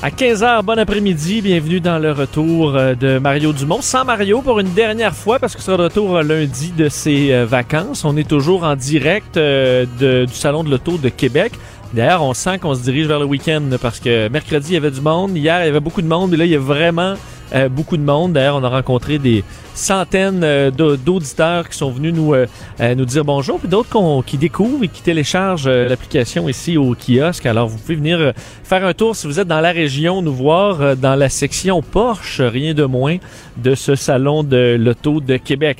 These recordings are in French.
À 15h, bon après-midi, bienvenue dans le retour euh, de Mario Dumont. Sans Mario pour une dernière fois parce que ce sera de retour euh, lundi de ses euh, vacances. On est toujours en direct du Salon de l'Auto de Québec. D'ailleurs, on sent qu'on se dirige vers le week-end parce que mercredi, il y avait du monde. Hier, il y avait beaucoup de monde. Et là, il y a vraiment beaucoup de monde. D'ailleurs, on a rencontré des, centaines euh, d'auditeurs qui sont venus nous, euh, euh, nous dire bonjour, puis d'autres qui découvrent et qui téléchargent l'application ici au kiosque. Alors, vous pouvez venir faire un tour si vous êtes dans la région, nous voir dans la section Porsche, rien de moins, de ce salon de l'auto de Québec.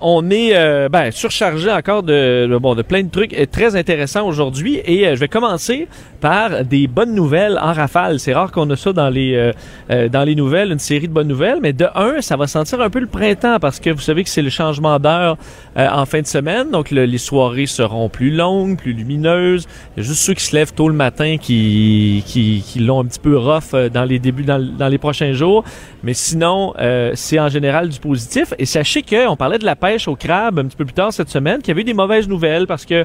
On est ben, surchargé encore de, bon, de plein de trucs très intéressants aujourd'hui et je vais commencer par des bonnes nouvelles en rafale. C'est rare qu'on a ça dans les, dans les nouvelles, une série de bonnes nouvelles, mais de un, ça va sentir un peu le printemps parce que vous savez que c'est le changement d'heure euh, en fin de semaine. Donc les soirées seront plus longues, plus lumineuses. Il y a juste ceux qui se lèvent tôt le matin qui, qui, qui l'ont un petit peu rough euh, dans les débuts, dans, les prochains jours. Mais sinon, euh, c'est en général du positif. Et sachez qu'on parlait de la pêche au crabe un petit peu plus tard cette semaine, qu'il y avait eu des mauvaises nouvelles parce que,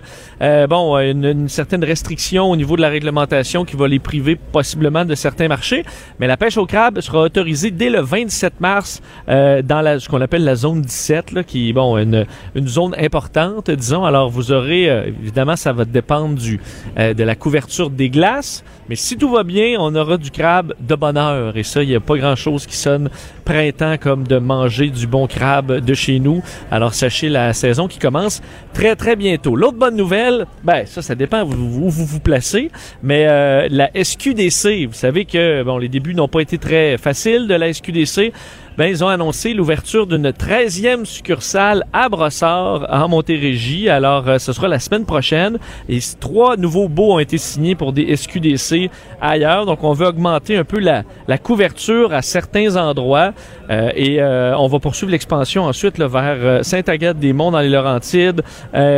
bon, une, certaine restriction au niveau de la réglementation qui va les priver possiblement de certains marchés. Mais la pêche au crabe sera autorisée dès le 27 mars dans la ce qu'on appelle la zone 17, là, qui est bon, une, une zone importante, disons. Alors, vous aurez, euh, évidemment, ça va dépendre du, euh, de la couverture des glaces, mais si tout va bien, on aura du crabe de bonne heure. Et ça, il n'y a pas grand-chose qui sonne printemps comme de manger du bon crabe de chez nous. Alors, sachez la saison qui commence très, très bientôt. L'autre bonne nouvelle, ben, ça, ça dépend où vous vous, vous placez, mais euh, la SQDC, vous savez que, bon, les débuts n'ont pas été très faciles de la SQDC ben, ils ont annoncé l'ouverture d'une 13e succursale à Brossard, en Montérégie. Alors, euh, ce sera la semaine prochaine. Et trois nouveaux baux ont été signés pour des SQDC ailleurs. Donc, on veut augmenter un peu la, la couverture à certains endroits. Euh, et euh, on va poursuivre l'expansion ensuite là, vers Sainte-Agathe-des-Monts dans les Laurentides,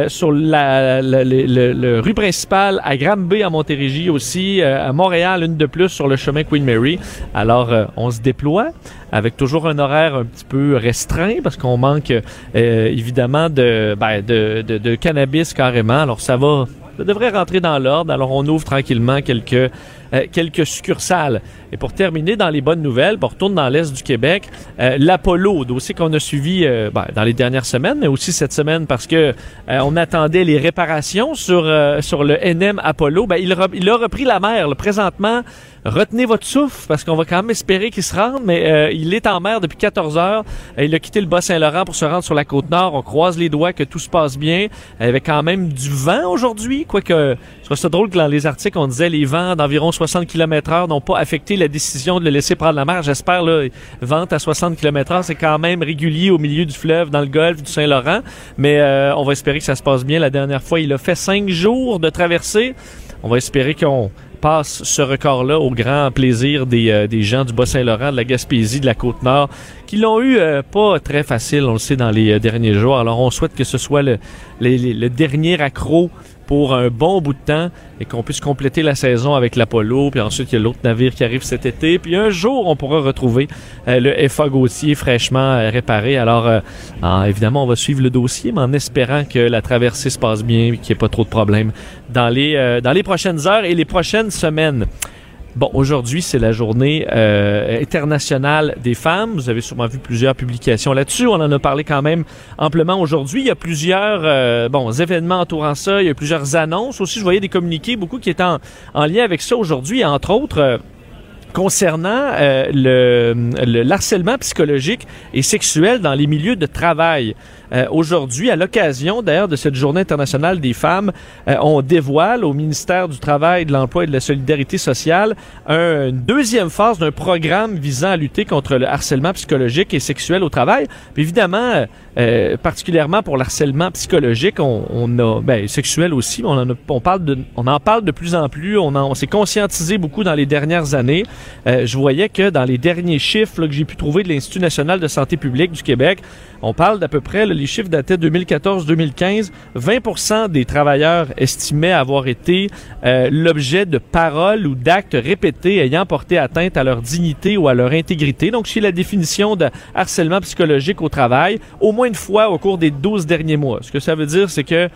sur la, la, le, rue principale à Granby à Montérégie aussi, à Montréal, une de plus sur le chemin Queen Mary. Alors, on se déploie avec toujours un horaire un petit peu restreint parce qu'on manque euh, évidemment de, ben, de, de, de, cannabis carrément. Alors ça va, ça devrait rentrer dans l'ordre. Alors on ouvre tranquillement quelques euh, quelques succursales. Et pour terminer dans les bonnes nouvelles, on retourne dans l'est du Québec, euh, l'Apollo, dossier qu'on a suivi euh, ben, dans les dernières semaines, mais aussi cette semaine parce que on attendait les réparations sur sur le NM Apollo. Ben, il, a repris la mer. Présentement, retenez votre souffle parce qu'on va quand même espérer qu'il se rende, mais il est en mer depuis 14 heures. il a quitté le Bas-Saint-Laurent pour se rendre sur la côte nord. On croise les doigts que tout se passe bien. Il y avait quand même du vent aujourd'hui, quoique trouve ça drôle que dans les articles on disait les vents d'environ 60 km heure n'ont pas affecté la décision de le laisser prendre la mer. J'espère, là, vente à 60 km heure, c'est quand même régulier au milieu du fleuve, dans le golfe du Saint-Laurent. Mais euh, on va espérer que ça se passe bien. La dernière fois, il a fait cinq jours de traversée. On va espérer qu'on passe ce record-là au grand plaisir des, euh, des gens du Bas-Saint-Laurent, de la Gaspésie, de la Côte-Nord, qui l'ont eu euh, pas très facile, on le sait, dans les derniers jours. Alors on souhaite que ce soit le, le dernier accro pour un bon bout de temps et qu'on puisse compléter la saison avec l'Apollo. Puis ensuite, il y a l'autre navire qui arrive cet été. Puis un jour, on pourra retrouver euh, le FA Gauthier fraîchement euh, réparé. Alors, euh, évidemment, on va suivre le dossier, mais en espérant que la traversée se passe bien qu'il n'y ait pas trop de problèmes dans les, dans les prochaines heures et les prochaines semaines. Bon, aujourd'hui, c'est la journée euh, internationale des femmes. Vous avez sûrement vu plusieurs publications là-dessus. On en a parlé quand même amplement aujourd'hui. Il y a plusieurs euh, événements entourant ça. Il y a plusieurs annonces. Aussi, je voyais des communiqués, beaucoup qui étaient en, lien avec ça aujourd'hui. Entre autres... Euh, concernant le, le, harcèlement psychologique et sexuel dans les milieux de travail. Aujourd'hui, à l'occasion d'ailleurs de cette Journée internationale des femmes, on dévoile au ministère du Travail, de l'Emploi et de la Solidarité sociale une deuxième phase d'un programme visant à lutter contre le harcèlement psychologique et sexuel au travail. Évidemment, particulièrement pour le harcèlement psychologique, on, a ben, sexuel aussi, on en, parle de, on en parle de plus en plus, on, s'est conscientisé beaucoup dans les dernières années. je voyais que dans les derniers chiffres que j'ai pu trouver de l'Institut national de santé publique du Québec, on parle d'à peu près, les chiffres dataient 2014-2015, 20% des travailleurs estimaient avoir été euh, l'objet de paroles ou d'actes répétés ayant porté atteinte à leur dignité ou à leur intégrité. Donc, c'est la définition de harcèlement psychologique au travail, au moins une fois au cours des 12 derniers mois. Ce que ça veut dire, c'est que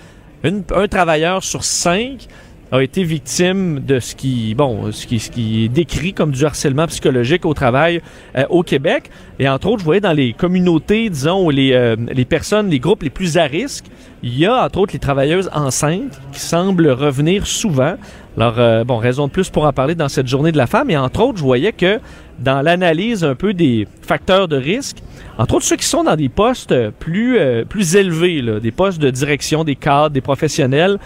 un travailleur sur cinq a été victime de ce qui, bon, ce qui, ce qui est décrit comme du harcèlement psychologique au travail euh, au Québec. Et entre autres, je voyais dans les communautés, disons, les, euh, les personnes, les groupes les plus à risque, il y a entre autres les travailleuses enceintes qui semblent revenir souvent. Alors, euh, bon, raison de plus pour en parler dans cette journée de la femme. Et entre autres, je voyais que dans l'analyse un peu des facteurs de risque, entre autres ceux qui sont dans des postes plus, plus élevés, là, des postes de direction, des cadres, des professionnels,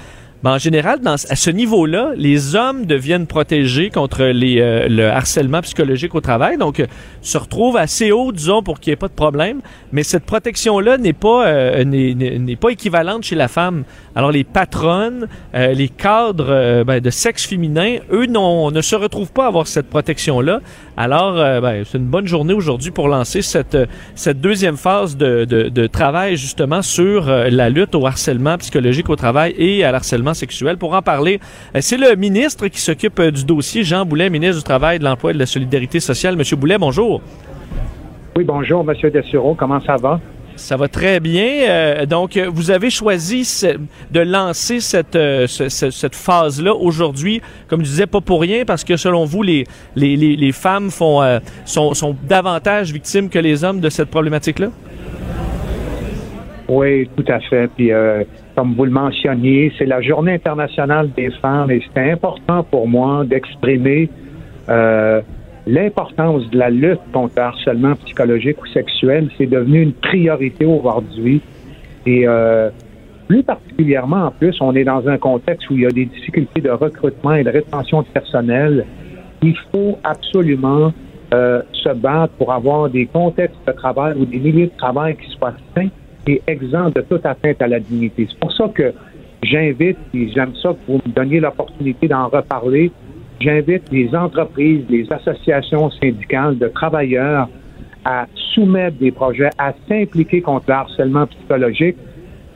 ben, en général, dans, à ce niveau-là, les hommes deviennent protégés contre les, euh, le harcèlement psychologique au travail, donc euh, se retrouvent assez haut, disons, pour qu'il n'y ait pas de problème. Mais cette protection-là n'est pas euh, n'est pas équivalente chez la femme. Alors les patronnes, les cadres ben, de sexe féminin, eux ne se retrouvent pas à avoir cette protection-là. Alors, ben, c'est une bonne journée aujourd'hui pour lancer cette cette deuxième phase de, de, de travail justement sur la lutte au harcèlement psychologique au travail et à l'harcèlement sexuel. Pour en parler, euh, c'est le ministre qui s'occupe euh, du dossier, Jean Boulet, ministre du Travail, de l'Emploi et de la Solidarité sociale. Monsieur Boulet, bonjour. Oui, bonjour, Monsieur Dessureau. Comment ça va? Ça va très bien. Euh, donc, vous avez choisi de lancer cette, cette, phase-là aujourd'hui, comme je disais, pas pour rien, parce que selon vous, les, les, les, femmes font, sont, sont davantage victimes que les hommes de cette problématique-là? Oui, tout à fait. Puis, comme vous le mentionniez, c'est la Journée internationale des femmes et c'est important pour moi d'exprimer euh, l'importance de la lutte contre le harcèlement psychologique ou sexuel. C'est devenu une priorité aujourd'hui. Et euh, plus particulièrement, en plus, on est dans un contexte où il y a des difficultés de recrutement et de rétention de personnel. Il faut absolument euh, se battre pour avoir des contextes de travail ou des milieux de travail qui soient sains et exempt de toute atteinte à la dignité. C'est pour ça que j'invite, et j'aime ça que vous me donniez l'opportunité d'en reparler, j'invite les entreprises, les associations syndicales de travailleurs à soumettre des projets, à s'impliquer contre le harcèlement psychologique.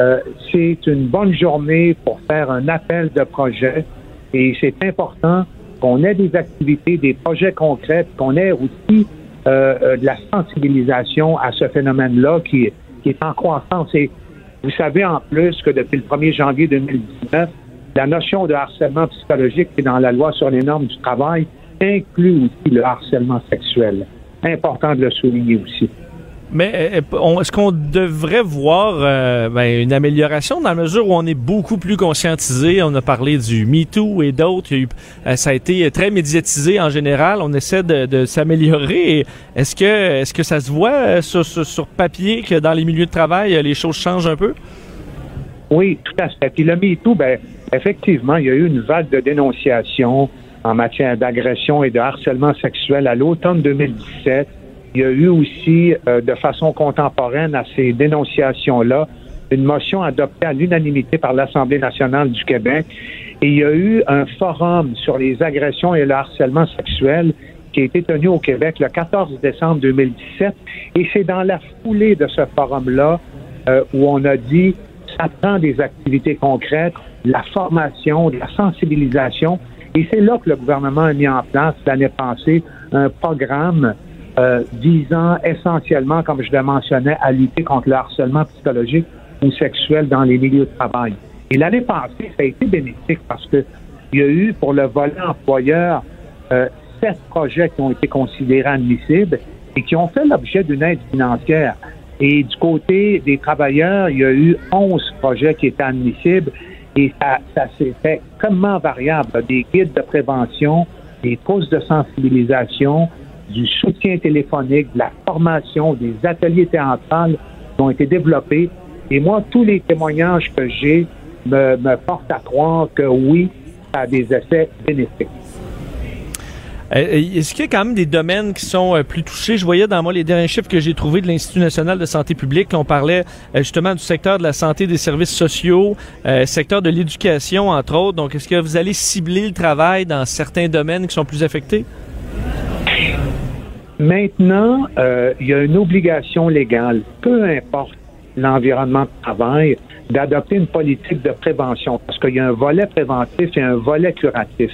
Euh, c'est une bonne journée pour faire un appel de projet et c'est important qu'on ait des activités, des projets concrets, qu'on ait aussi euh, euh, de la sensibilisation à ce phénomène-là qui, qui est en croissance. Et vous savez en plus que depuis le 1er janvier 2019, la notion de harcèlement psychologique qui est dans la loi sur les normes du travail inclut aussi le harcèlement sexuel. Important de le souligner aussi. Mais euh, est-ce qu'on devrait voir euh, ben, une amélioration dans la mesure où on est beaucoup plus conscientisé? On a parlé du MeToo et d'autres. Euh, ça a été très médiatisé en général. On essaie de, s'améliorer. Est-ce que, est-ce que ça se voit sur, sur, papier que dans les milieux de travail, les choses changent un peu? Oui, tout à fait. Puis le MeToo, ben, effectivement, il y a eu une vague de dénonciation en matière d'agression et de harcèlement sexuel à l'automne 2017 il y a eu aussi, euh, de façon contemporaine à ces dénonciations-là, une motion adoptée à l'unanimité par l'Assemblée nationale du Québec. Et il y a eu un forum sur les agressions et le harcèlement sexuel qui a été tenu au Québec le 14 décembre 2017. Et c'est dans la foulée de ce forum-là euh, où on a dit ça prend des activités concrètes, la formation, de la sensibilisation. Et c'est là que le gouvernement a mis en place l'année passée un programme euh, visant essentiellement, comme je le mentionnais, à lutter contre le harcèlement psychologique ou sexuel dans les milieux de travail. Et l'année passée, ça a été bénéfique parce que il y a eu pour le volet employeur euh, sept projets qui ont été considérés admissibles et qui ont fait l'objet d'une aide financière. Et du côté des travailleurs, il y a eu onze projets qui étaient admissibles et ça, s'est fait comment variable. Des guides de prévention, des courses de sensibilisation, du soutien téléphonique, de la formation, des ateliers théâtrales qui ont été développés. Et moi, tous les témoignages que j'ai me, portent à croire que oui, ça a des effets bénéfiques. Euh, est-ce qu'il y a quand même des domaines qui sont euh, plus touchés? Je voyais dans moi les derniers chiffres que j'ai trouvés de l'Institut national de santé publique. On parlait euh, justement du secteur de la santé des services sociaux, secteur de l'éducation, entre autres. Donc, est-ce que vous allez cibler le travail dans certains domaines qui sont plus affectés? Maintenant, il y a une obligation légale, peu importe l'environnement de travail, d'adopter une politique de prévention parce qu'il y a un volet préventif et un volet curatif.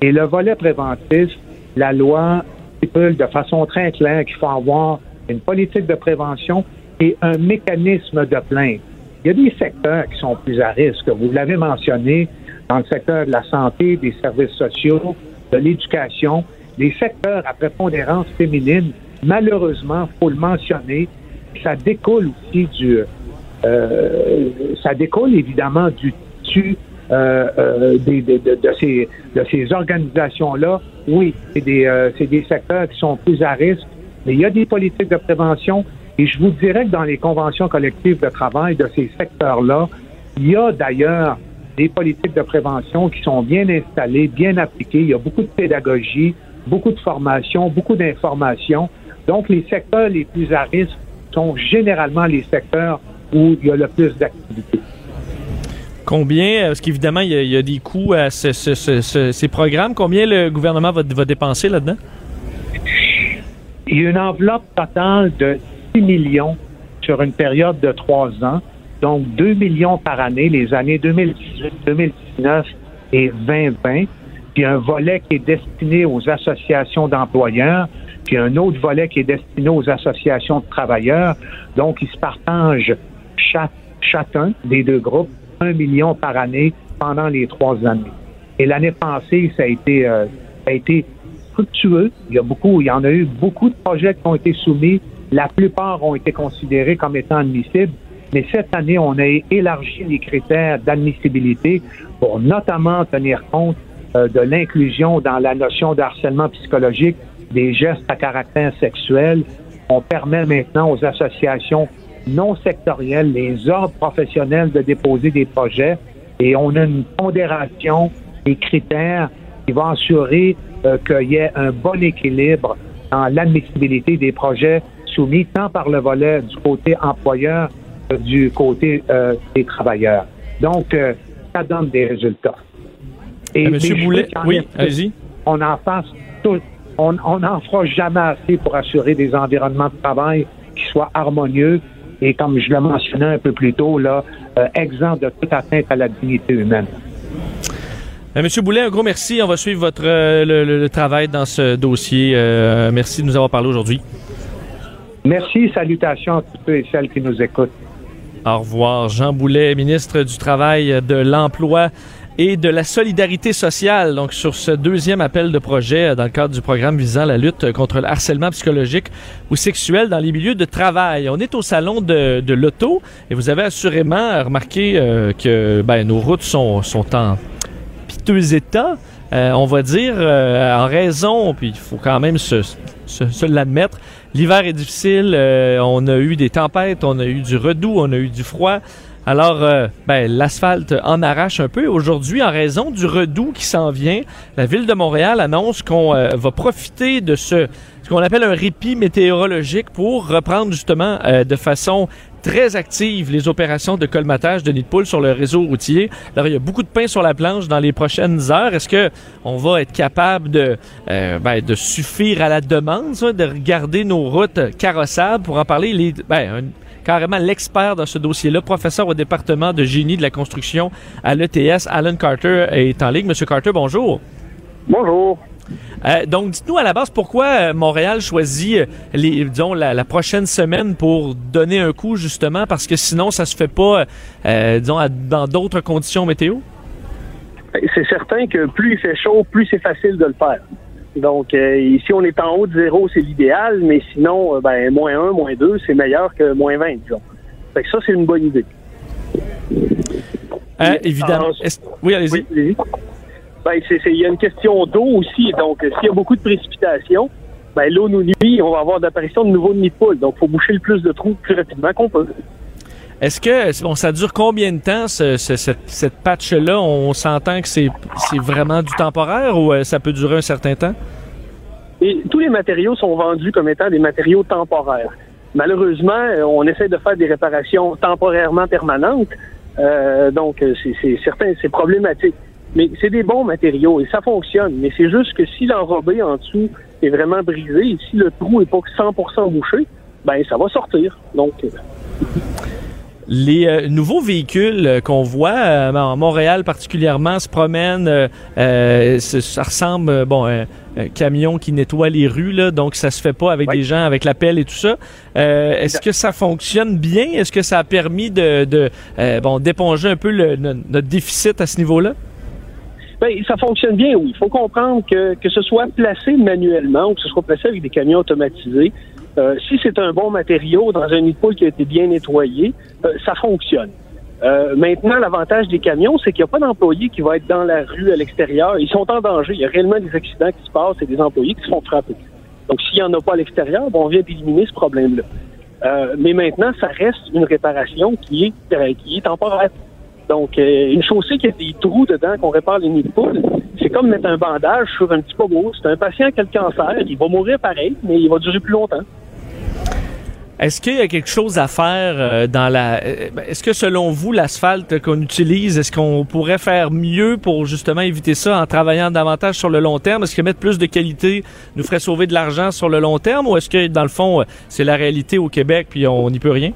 Et le volet préventif, la loi stipule de façon très claire qu'il faut avoir une politique de prévention et un mécanisme de plainte. Il y a des secteurs qui sont plus à risque. Vous l'avez mentionné dans le secteur de la santé, des services sociaux, de l'éducation, des secteurs à prépondérance féminine. Malheureusement, faut le mentionner, ça découle aussi du, euh, ça découle évidemment du tu euh, euh, de, de, ces, de ces organisations-là, oui, c'est des, euh, des secteurs qui sont plus à risque, mais il y a des politiques de prévention et je vous dirais que dans les conventions collectives de travail de ces secteurs-là, il y a d'ailleurs des politiques de prévention qui sont bien installées, bien appliquées. Il y a beaucoup de pédagogie, beaucoup de formation, beaucoup d'information. Donc, les secteurs les plus à risque sont généralement les secteurs où il y a le plus d'activité. Combien, euh, parce qu'évidemment, il, y, a des coûts à ces programmes. Combien le gouvernement va, dépenser là-dedans? Il y a une enveloppe totale de 6 millions sur une période de trois ans, donc 2 millions par année, les années 2018, 2019 et 2020. Puis un volet qui est destiné aux associations d'employeurs, puis un autre volet qui est destiné aux associations de travailleurs. Donc, ils se partagent chacun des deux groupes un million par année pendant les trois années. Et l'année passée, ça a été, euh, fructueux. Il y en a eu beaucoup de projets qui ont été soumis. La plupart ont été considérés comme étant admissibles. Mais cette année, on a élargi les critères d'admissibilité pour notamment tenir compte euh, de l'inclusion dans la notion de harcèlement psychologique des gestes à caractère sexuel. On permet maintenant aux associations non sectoriels, les ordres professionnels de déposer des projets et on a une pondération des critères qui va assurer euh, qu'il y ait un bon équilibre dans l'admissibilité des projets soumis tant par le volet du côté employeur que du côté euh, des travailleurs. Donc, euh, ça donne des résultats. Et Monsieur Boulet, oui, allez-y. On en fasse tout, on n'en fera jamais assez pour assurer des environnements de travail qui soient harmonieux et comme je le mentionnais un peu plus tôt, là, euh, exempt de toute atteinte à la dignité humaine. Euh, Monsieur Boulet, un gros merci. On va suivre votre euh, le, travail dans ce dossier. merci de nous avoir parlé aujourd'hui. Merci, salutations à tous ceux et celles qui nous écoutent. Au revoir. Jean Boulet, ministre du Travail, de l'Emploi et de la solidarité sociale. Donc, sur ce deuxième appel de projet euh, dans le cadre du programme visant la lutte contre le harcèlement psychologique ou sexuel dans les milieux de travail. On est au salon de, de l'auto et vous avez assurément remarqué euh, que ben, nos routes sont, en piteux état. Euh, on va dire en raison, puis il faut quand même se, se l'admettre, l'hiver est difficile, on a eu des tempêtes, on a eu du redoux, on a eu du froid. Alors, euh, ben, l'asphalte en arrache un peu. Aujourd'hui, en raison du redoux qui s'en vient, la ville de Montréal annonce qu'on euh, va profiter de ce, qu'on appelle un répit météorologique pour reprendre justement euh, de façon très active les opérations de colmatage de nid de poule sur le réseau routier. Alors, il y a beaucoup de pain sur la planche dans les prochaines heures. Est-ce que on va être capable de, ben, suffire à la demande, de regarder nos routes carrossables pour en parler? Ben, carrément l'expert dans ce dossier-là, professeur au département de génie de la construction à l'ETS. Alan Carter est en ligne. Monsieur Carter, bonjour. Bonjour. Euh, donc, dites-nous à la base pourquoi euh, Montréal choisit euh, les, disons, la, prochaine semaine pour donner un coup, justement, parce que sinon, ça se fait pas, disons, dans d'autres conditions météo? C'est certain que plus il fait chaud, plus c'est facile de le faire. Donc, euh, ici, on est en haut de zéro, c'est l'idéal, mais sinon, euh, ben, moins 1, moins 2, c'est meilleur que moins 20, disons. Fait que ça, c'est une bonne idée. Euh, évidemment. oui, allez-y. ben, il y a une question d'eau aussi. Donc, s'il y a beaucoup de précipitations, ben, l'eau nous nuit, on va avoir d'apparition de nouveaux nids de poules. Donc, il faut boucher le plus de trous plus rapidement qu'on peut. Est-ce que bon, ça dure combien de temps ce, ce- cette, patch-là? On s'entend que c'est vraiment du temporaire ou euh, ça peut durer un certain temps? Et tous les matériaux sont vendus comme étant des matériaux temporaires. Malheureusement, euh, on essaie de faire des réparations temporairement permanentes. Euh, donc, c'est certain, c'est problématique. Mais c'est des bons matériaux et ça fonctionne. Mais c'est juste que si l'enrobé en dessous est vraiment brisé si le trou est pas 100% bouché, ben ça va sortir. Donc, Les euh, nouveaux véhicules euh, qu'on voit euh, à Montréal particulièrement se promènent, euh, euh, ça ressemble bon un, un camion qui nettoie les rues là, donc ça se fait pas avec des gens avec la pelle et tout ça. Euh, Est-ce que ça fonctionne bien? Est-ce que ça a permis de, de euh, bon d'éponger un peu le- no- notre déficit à ce niveau-là? Ben, ça fonctionne bien, oui. Il faut comprendre que, que ce soit placé manuellement ou que ce soit placé avec des camions automatisés, euh, si c'est un bon matériau dans un nid de poule qui a été bien nettoyé, euh, ça fonctionne. Euh, maintenant, l'avantage des camions, c'est qu'il n'y a pas d'employés qui vont être dans la rue à l'extérieur. Ils sont en danger. Il y a réellement des accidents qui se passent et des employés qui se font frapper. Donc, s'il n'y en a pas à l'extérieur, ben, on vient d'éliminer ce problème-là. Euh, mais maintenant, ça reste une réparation qui est, qui est temporaire. Donc, euh, une chaussée qui a des trous dedans, qu'on répare les nids de poule, c'est comme mettre un bandage sur un petit pogo. C'est un patient qui a le cancer, il va mourir pareil, mais il va durer plus longtemps. Est-ce qu'il y a quelque chose à faire euh, dans la euh, ben, Est-ce que selon vous l'asphalte qu'on utilise, est-ce qu'on pourrait faire mieux pour justement éviter ça en travaillant davantage sur le long terme? Est-ce que mettre plus de qualité nous ferait sauver de l'argent sur le long terme ou est-ce que dans le fond c'est la réalité au Québec puis on n'y peut rien?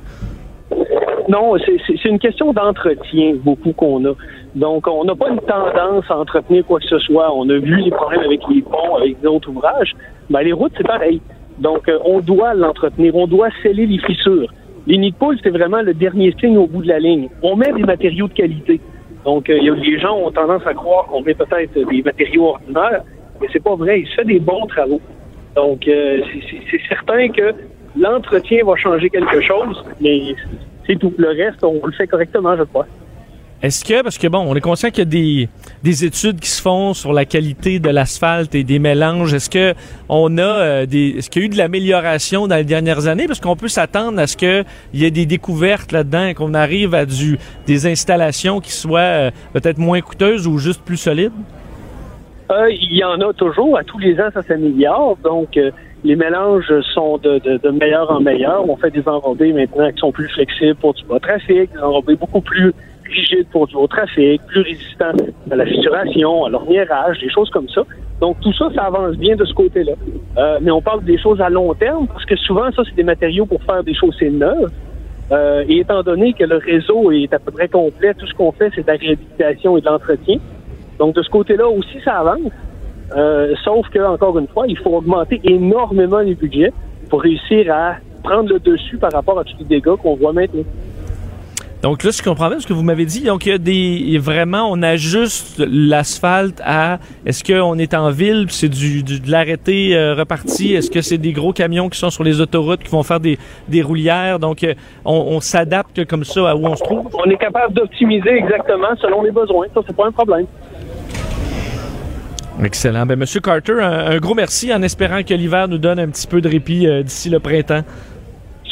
Non, c'est- une question d'entretien, beaucoup qu'on a. Donc, on n'a pas une tendance à entretenir quoi que ce soit. On a vu les problèmes avec les ponts, avec d'autres ouvrages. Ben, les routes, c'est pareil. Donc, euh, on doit l'entretenir. On doit sceller les fissures. Les nids de c'est vraiment le dernier signe au bout de la ligne. On met des matériaux de qualité. Donc, euh, y a- les gens ont tendance à croire qu'on met peut-être des matériaux ordinaires, mais c'est pas vrai. Il se fait des bons travaux. Donc, euh, c'est certain que l'entretien va changer quelque chose, mais c'est tout. Le reste, on le fait correctement, je crois. Est-ce que, parce que bon, on est conscient qu'il y a des, des études qui se font sur la qualité de l'asphalte et des mélanges. Est-ce que on a euh, des, est-ce qu'il y a eu de l'amélioration dans les dernières années? Parce qu'on peut s'attendre à ce qu'il y ait des découvertes là-dedans et qu'on arrive à du, des installations qui soient euh, peut-être moins coûteuses ou juste plus solides? Euh, il y en a toujours. À tous les ans, ça s'améliore. Donc, euh, les mélanges sont de, de, de meilleur en meilleur. On fait des enrobés maintenant qui sont plus flexibles pour du bas trafic, des enrobés beaucoup plus rigides pour du haut trafic, plus résistants à la fissuration, à l'orniérage, des choses comme ça. Donc, tout ça, ça avance bien de ce côté-là. Euh, mais on parle des choses à long terme parce que souvent, ça, c'est des matériaux pour faire des chaussées neuves. Euh, et étant donné que le réseau est à peu près complet, tout ce qu'on fait, c'est de la réhabilitation et de l'entretien. Donc, de ce côté-là aussi, ça avance. Euh, sauf que, encore une fois, il faut augmenter énormément les budgets pour réussir à prendre le dessus par rapport à tous les dégâts qu'on voit maintenant. Donc là, je comprends bien ce que vous m'avez dit. Donc il y a des vraiment, on ajuste l'asphalte à. Est-ce qu'on est en ville, c'est du, du- de l'arrêté euh, reparti? Est-ce que c'est des gros camions qui sont sur les autoroutes qui vont faire des, des roulières? Donc euh, on, on s'adapte comme ça à où on se trouve. On est capable d'optimiser exactement selon les besoins. Ça, c'est pas un problème. Excellent. Ben Monsieur Carter, un, gros merci en espérant que l'hiver nous donne un petit peu de répit euh, d'ici le printemps.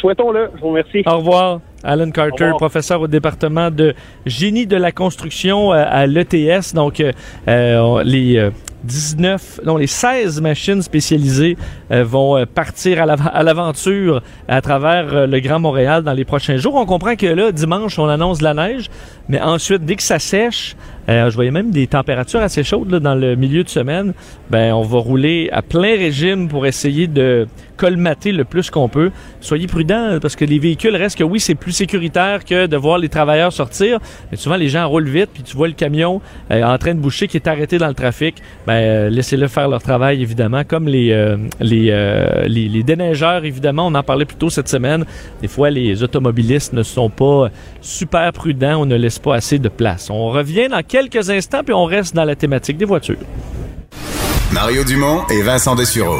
Souhaitons-le. Je vous remercie. Au revoir. Alan Carter, Au professeur au département de génie de la construction euh, à l'ETS. Donc, euh, euh, les euh, 19, non, les 16 machines spécialisées euh, vont partir à l'av- à l'aventure à travers euh, le Grand Montréal dans les prochains jours. On comprend que là, dimanche, on annonce de la neige, mais ensuite, dès que ça sèche, euh, je voyais même des températures assez chaudes là, dans le milieu de semaine, ben, on va rouler à plein régime pour essayer de colmater le plus qu'on peut. Soyez prudents parce que les véhicules restent que oui, c'est plus sécuritaire que de voir les travailleurs sortir, mais souvent les gens roulent vite puis tu vois le camion euh, en train de boucher qui est arrêté dans le trafic. Ben euh, laissez-le faire leur travail évidemment, comme euh, euh, les déneigeurs évidemment. On en parlait plus tôt cette semaine. Des fois, les automobilistes ne sont pas super prudents. On ne laisse pas assez de place. On revient dans quelques instants puis on reste dans la thématique des voitures. Mario Dumont et Vincent Dessureau.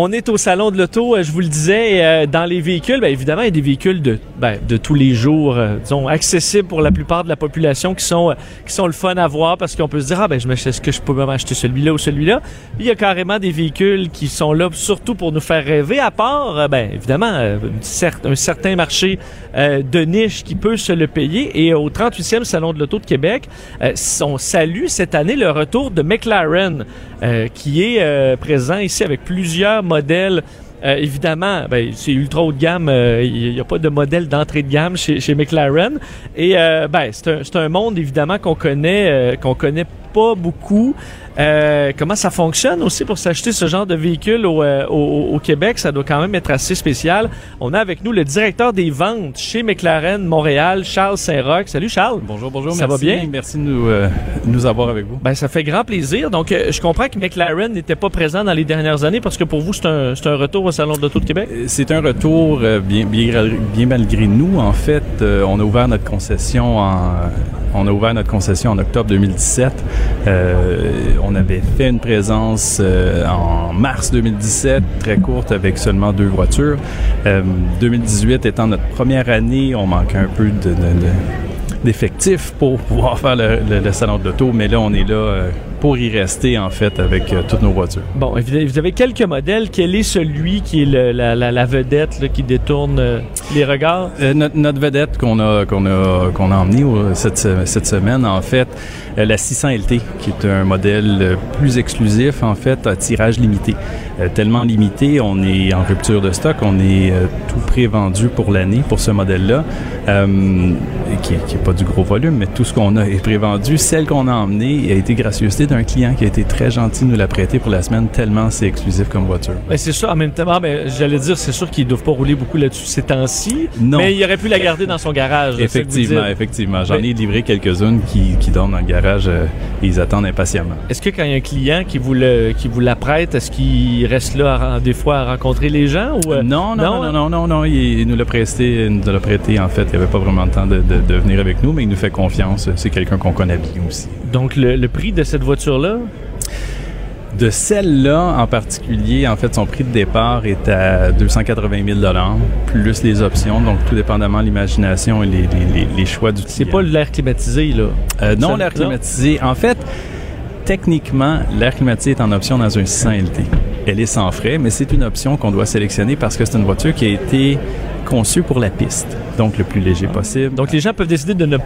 On est au salon de l'auto, euh, je vous le disais, euh, dans les véhicules, bien évidemment, il y a des véhicules de, ben, tous les jours, euh, disons, accessibles pour la plupart de la population qui sont, le fun à voir parce qu'on peut se dire, ah ben, je est-ce que je peux m'acheter celui-là ou celui-là? Il y a carrément des véhicules qui sont là surtout pour nous faire rêver, à part, ben, évidemment, un certain marché de niche qui peut se le payer. Et au 38e Salon de l'Auto de Québec, on salue cette année le retour de McLaren, qui est présent ici avec plusieurs modèles. Euh, évidemment, ben, c'est ultra haut de gamme. euh, Il n'y a pas de modèle d'entrée de gamme chez, McLaren. Et euh, ben, c'est un, un monde évidemment qu'on connaît, qu'on connaît pas beaucoup. Euh, comment ça fonctionne aussi pour s'acheter ce genre de véhicule au, euh, au, au Québec? Ça doit quand même être assez spécial. On a avec nous le directeur des ventes chez McLaren Montréal, Charles Saint-Roch. Salut Charles. Bonjour, bonjour. Ça merci. va bien? Merci de nous, euh, nous avoir avec vous. Ben, ça fait grand plaisir. Donc, je comprends que McLaren n'était pas présent dans les dernières années parce que pour vous, c'est un, un retour au Salon de l'Auto de Québec? C'est un retour bien, bien, malgré nous. En fait, on a ouvert notre concession en, on a ouvert notre concession en octobre 2017. Euh, on avait fait une présence euh, en mars 2017, très courte, avec seulement deux voitures. Euh, 2018 étant notre première année, on manquait un peu de- de- de, d'effectifs pour pouvoir faire le, salon de l'auto, mais là, on est là euh, pour y rester, en fait, avec euh, toutes nos voitures. Bon, vous avez- quelques modèles. Quel est celui qui est la, vedette qui détourne euh, les regards? Euh, notre, notre vedette qu'on a qu'on a qu'on a emmenée cette, cette semaine en fait euh, la 600 LT qui est un modèle euh, plus exclusif en fait à tirage limité Euh, tellement limité on est en rupture de stock on est euh, tout pré-vendu pour l'année pour ce modèle là qui, est- qui est pas du gros volume mais tout ce qu'on a est pré-vendu celle qu'on a emmenée a été gracieuseté d'un client qui a été très gentil de nous la prêter pour la semaine tellement c'est exclusif comme voiture Ben, c'est sûr, en même temps, ah, ben, j'allais dire, c'est sûr qu'ils doivent pas rouler beaucoup là-dessus ces temps-ci. Non. Mais il aurait pu la garder dans son garage. là, Effectivement, effectivement. J'en ai livré quelques-unes qui, qui dorment dans le garage euh, et ils attendent impatiemment. Est-ce que quand il y a un client qui vous, le, qui vous la prête, est-ce qu'il reste là à des fois à rencontrer les gens? Ou, euh, non, non, non, hein? non, non, non, non, il, il nous l'a prêté, il nous l'a prêté en fait. Il n'y avait pas vraiment le temps de, de- de venir avec nous, mais il nous fait confiance. C'est quelqu'un qu'on connaît bien aussi. Donc, le, le prix de cette voiture-là, De celle-là en particulier, en fait, son prix de départ est à 280 000 plus les options, donc tout dépendamment de l'imagination et les, les- les- les choix du c'est pas l'air climatisé, là. Euh, non, l'air climatisé. En fait, techniquement, l'air climatisé est en option dans un 600 LT. Elle est sans frais, mais c'est une option qu'on doit sélectionner parce que c'est une voiture qui a été conçue pour la piste, donc le plus léger possible. Donc, les gens peuvent décider de ne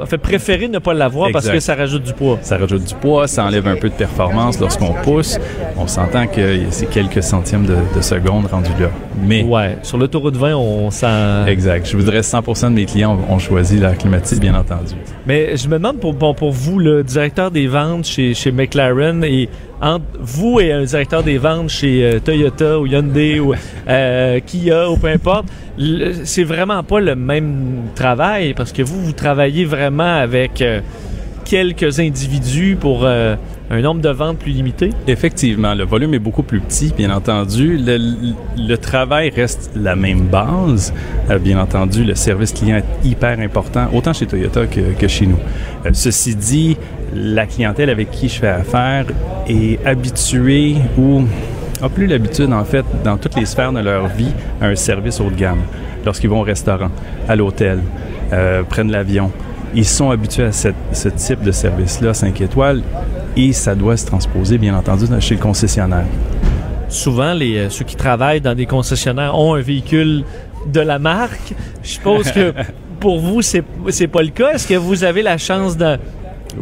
en fait, préférer ne pas l'avoir parce que ça rajoute du poids. ça rajoute du poids, ça enlève un peu de performance lorsqu'on pousse. On s'entend que c'est quelques centièmes de, de seconde rendu là. Mais Ouais. Sur l'autoroute 20, on sent. exact, je voudrais 100% de mes clients ont, ont choisi l'air climatisé, bien entendu. Mais je me demande pour, bon, pour vous, le directeur des ventes chez, chez McLaren, et entre vous et un directeur des ventes chez euh, Toyota ou Hyundai ou euh, Kia ou peu importe, c'est vraiment pas le même travail parce que vous, vous travaillez vraiment avec euh, quelques individus pour un nombre de ventes plus limité? Effectivement, le volume est beaucoup plus petit, bien entendu. Le, travail reste la même base. Euh, bien entendu, le service client est hyper important, autant chez Toyota que, que chez nous. Euh, ceci dit, la clientèle avec qui je fais affaire est habituée ou a plus l'habitude, en fait, dans toutes les sphères de leur vie, à un service haut de gamme. Lorsqu'ils vont au restaurant, à l'hôtel, euh, prennent l'avion, ils sont habitués à cette- ce type de service-là, 5 étoiles, et ça doit se transposer, bien entendu, chez le concessionnaire. Souvent, les, euh, ceux qui travaillent dans des concessionnaires ont un véhicule de la marque. Je suppose que pour vous, c'est c'est pas le cas. Est-ce que vous avez la chance de,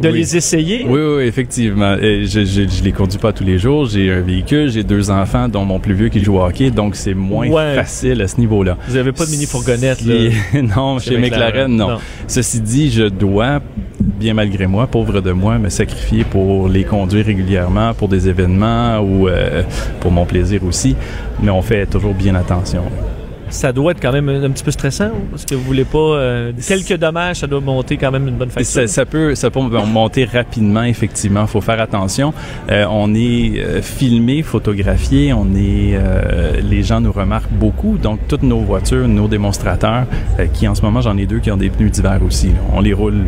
de Oui. les essayer? Oui, oui, effectivement. Et je, je, je les conduis pas tous les jours. J'ai un véhicule, j'ai deux enfants, dont mon plus vieux qui joue au hockey, donc c'est moins Ouais. facile à ce niveau-là. Vous avez pas de mini fourgonnette là. non, Chez chez, McLaren, McLaren, non. non. Ceci dit, je dois, bien malgré moi, pauvre de moi, me sacrifier pour les conduire régulièrement, pour des événements ou euh, pour mon plaisir aussi. Mais on fait toujours bien attention. Ça doit être quand même un, petit peu stressant parce que vous voulez pas euh, quelques dommages, ça doit monter quand même une bonne facture? Ça, peut, ça peut monter rapidement, effectivement. faut faire attention. Euh, on est euh, filmé, photographié. On est, les gens nous remarquent beaucoup. Donc, toutes nos voitures, nos démonstrateurs, qui en ce moment, j'en ai deux qui ont des pneus d'hiver aussi. On les roule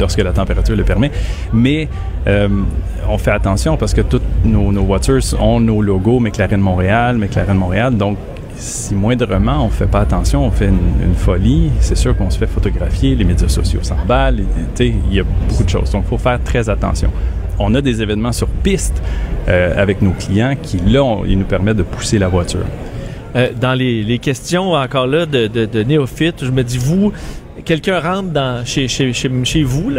lorsque la température le permet. Mais on fait attention parce que toutes nos, nos voitures ont nos logos McLaren Montréal, McLaren Montréal. Donc, si moindrement on fait pas attention, on fait une, folie, c'est sûr qu'on se fait photographier, les médias sociaux s'emballent, il y a beaucoup de choses. Donc, il faut faire très attention. On a des événements sur piste euh, avec nos clients qui, là, ils nous permettent de pousser la voiture. Euh, dans les, questions encore là de, de, néophytes, je me dis, vous, quelqu'un rentre dans, chez, chez, chez, chez vous,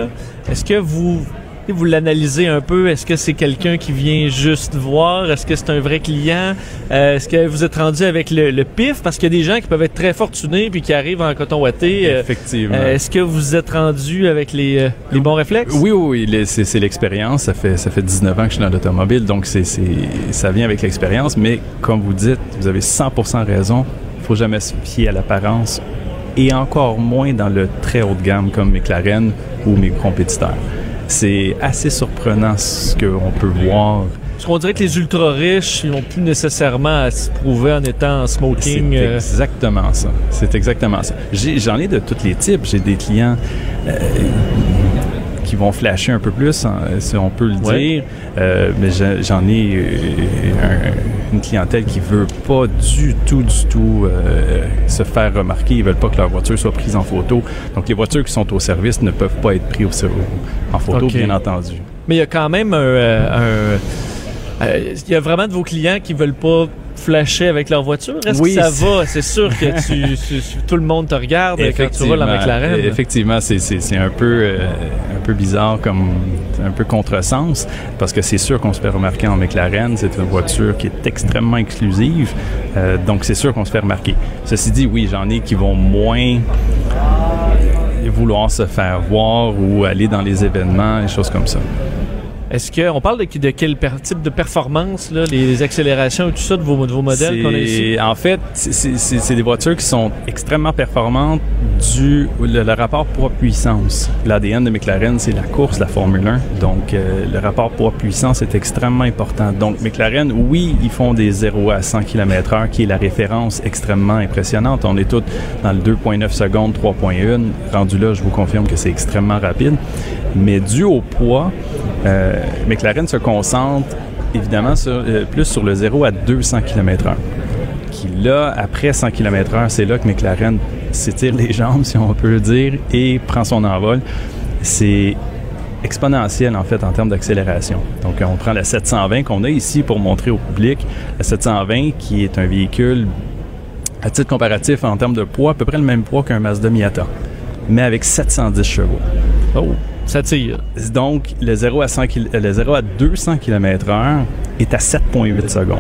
est-ce que vous, vous l'analysez un peu? Est-ce que c'est quelqu'un qui vient juste voir? Est-ce que c'est un vrai client? Euh, est-ce que vous êtes rendu avec le, le pif? Parce qu'il y a des gens qui peuvent être très fortunés puis qui arrivent en coton ouaté. Euh, Effectivement. euh, est-ce que vous êtes rendu avec les, les bons réflexes? Oui, oui, c'est l'expérience. Ça fait, ça fait 19 ans que je suis dans l'automobile, donc c'est- ça vient avec l'expérience. Mais comme vous dites, vous avez 100% raison. Il faut jamais se fier à l'apparence et encore moins dans le très haut de gamme comme McLaren ou mes compétiteurs. C'est assez surprenant ce qu'on peut voir. Parce qu'on dirait que les ultra riches, ils n'ont plus nécessairement à se prouver en étant en C'est smoking. euh, exactement ça. C'est exactement ça. J'en ai, de tous les types. J'ai des clients euh, vont flasher un peu plus, hein, si on peut le Ouais. dire. Euh, mais j'en ai euh, un- une clientèle qui veut pas du tout, du tout euh, se faire remarquer. Ils veulent pas que leur voiture soit prise en photo. Donc les voitures qui sont au service ne peuvent pas être prises au- en photo, bien entendu. Mais il y a quand même un. un- euh, Il y a vraiment de vos clients qui veulent pas flasher avec leur voiture? Est-ce Oui, que ça va? C'est sûr que tu, tu- tu- tout le monde te regarde quand tu roules en McLaren. Effectivement, c'est- c'est c'est un peu euh, un peu bizarre comme un peu contresens parce que c'est sûr qu'on se fait remarquer en McLaren. C'est une voiture qui est extrêmement exclusive, euh, donc c'est sûr qu'on se fait remarquer. Ceci dit, oui, j'en ai qui vont moins vouloir se faire voir ou aller dans les événements, des choses comme ça. Est-ce que on parle de, quel type de performance, les accélérations et tout ça de vos, modèles qu'on a ici? En fait, c'est- des voitures qui sont extrêmement performantes du le, rapport poids-puissance. L'ADN de McLaren, c'est la course, la Formule 1. Donc, euh, le rapport poids-puissance est extrêmement important. Donc, McLaren, oui, ils font des 0 à 100 km h qui est la référence extrêmement impressionnante. On est tous dans le 2.9 secondes, 3.1. Rendu là, je vous confirme que c'est extrêmement rapide. Mais dû au poids, euh, McLaren se concentre évidemment euh, plus sur le 0 à 200 km/h. Qui là, après 100 km/h, c'est là que McLaren s'étire les jambes, si on peut le dire, et prend son envol. C'est exponentiel en fait en termes d'accélération. Donc on prend la 720 qu'on a ici pour montrer au public, la 720 qui est un véhicule à titre comparatif en termes de poids, à peu près le même poids qu'un Mazda Miata, mais avec 710 chevaux. Oh, ça tire. Donc, le 0 à, 100 kil- euh, le 0 à 200 km/h est à 7,8 secondes.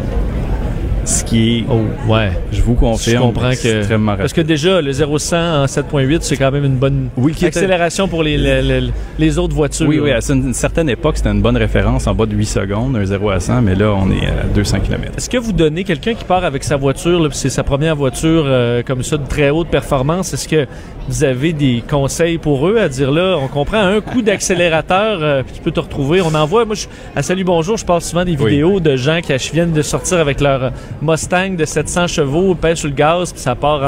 Ce qui est, Oh, ouais. je vous confirme, Je comprends que. extrêmement rapide. Parce que déjà, le 0-100 en 7.8, c'est quand même une bonne Oui, était- accélération pour les, les, les- les autres voitures. Oui, oui, à une certaine époque, c'était une bonne référence en bas de 8 secondes, un 0 à 100, mais là, on est à 200 km. Est-ce que vous donnez quelqu'un qui part avec sa voiture, c'est sa première voiture euh, comme ça de très haute performance, est-ce que vous avez des conseils pour eux à dire là, on comprend un coup d'accélérateur, euh, puis tu peux te retrouver. On envoie, moi, je- à Salut Bonjour, je passe souvent des Oui. vidéos de gens qui viennent de sortir avec leur Mustang de 700 chevaux, pèsent sur le gaz, puis ça part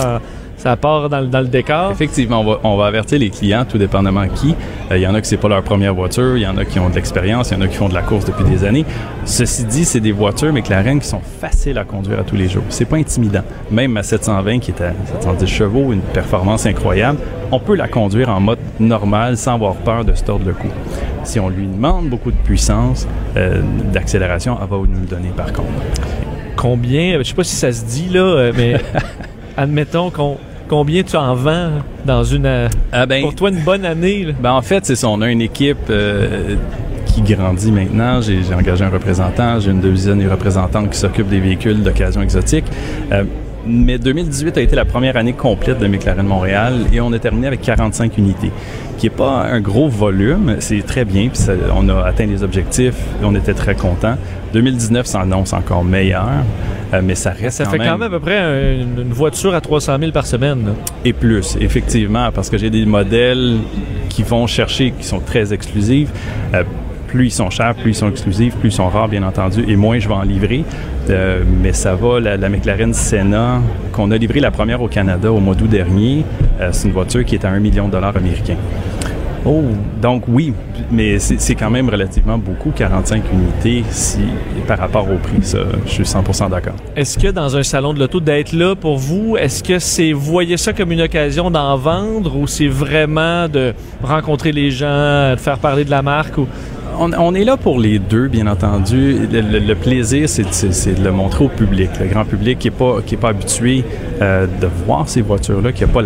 dans, le- décor. Effectivement, on va, avertir les clients, tout dépendamment qui. Euh, Il y en a qui c'est pas leur première voiture, il y en a qui ont de l'expérience, il y en a qui font de la course depuis des années. Ceci dit, c'est des voitures McLaren qui sont faciles à conduire à tous les jours. C'est pas intimidant. Même ma 720 qui est à 710 chevaux, une performance incroyable, on peut la conduire en mode normal sans avoir peur de se tordre le cou. Si on lui demande beaucoup de puissance, euh, d'accélération, elle va nous le donner par contre. Combien, je sais pas si ça se dit là, euh, mais admettons qu'on combien tu en vends dans une euh, Ah ben, pour toi une bonne année là? Ben, en fait, c'est ça. On a une équipe euh, qui grandit maintenant. J'ai j'ai engagé un représentant. J'ai une deuxième représentante qui s'occupe des véhicules d'occasion exotique. Euh, mais 2018 a été la première année complète de McLaren Montréal et on a terminé avec 45 unités, qui n'est pas un gros volume. C'est très bien. Puis ça- on a atteint les objectifs. On était très contents. 2019 s'annonce encore meilleur, euh, mais ça reste Ça fait quand même à peu près un- une, une voiture à 300 000 par semaine. là. et plus, effectivement, parce que j'ai des modèles qui vont chercher, qui sont très exclusifs. Euh, plus ils sont chers, plus ils sont exclusifs, plus ils sont rares, bien entendu, et moins je vais en livrer. Euh, mais ça va, la, la McLaren Senna, qu'on a livré la première au Canada au mois d'août dernier, euh, c'est une voiture qui est à 1 million de dollars américains. Oh, donc oui, mais c'est quand même relativement beaucoup, 45 unités si, par rapport au prix. Ça, je suis 100% d'accord. Est-ce que dans un salon de l'auto, d'être là pour vous, est-ce que c'est, vous voyez ça comme une occasion d'en vendre ou c'est vraiment de rencontrer les gens, de faire parler de la marque ou on, est là pour les deux, bien entendu. Le, plaisir, c'est de le montrer au public, le grand public qui n'est pas, pas habitué euh, de voir ces voitures-là, qui n'a pas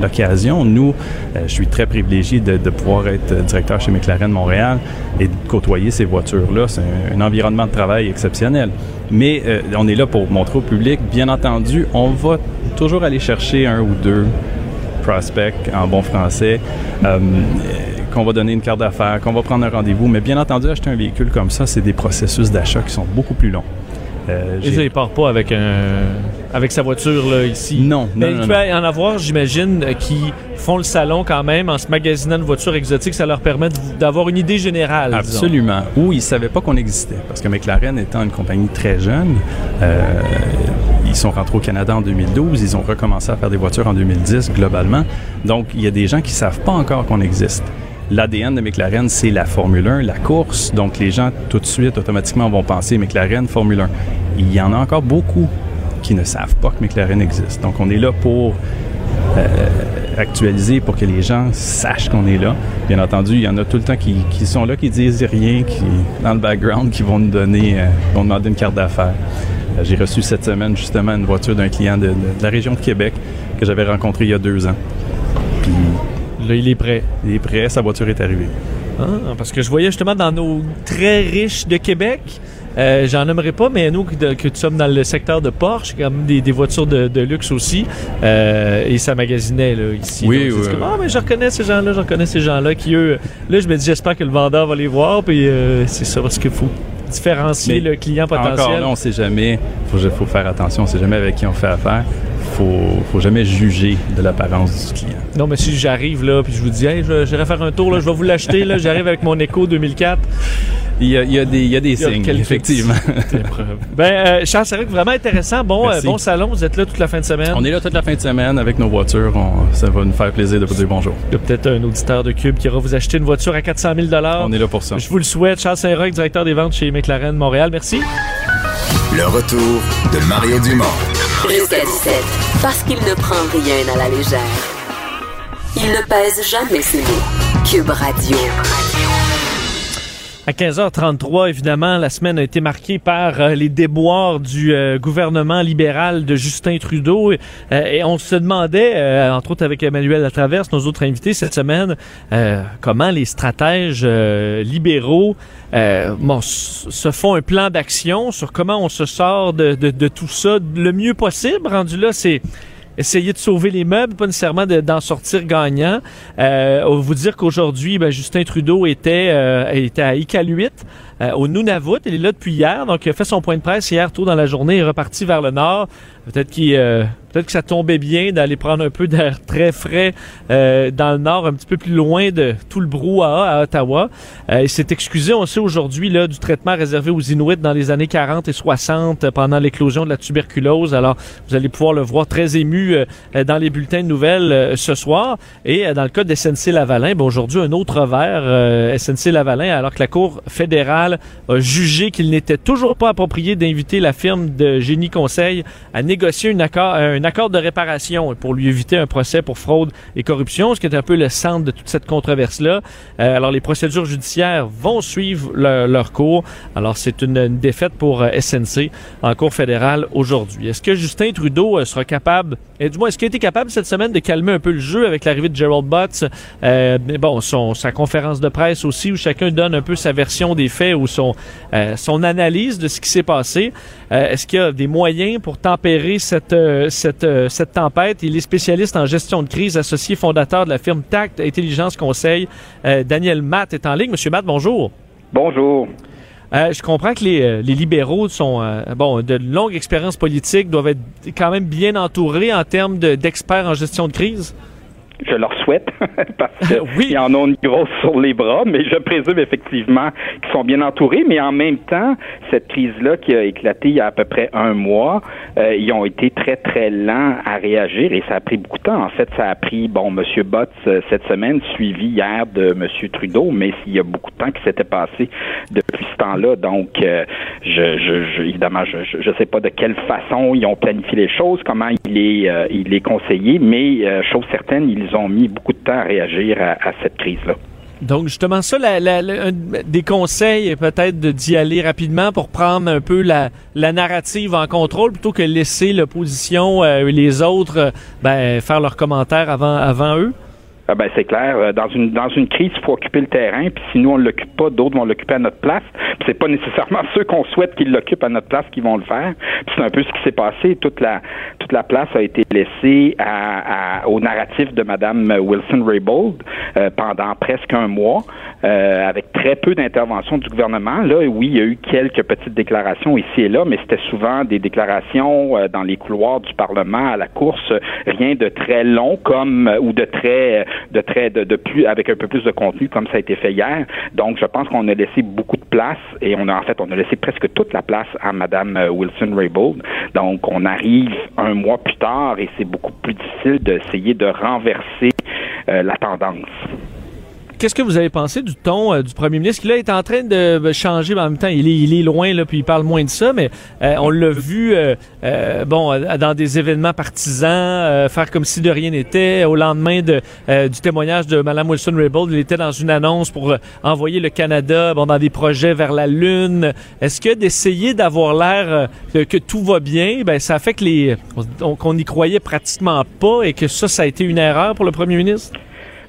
l'occasion. Nous, euh, je suis très privilégié de, pouvoir être directeur chez McLaren Montréal et de côtoyer ces voitures-là. C'est un, environnement de travail exceptionnel. Mais euh, on est là pour montrer au public. Bien entendu, on va toujours aller chercher un ou deux prospects en bon français qu'on va donner une carte d'affaires, qu'on va prendre un rendez-vous. Mais bien entendu, acheter un véhicule comme ça, c'est des processus d'achat qui sont beaucoup plus longs. Euh, Et ça, il part pas avec un avec sa voiture là, ici. Non, non, Il peut en avoir, j'imagine, euh, qui font le salon quand même en se magasinant une voiture exotique. Ça leur permet d'avoir une idée générale. Absolument. Ou ils savaient pas qu'on existait. Parce que McLaren étant une compagnie très jeune, euh, ils sont rentrés au Canada en 2012. Ils ont recommencé à faire des voitures en 2010 globalement. Donc, il y a des gens qui savent pas encore qu'on existe. L'ADN de McLaren, c'est la Formule 1, la course. Donc, les gens, tout de suite, automatiquement, vont penser McLaren, Formule 1. Il y en a encore beaucoup qui ne savent pas que McLaren existe. Donc, on est là pour euh, actualiser, pour que les gens sachent qu'on est là. Bien entendu, il y en a tout le temps qui, sont là, qui disent rien, qui, dans le background, qui vont nous donner, euh, vont demander une carte d'affaires. Euh, j'ai reçu cette semaine, justement, une voiture d'un client de, la région de Québec que j'avais rencontré il y a deux ans. Là, il est prêt. Il est prêt, sa voiture est arrivée. Ah, parce que je voyais justement dans nos très riches de Québec, euh, j'en aimerais pas, mais nous que, que sommes dans le secteur de Porsche, comme des, des voitures de, luxe aussi, euh, et ça magasinait là, ici. Oui, oui. ah, mais je reconnais ces gens-là, je reconnais ces gens-là qui, eux, là, je me dis, j'espère que le vendeur va les voir, puis euh, c'est ça, parce qu'il faut différencier le client potentiel. Encore là, on sait jamais, faut, faut faire attention, on sait jamais avec qui on fait affaire faut, faut jamais juger de l'apparence du client. Non, mais si j'arrive là, puis je vous dis, hey, j'irai faire un tour, là, je vais vous l'acheter, là, j'arrive avec mon Echo 2004. Il y a, il y a des, il y a des signes, effectivement. ben, euh, Charles, c'est vraiment intéressant. Bon, euh, bon salon, vous êtes là toute la fin de semaine. On est là toute la fin de semaine avec nos voitures. ça va nous faire plaisir de vous dire bonjour. Il y a peut-être un auditeur de Cube qui ira vous acheter une voiture à 400 000 On est là pour ça. Je vous le souhaite. Charles Saint-Roch, directeur des ventes chez McLaren Montréal. Merci. Le retour de Mario Dumont. Jusqu'à 17, parce qu'il ne prend rien à la légère. Il ne pèse jamais ses mots. Cube Radio. À 15h33, évidemment, la semaine a été marquée par euh, les déboires du euh, gouvernement libéral de Justin Trudeau. Euh, et on se demandait, entre autres avec Emmanuel Latraverse, nos autres invités cette semaine, comment les stratèges libéraux se font un plan d'action sur comment on se sort de, de, de tout ça le mieux possible. Rendu là, c'est essayer de sauver les meubles, pas nécessairement d'en sortir gagnant. Euh, on va vous dire qu'aujourd'hui, ben, Justin Trudeau était, euh, était à Iqaluit, euh, au Nunavut. Il est là depuis hier, donc il a fait son point de presse hier tôt dans la journée. Il est reparti vers le nord. Peut-être qu'il euh, peut-être que ça tombait bien d'aller prendre un peu d'air très frais euh, dans le nord, un petit peu plus loin de tout le brouhaha à Ottawa. Euh, il s'est excusé, on sait aujourd'hui, là, du traitement réservé aux Inuits dans les années 40 et 60 pendant l'éclosion de la tuberculose. Alors, vous allez pouvoir le voir très ému dans les bulletins de nouvelles ce soir. Et dans le cas de SNC Lavalin, ben, aujourd'hui, un autre revers, SNC Lavalin, alors que la Cour fédérale a jugé qu'il n'était toujours pas approprié d'inviter la firme de Génie Conseil à négocier un accord, un accord de réparation pour lui éviter un procès pour fraude et corruption, ce qui est un peu le centre de toute cette controverse-là. Euh, alors, les procédures judiciaires vont suivre leur cours. Alors, c'est une, défaite pour euh, SNC en Cour fédérale aujourd'hui. Est-ce que Justin Trudeau euh, sera capable, et du moins, est-ce qu'il a été capable cette semaine de calmer un peu le jeu avec l'arrivée de Gerald Butts? Euh, bon, sa conférence de presse aussi, où chacun donne un peu sa version des faits ou son, son analyse de ce qui s'est passé. Est-ce qu'il y a des moyens pour tempérer cette, cette euh, cette, tempête? Il est spécialiste en gestion de crise, associé fondateur de la firme Tact Intelligence Conseil. Euh, Daniel Matt est en ligne. Monsieur Matt, bonjour. Bonjour. Euh, je comprends que les, libéraux sont bon de longue expérience politique, doivent être quand même bien entourés en termes d'experts en gestion de crise. Je leur souhaite parce qu'ils en ont une grosse sur les bras, mais je présume effectivement qu'ils sont bien entourés. Mais en même temps, cette crise-là qui a éclaté il y a à peu près un mois, euh, ils ont été très très lents à réagir et ça a pris beaucoup de temps. En fait, ça a pris bon Monsieur Botts euh, cette semaine, suivi hier de Monsieur Trudeau, mais il y a beaucoup de temps qui s'était passé depuis ce temps-là. Donc, euh, je, je, évidemment, je, je sais pas de quelle façon ils ont planifié les choses, comment il est il est conseillé, mais chose certaine, ils ils ont mis beaucoup de temps à réagir à, cette crise-là. Donc, justement, ça, des conseils, peut-être d'y aller rapidement pour prendre un peu la, narrative en contrôle plutôt que laisser l'opposition et euh, les autres euh, ben, faire leurs commentaires avant eux? Ah ben c'est clair. Euh, dans une dans une crise, il faut occuper le terrain. Puis si nous on l'occupe pas, d'autres vont l'occuper à notre place. Puis c'est pas nécessairement ceux qu'on souhaite qu'ils l'occupent à notre place qui vont le faire. Puis c'est un peu ce qui s'est passé. Toute la toute la place a été laissée à, au narratif de Madame Wilson-Raybould euh, pendant presque un mois, euh, avec très peu d'intervention du gouvernement. Là, oui, il y a eu quelques petites déclarations ici et là, mais c'était souvent des déclarations dans les couloirs du Parlement à la course, rien de très long comme ou de très de très de, plus avec un peu plus de contenu comme ça a été fait hier. Donc je pense qu'on a laissé beaucoup de place et on a en fait on a laissé presque toute la place à Madame euh, Wilson Raybould. Donc on arrive un mois plus tard et c'est beaucoup plus difficile d'essayer de renverser euh, la tendance. Qu'est-ce que vous avez pensé du ton euh, du premier ministre qui là est en train de euh, changer, mais en même temps il est, loin là, puis il parle moins de ça, mais euh, on l'a vu bon dans des événements partisans faire comme si de rien n'était. Au lendemain de, du témoignage de Mme Wilson Raybould, il était dans une annonce pour envoyer le Canada dans des projets vers la lune. Est-ce que d'essayer d'avoir l'air que, tout va bien, ben ça fait que les qu'on n'y croyait pratiquement pas et que ça ça a été une erreur pour le premier ministre?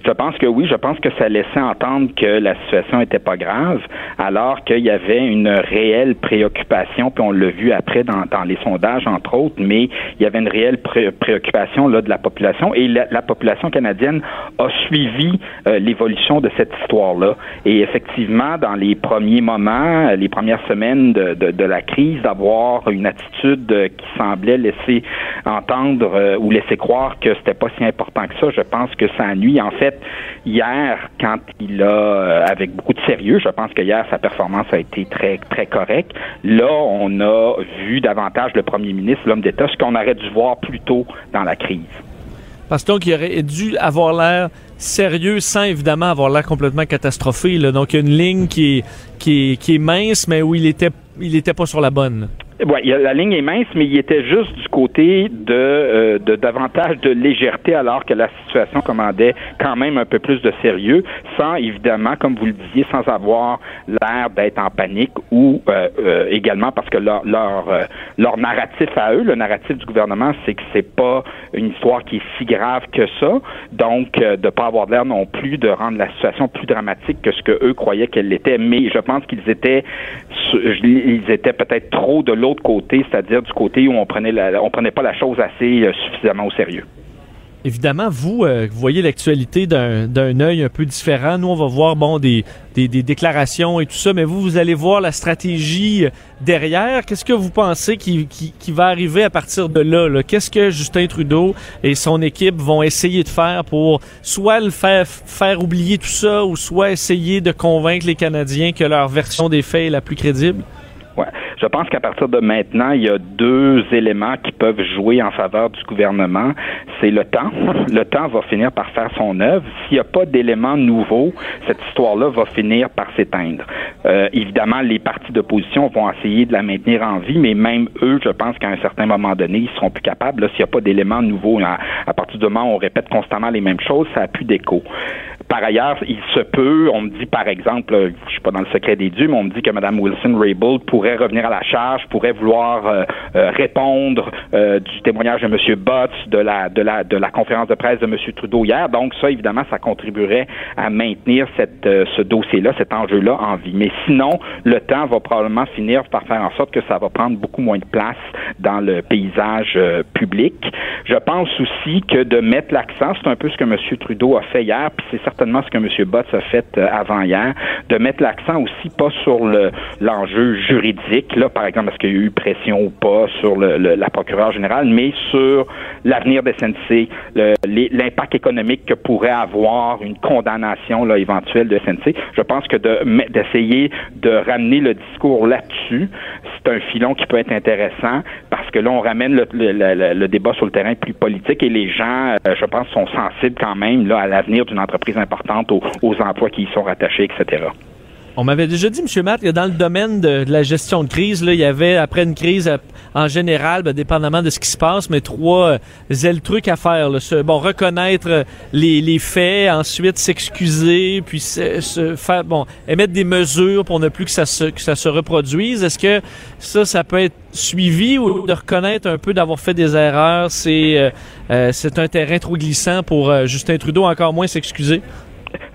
Je pense que oui, je pense que ça laissait entendre que la situation était pas grave, alors qu'il y avait une réelle préoccupation, puis on l'a vu après dans, les sondages, entre autres, mais il y avait une réelle préoccupation là, de la population et la, population canadienne a suivi euh, l'évolution de cette histoire-là. Et effectivement, dans les premiers moments, les premières semaines de, la crise, d'avoir une attitude qui semblait laisser entendre euh, ou laisser croire que c'était pas si important que ça, je pense que ça nuit en fait hier, quand il a, euh, avec beaucoup de sérieux, je pense que hier, sa performance a été très, très correcte. Là, on a vu davantage le premier ministre, l'homme d'État, ce qu'on aurait dû voir plus tôt dans la crise. Parce qu'il aurait dû avoir l'air sérieux sans évidemment avoir l'air complètement catastrophé. Donc, il y a une ligne qui est, mince, mais où il était, il pas sur la bonne. Ouais, la ligne est mince, mais il était juste du côté de, euh, de davantage de légèreté, alors que la situation commandait quand même un peu plus de sérieux, sans évidemment, comme vous le disiez, sans avoir l'air d'être en panique ou euh, euh, également parce que leur leur, leur narratif à eux, le narratif du gouvernement, c'est que c'est pas une histoire qui est si grave que ça, donc de pas avoir l'air non plus de rendre la situation plus dramatique que ce que eux croyaient qu'elle l'était. Mais je pense qu'ils étaient ils étaient peut-être trop de c'est-à-dire du côté où on prenait prenait pas la chose assez euh, suffisamment au sérieux. Évidemment, vous, euh, voyez l'actualité d'un œil un peu différent. Nous, on va voir bon des, déclarations et tout ça, mais vous, vous allez voir la stratégie euh, derrière. Qu'est-ce que vous pensez qui, va arriver à partir de là? -là? Qu'est-ce que Justin Trudeau et son équipe vont essayer de faire pour soit le faire, faire oublier tout ça ou soit essayer de convaincre les Canadiens que leur version des faits est la plus crédible? Ouais. Je pense qu'à partir de maintenant, il y a deux éléments qui peuvent jouer en faveur du gouvernement. C'est le temps. Le temps va finir par faire son œuvre. S'il n'y a pas d'éléments nouveaux, cette histoire-là va finir par s'éteindre. Euh, évidemment, les partis d'opposition vont essayer de la maintenir en vie, mais même eux, je pense qu'à un certain moment donné, ils seront plus capables. S'il n'y a pas d'éléments nouveaux, à, à, partir du moment où on répète constamment les mêmes choses, ça n'a plus d'écho. Par ailleurs, il se peut, on me dit par exemple, je suis pas dans le secret des dieux, mais on me dit que Mme Wilson-Raybould pourrait revenir à la charge, pourrait vouloir euh, euh, répondre euh, du témoignage de M. Botts, de la, de, la, de la conférence de presse de M. Trudeau hier. Donc ça, évidemment, ça contribuerait à maintenir cette, ce dossier-là, cet enjeu-là en vie. Mais sinon, le temps va probablement finir par faire en sorte que ça va prendre beaucoup moins de place dans le paysage euh, public. Je pense aussi que de mettre l'accent, c'est un peu ce que M. Trudeau a fait hier, puis c'est certainement ce que M. Botts a fait euh, avant hier, de mettre l'accent aussi pas sur le l'enjeu juridique, là, par exemple, est-ce qu'il y a eu pression ou pas sur la procureure générale, mais sur l'avenir des SNC, l'impact économique que pourrait avoir une condamnation là, éventuelle de SNC. Je pense que d'essayer de, ramener le discours là-dessus, c'est un filon qui peut être intéressant parce que là, on ramène le, débat sur le terrain plus politique et les gens, euh, je pense, sont sensibles quand même là, à l'avenir d'une entreprise importante, aux emplois qui y sont rattachés, etc. On m'avait déjà dit, M. Matt, que dans le domaine de, la gestion de crise, là, il y avait, après une crise, euh, en général, ben, dépendamment de ce qui se passe, mais trois euh, trucs à faire. Là. bon, reconnaître euh, les, les, faits, ensuite s'excuser, puis se, faire, bon, émettre des mesures pour ne plus que ça se, que ça se reproduise. Est-ce que ça, ça peut être suivi ou de reconnaître un peu d'avoir fait des erreurs, c'est euh, c'est un terrain trop glissant pour Justin Trudeau, encore moins s'excuser?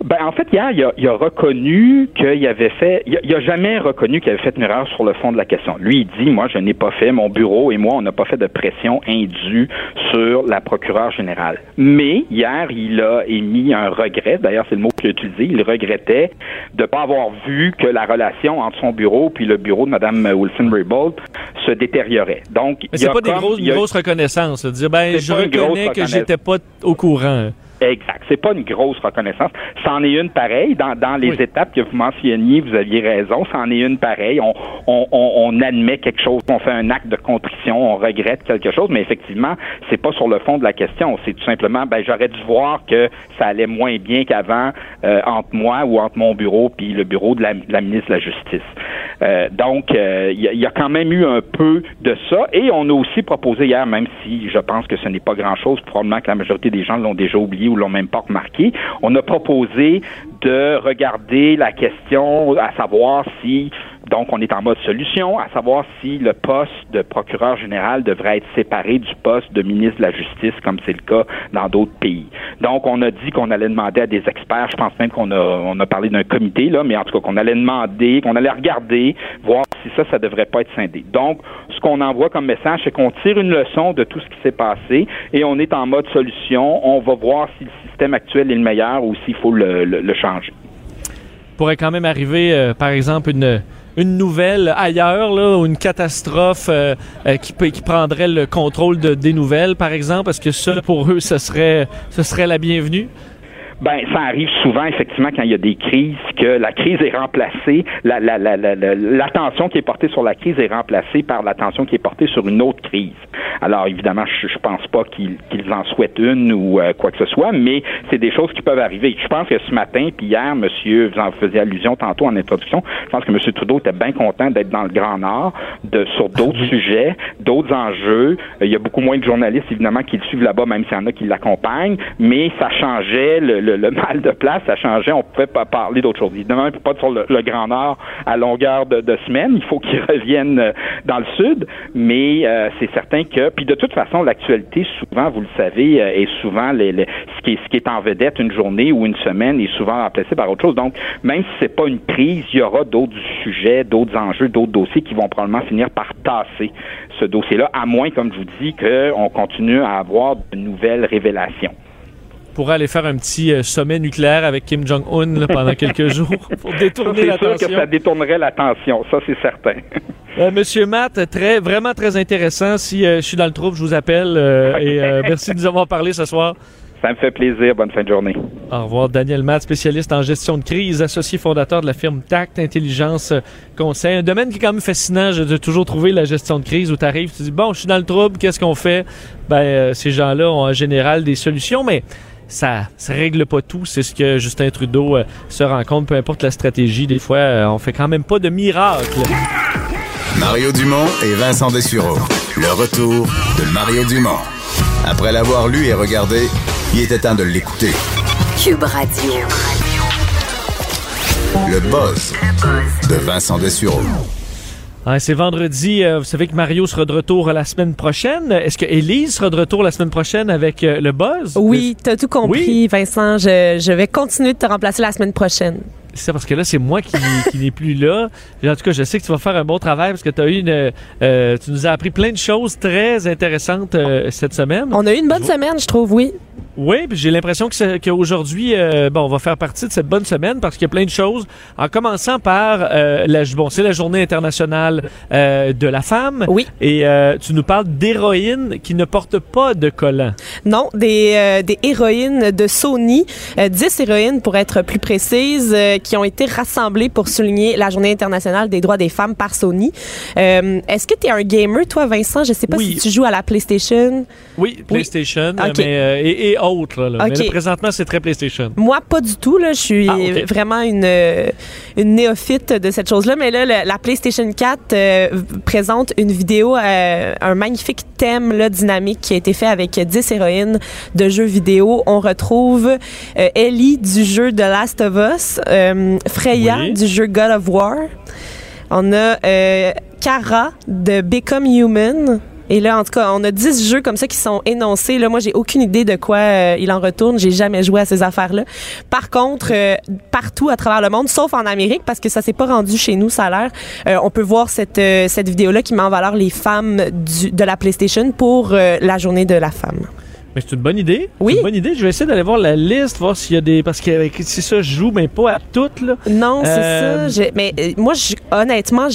Ben, en fait, hier, il a, il a reconnu qu'il avait fait. Il a, jamais reconnu qu'il avait fait une erreur sur le fond de la question. Lui, il dit Moi, je n'ai pas fait, mon bureau et moi, on n'a pas fait de pression indue sur la procureure générale. Mais hier, il a émis un regret. D'ailleurs, c'est le mot qu'il a utilisé. Il regrettait de ne pas avoir vu que la relation entre son bureau puis le bureau de Mme Wilson-Raybould se détériorait. Donc, Mais c'est pas des grosses, une grosse reconnaissance. Dire, ben, je reconnais que j'étais pas au courant. Exact. C'est pas une grosse reconnaissance. C'en est une pareille. Dans, dans les étapes que vous mentionniez, vous aviez raison. C'en est une pareille. On, on, on, admet quelque chose, on fait un acte de contrition, on regrette quelque chose, mais effectivement, c'est pas sur le fond de la question. C'est tout simplement, ben j'aurais dû voir que ça allait moins bien qu'avant euh, entre moi ou entre mon bureau puis le bureau de la, la ministre de la Justice. Euh, donc, euh, il y, a quand même eu un peu de ça. Et on a aussi proposé hier, même si je pense que ce n'est pas grand-chose, probablement que la majorité des gens l'ont déjà oublié ou l'ont même pas remarqué, on a proposé de regarder la question à savoir si donc, on est en mode solution, à savoir si le poste de procureur général devrait être séparé du poste de ministre de la Justice, comme c'est le cas dans d'autres pays. Donc, on a dit qu'on allait demander à des experts, je pense même qu'on a, a parlé d'un comité, là, mais en tout cas qu'on allait demander, qu'on allait regarder, voir si ça, ça devrait pas être scindé. Donc, ce qu'on envoie comme message, c'est qu'on tire une leçon de tout ce qui s'est passé et on est en mode solution. On va voir si le système actuel est le meilleur ou s'il faut le, le, changer. Pourrait quand même arriver, euh, par exemple, une une nouvelle ailleurs, ou une catastrophe euh, euh, qui, qui prendrait le contrôle de, des nouvelles, par exemple? Est-ce que ça, pour eux, ce serait, ce serait la bienvenue? Ben, ça arrive souvent, effectivement, quand il y a des crises, que la crise est remplacée, l'attention la, qui est portée sur la crise est remplacée par l'attention qui est portée sur une autre crise. Alors, évidemment, je, je pense pas qu'ils en souhaitent une ou euh, quoi que ce soit, mais c'est des choses qui peuvent arriver. Je pense que ce matin, puis hier, monsieur, vous en faisiez allusion tantôt en introduction, je pense que monsieur Trudeau était bien content d'être dans le Grand Nord, de, sur d'autres sujets, d'autres enjeux. Il y a beaucoup moins de journalistes, évidemment, qui le suivent là-bas, même s'il y en a qui l'accompagnent, mais ça changeait le le, mal de place, ça changeait, on pouvait pas parler d'autre chose. Évidemment, il ne peut pas sur le, Grand Nord à longueur de, semaine, il faut qu'il revienne euh, dans le Sud, mais euh, c'est certain que, puis de toute façon, l'actualité, souvent, vous le savez, euh, est souvent ce, qui est, ce qui est en vedette une journée ou une semaine est souvent remplacé par autre chose. Donc, même si c'est pas une crise, il y aura d'autres sujets, d'autres enjeux, d'autres dossiers qui vont probablement finir par tasser ce dossier-là, à moins, comme je vous dis, qu'on continue à avoir de nouvelles révélations pourrait aller faire un petit euh, sommet nucléaire avec Kim Jong-un pendant quelques jours pour détourner l'attention. C'est sûr que ça détournerait l'attention, ça c'est certain. Euh, Monsieur Matt, très, vraiment très intéressant. Si euh, je suis dans le troupe, je vous appelle et merci de nous avoir parlé ce soir. Ça me fait plaisir. Bonne fin de journée. Au revoir. Daniel Matt, spécialiste en gestion de crise, associé fondateur de la firme Tact Intelligence Conseil. Un domaine qui est quand même fascinant de toujours trouver la gestion de crise où tu arrives, tu dis, bon, je suis dans le trouble, qu'est-ce qu'on fait? Ben, ces gens-là ont en général des solutions, mais ça ne règle pas tout. C'est ce que Justin Trudeau euh, se rend compte, peu importe la stratégie. Des fois, euh, on fait quand même pas de miracle. Mario Dumont et Vincent Dessureau. Le retour de Mario Dumont. Après l'avoir lu et regardé, il était temps de l'écouter. Cube Radio. Le buzz de Vincent Dessureau. Ah, c'est vendredi. Euh, vous savez que Mario sera de retour la semaine prochaine. Est-ce que Elise sera de retour la semaine prochaine avec euh, le buzz? Oui, tu as tout compris, Vincent. Je, je, vais continuer de te remplacer la semaine prochaine. C'est ça, parce que là, c'est moi qui, qui n'ai plus là. En tout cas, je sais que tu vas faire un bon travail parce que tu as eu une, euh, tu nous as appris plein de choses très intéressantes euh, cette semaine. On a eu une bonne Je- semaine, je trouve, oui. Oui, puis j'ai l'impression que qu'aujourd'hui, euh, bon, on va faire partie de cette bonne semaine parce qu'il y a plein de choses. En commençant par, la, bon, c'est la journée internationale de la femme. Oui. Et tu nous parles d'héroïnes qui ne portent pas de collant. Non, des, des héroïnes de Sony, euh, 10 héroïnes pour être plus précise, qui ont été rassemblées pour souligner la Journée internationale des droits des femmes par Sony. Euh, Est-ce que tu es un gamer, toi, Vincent? Je sais pas Oui. si tu joues à la PlayStation. Oui, PlayStation, mais, euh, et, et autres. Là, Mais Ok. là, présentement, c'est très PlayStation. Moi, pas du tout. Là. Je suis Ah, vraiment une, euh, une néophyte de cette chose-là. Mais là, la PlayStation 4 euh, v- présente une vidéo, un magnifique thème là, dynamique qui a été fait avec 10 héroïnes de jeux vidéo. On retrouve Ellie du jeu The Last of Us, euh, Freya Oui. du jeu God of War. On a euh, Kara de Become Human. Et là, en tout cas, on a 10 jeux comme ça qui sont énoncés. Là, moi, j'ai aucune idée de quoi euh, il en retourne. J'ai jamais joué à ces affaires-là. Par contre, euh, partout à travers le monde, sauf en Amérique, parce que ça s'est pas rendu chez nous, ça a l'air, euh, on peut voir cette, euh, cette vidéo-là qui met en valeur les femmes du, de la PlayStation pour euh, la journée de la femme. Mais c'est une bonne idée. Oui. Une bonne idée. Je vais essayer d'aller voir la liste, voir s'il y a des. Parce que c'est ça, je joue, mais pas à toutes, là. Non, c'est Euh, ça. Mais euh, moi, je- honnêtement,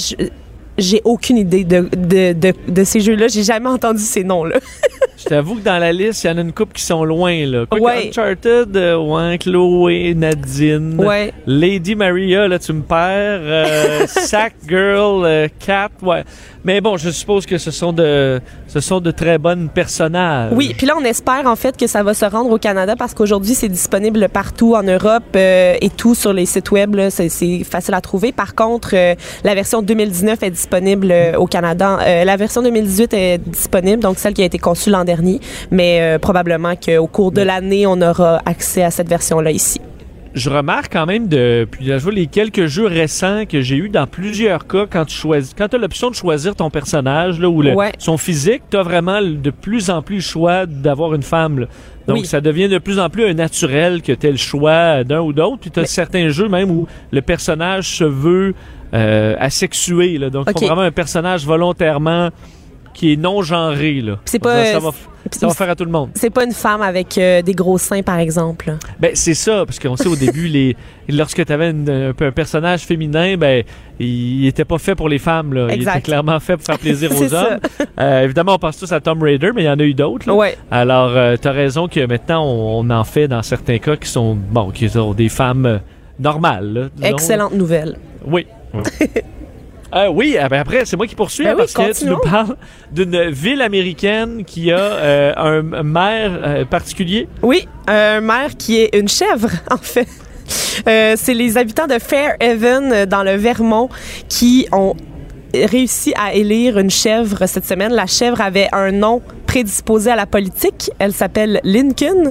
j'ai aucune idée de, de, de, de ces jeux-là. J'ai jamais entendu ces noms-là. T'avoue que dans la liste, il y en a une couple qui sont loin, là. Quoique Ouais. Uncharted, euh, ouais, Chloé, Nadine. Ouais. Lady Maria, là, tu me perds. Euh, Sack Girl, euh, Cat, ouais. Mais bon, je suppose que ce sont de, ce sont de très bonnes personnages. Oui, puis là, on espère en fait que ça va se rendre au Canada parce qu'aujourd'hui, c'est disponible partout en Europe euh, et tout sur les sites web. C'est facile à trouver. Par contre, euh, la version 2019 est disponible euh, au Canada. La version 2018 est disponible, donc celle qui a été conçue l'an dernier. Mais euh, probablement qu'au cours de l'année, on aura accès à cette version-là ici. Je remarque quand même depuis les quelques jeux récents que j'ai eu dans plusieurs cas quand tu choisis quand as l'option de choisir ton personnage là ou le- Ouais. son physique, tu as vraiment de plus en plus le choix d'avoir une femme. là. Donc Oui. ça devient de plus en plus un naturel que tu le choix d'un ou d'autre. Puis tu as Mais- certains jeux même où le personnage se veut euh, asexué là. Donc Ok. faut vraiment un personnage volontairement qui est non genré là. C'est Ça, pas- ça va, ça va faire à tout le monde. C'est pas une femme avec euh, des gros seins, par exemple. Ben c'est ça, parce qu'on sait au début, les, lorsque tu avais un, un personnage féminin, ben il était pas fait pour les femmes. Là. Il était clairement fait pour faire plaisir aux hommes. Euh, évidemment, on pense tous à Tom Raider, mais il y en a eu d'autres. Ouais. Alors, euh, tu as raison que maintenant, on, on en fait dans certains cas qui sont bon, qui sont des femmes euh, normales. là. Excellente nouvelle. Oui. Euh, oui, ah ben après, c'est moi qui poursuis Ben hein, oui, parce que tu nous parles d'une ville américaine qui a euh, un maire euh, particulier. Oui, un maire qui est une chèvre, en fait. C'est les habitants de Fairhaven, dans le Vermont, qui ont réussi à élire une chèvre cette semaine. La chèvre avait un nom prédisposé à la politique. Elle s'appelle Lincoln.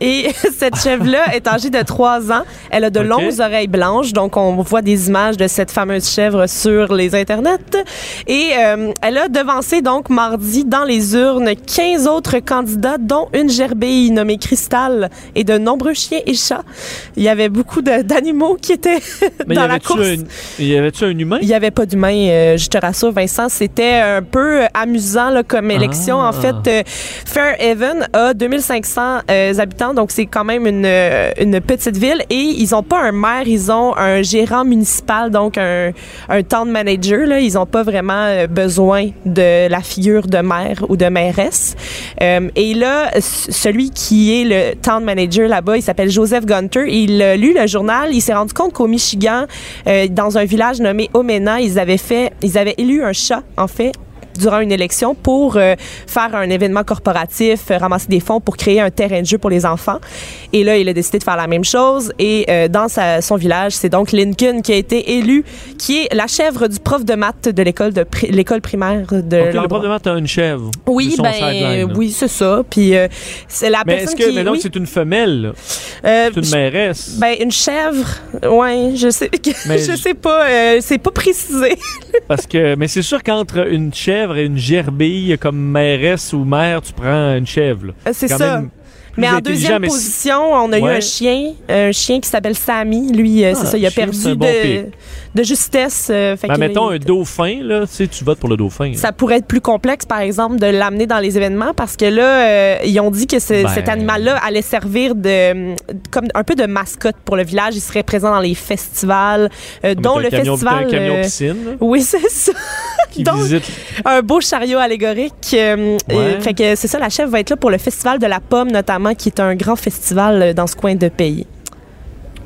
Et cette chèvre-là est âgée de 3 ans. Elle a de longues oreilles blanches. Donc, on voit des images de cette fameuse chèvre sur les internets. Et euh, elle a devancé, donc, mardi, dans les urnes, 15 autres candidats, dont une gerbille nommée Cristal et de nombreux chiens et chats. Il y avait beaucoup d'animaux qui étaient Mais dans la course. un, y avait-tu un humain? Il n'y avait pas d'humain, euh, je te rassure, Vincent. C'était un peu euh, amusant là, comme élection. Ah. En fait, euh, Fairhaven a 2500 euh, habitants, donc c'est quand même une, euh, une petite ville. Et ils n'ont pas un maire, ils ont un gérant municipal, donc un, town manager. Ils n'ont pas vraiment besoin de la figure de maire ou de mairesse. Et là, celui qui est le town manager là-bas, il s'appelle Joseph Gunter. Il a lu le journal. Il s'est rendu compte qu'au Michigan, dans un village nommé Omena, ils avaient fait, ils avaient élu un chat, en fait durant une élection pour euh, faire un événement corporatif, euh, ramasser des fonds pour créer un terrain de jeu pour les enfants. Et là, il a décidé de faire la même chose. Et euh, dans sa- son village, c'est donc Lincoln qui a été élu, qui est la chèvre du prof de maths de l'école de pri- l'école primaire de Ok, le prof de maths a une chèvre. Oui, ben sideline, oui, c'est ça. Puis c'est la Mais personne est-ce que, qui mais donc oui, c'est une femelle, c'est une mairesse. ben une chèvre, ouais, je sais, Mais je sais pas, c'est pas précisé. Parce que, mais c'est sûr qu'entre une chèvre et une gerbille comme mairesse ou mère, tu prends une chèvre. là. C'est ça. même- Mais en deuxième mais position, on a eu un chien, un chien qui s'appelle Sammy. Lui, euh, Ah, c'est ça, il a chien, perdu bon de, justesse. euh, fait Ben, mettons un dauphin, là, tu sais, tu votes pour le dauphin. Ça pourrait être plus complexe, par exemple, de l'amener dans les événements parce que là, euh, ils ont dit que ce- Ben. cet animal-là allait servir de comme un peu de mascotte pour le village. Il serait présent dans les festivals, euh, dont le camion, festival. un camion euh, piscine oui, c'est ça. qui donc, visite. un beau chariot allégorique. euh, Ouais. euh, fait que c'est ça, la chef va être là pour le festival de la pomme, notamment, qui est un grand festival euh, dans ce coin de pays.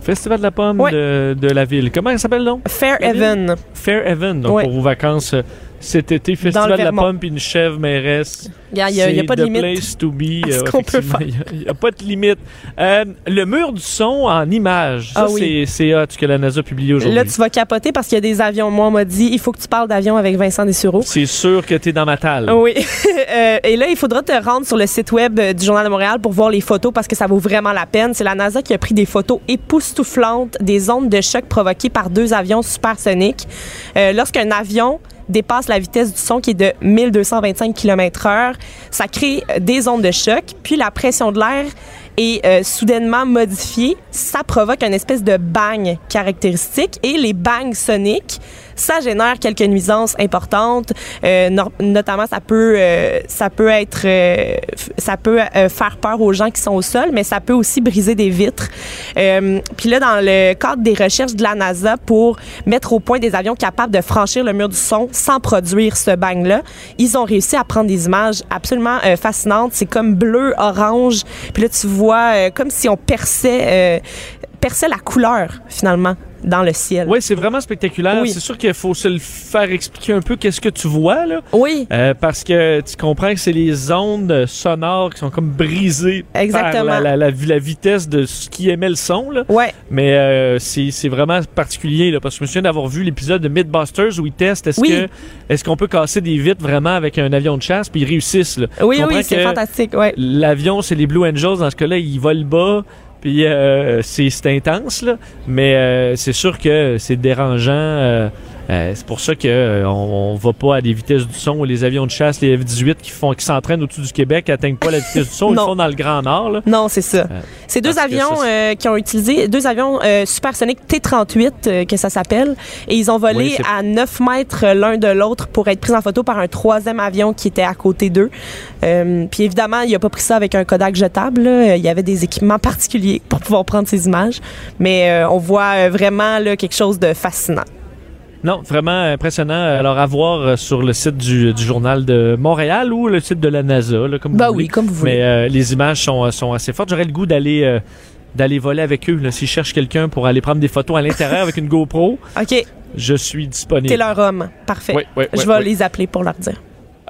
Festival de la pomme Ouais. de, de la ville. Comment ça s'appelle donc? Fairhaven. Fairhaven, donc Ouais. pour vos vacances euh, cet été, Festival de la pomme puis une chèvre mairesse. Il n'y a, y a- y a pas de limite. place to be. euh, qu'on peut effectivement. Il n'y a, pas de limite. Euh, le mur du son en images, ça Ah oui. c'est hot que la NASA a publié aujourd'hui. Là, tu vas capoter parce qu'il y a des avions. Moi, on m'a dit, il faut que tu parles d'avion avec Vincent Dessureau. C'est sûr que tu es dans ma talle. Oui. Euh, et là, il faudra te rendre sur le site web euh, du Journal de Montréal pour voir les photos parce que ça vaut vraiment la peine. C'est la NASA qui a pris des photos époustouflantes des ondes de choc provoquées par deux avions supersoniques. Euh, Lorsqu'un avion dépasse la vitesse du son qui est de 1225 km/h, ça crée euh, des ondes de choc, puis la pression de l'air est euh, soudainement modifiée. Ça provoque une espèce de bang caractéristique et les bangs soniques, ça génère quelques nuisances importantes. Euh, no- notamment, ça peut, euh, ça peut être, euh, ça peut euh, faire peur aux gens qui sont au sol, mais ça peut aussi briser des vitres. Euh, Puis là, dans le cadre des recherches de la NASA pour mettre au point des avions capables de franchir le mur du son sans produire ce bang-là, ils ont réussi à prendre des images absolument euh, fascinantes. C'est comme bleu, orange. Puis là, tu vois comme si on perçait, perçait la couleur finalement dans le ciel. Oui, c'est vraiment spectaculaire. Oui. C'est sûr qu'il faut se le faire expliquer un peu qu'est-ce que tu vois, là. Oui. Euh, parce que tu comprends que c'est les ondes sonores qui sont comme brisées Exactement. par la, la- la- la vitesse de ce qui émet le son. Là. Ouais. Mais euh, c'est vraiment particulier là, parce que je me souviens d'avoir vu l'épisode de Mythbusters où ils testent est-ce Oui. que est-ce qu'on peut casser des vitres vraiment avec un avion de chasse puis ils réussissent. Là. Oui, oui, c'est que fantastique. Ouais. L'avion, c'est les Blue Angels. Dans ce cas-là, ils volent bas. Puis euh, c'est intense, là. Mais euh, c'est sûr que c'est dérangeant. Euh, euh, c'est pour ça que euh, on, va pas à des vitesses du son où les avions de chasse, les F-18 qui font qui s'entraînent au-dessus du Québec, atteignent pas la vitesse du son. Ils le font dans le Grand Nord. Là. Non, c'est ça. c'est deux avions ça, euh, qui ont utilisé, deux avions euh, supersoniques T-38, euh, que ça s'appelle, et ils ont volé Oui, à 9 mètres l'un de l'autre pour être pris en photo par un troisième avion qui était à côté d'eux. Euh, puis évidemment, il a pas pris ça avec un Kodak jetable. là. Il y avait des équipements particuliers pour pouvoir prendre ces images. Mais euh, on voit euh, vraiment là, quelque chose de fascinant. Non, vraiment impressionnant. Alors à voir euh, sur le site du, du journal de Montréal ou le site de la NASA, là, comme Bah vous oui, voulez. comme vous voulez. Mais euh, les images sont, sont assez fortes. J'aurais le goût d'aller euh, d'aller voler avec eux. S'ils cherchent quelqu'un pour aller prendre des photos à l'intérieur avec une GoPro, OK, je suis disponible. t'es leur homme. Parfait. Oui, oui, Je vais oui. les appeler pour leur dire.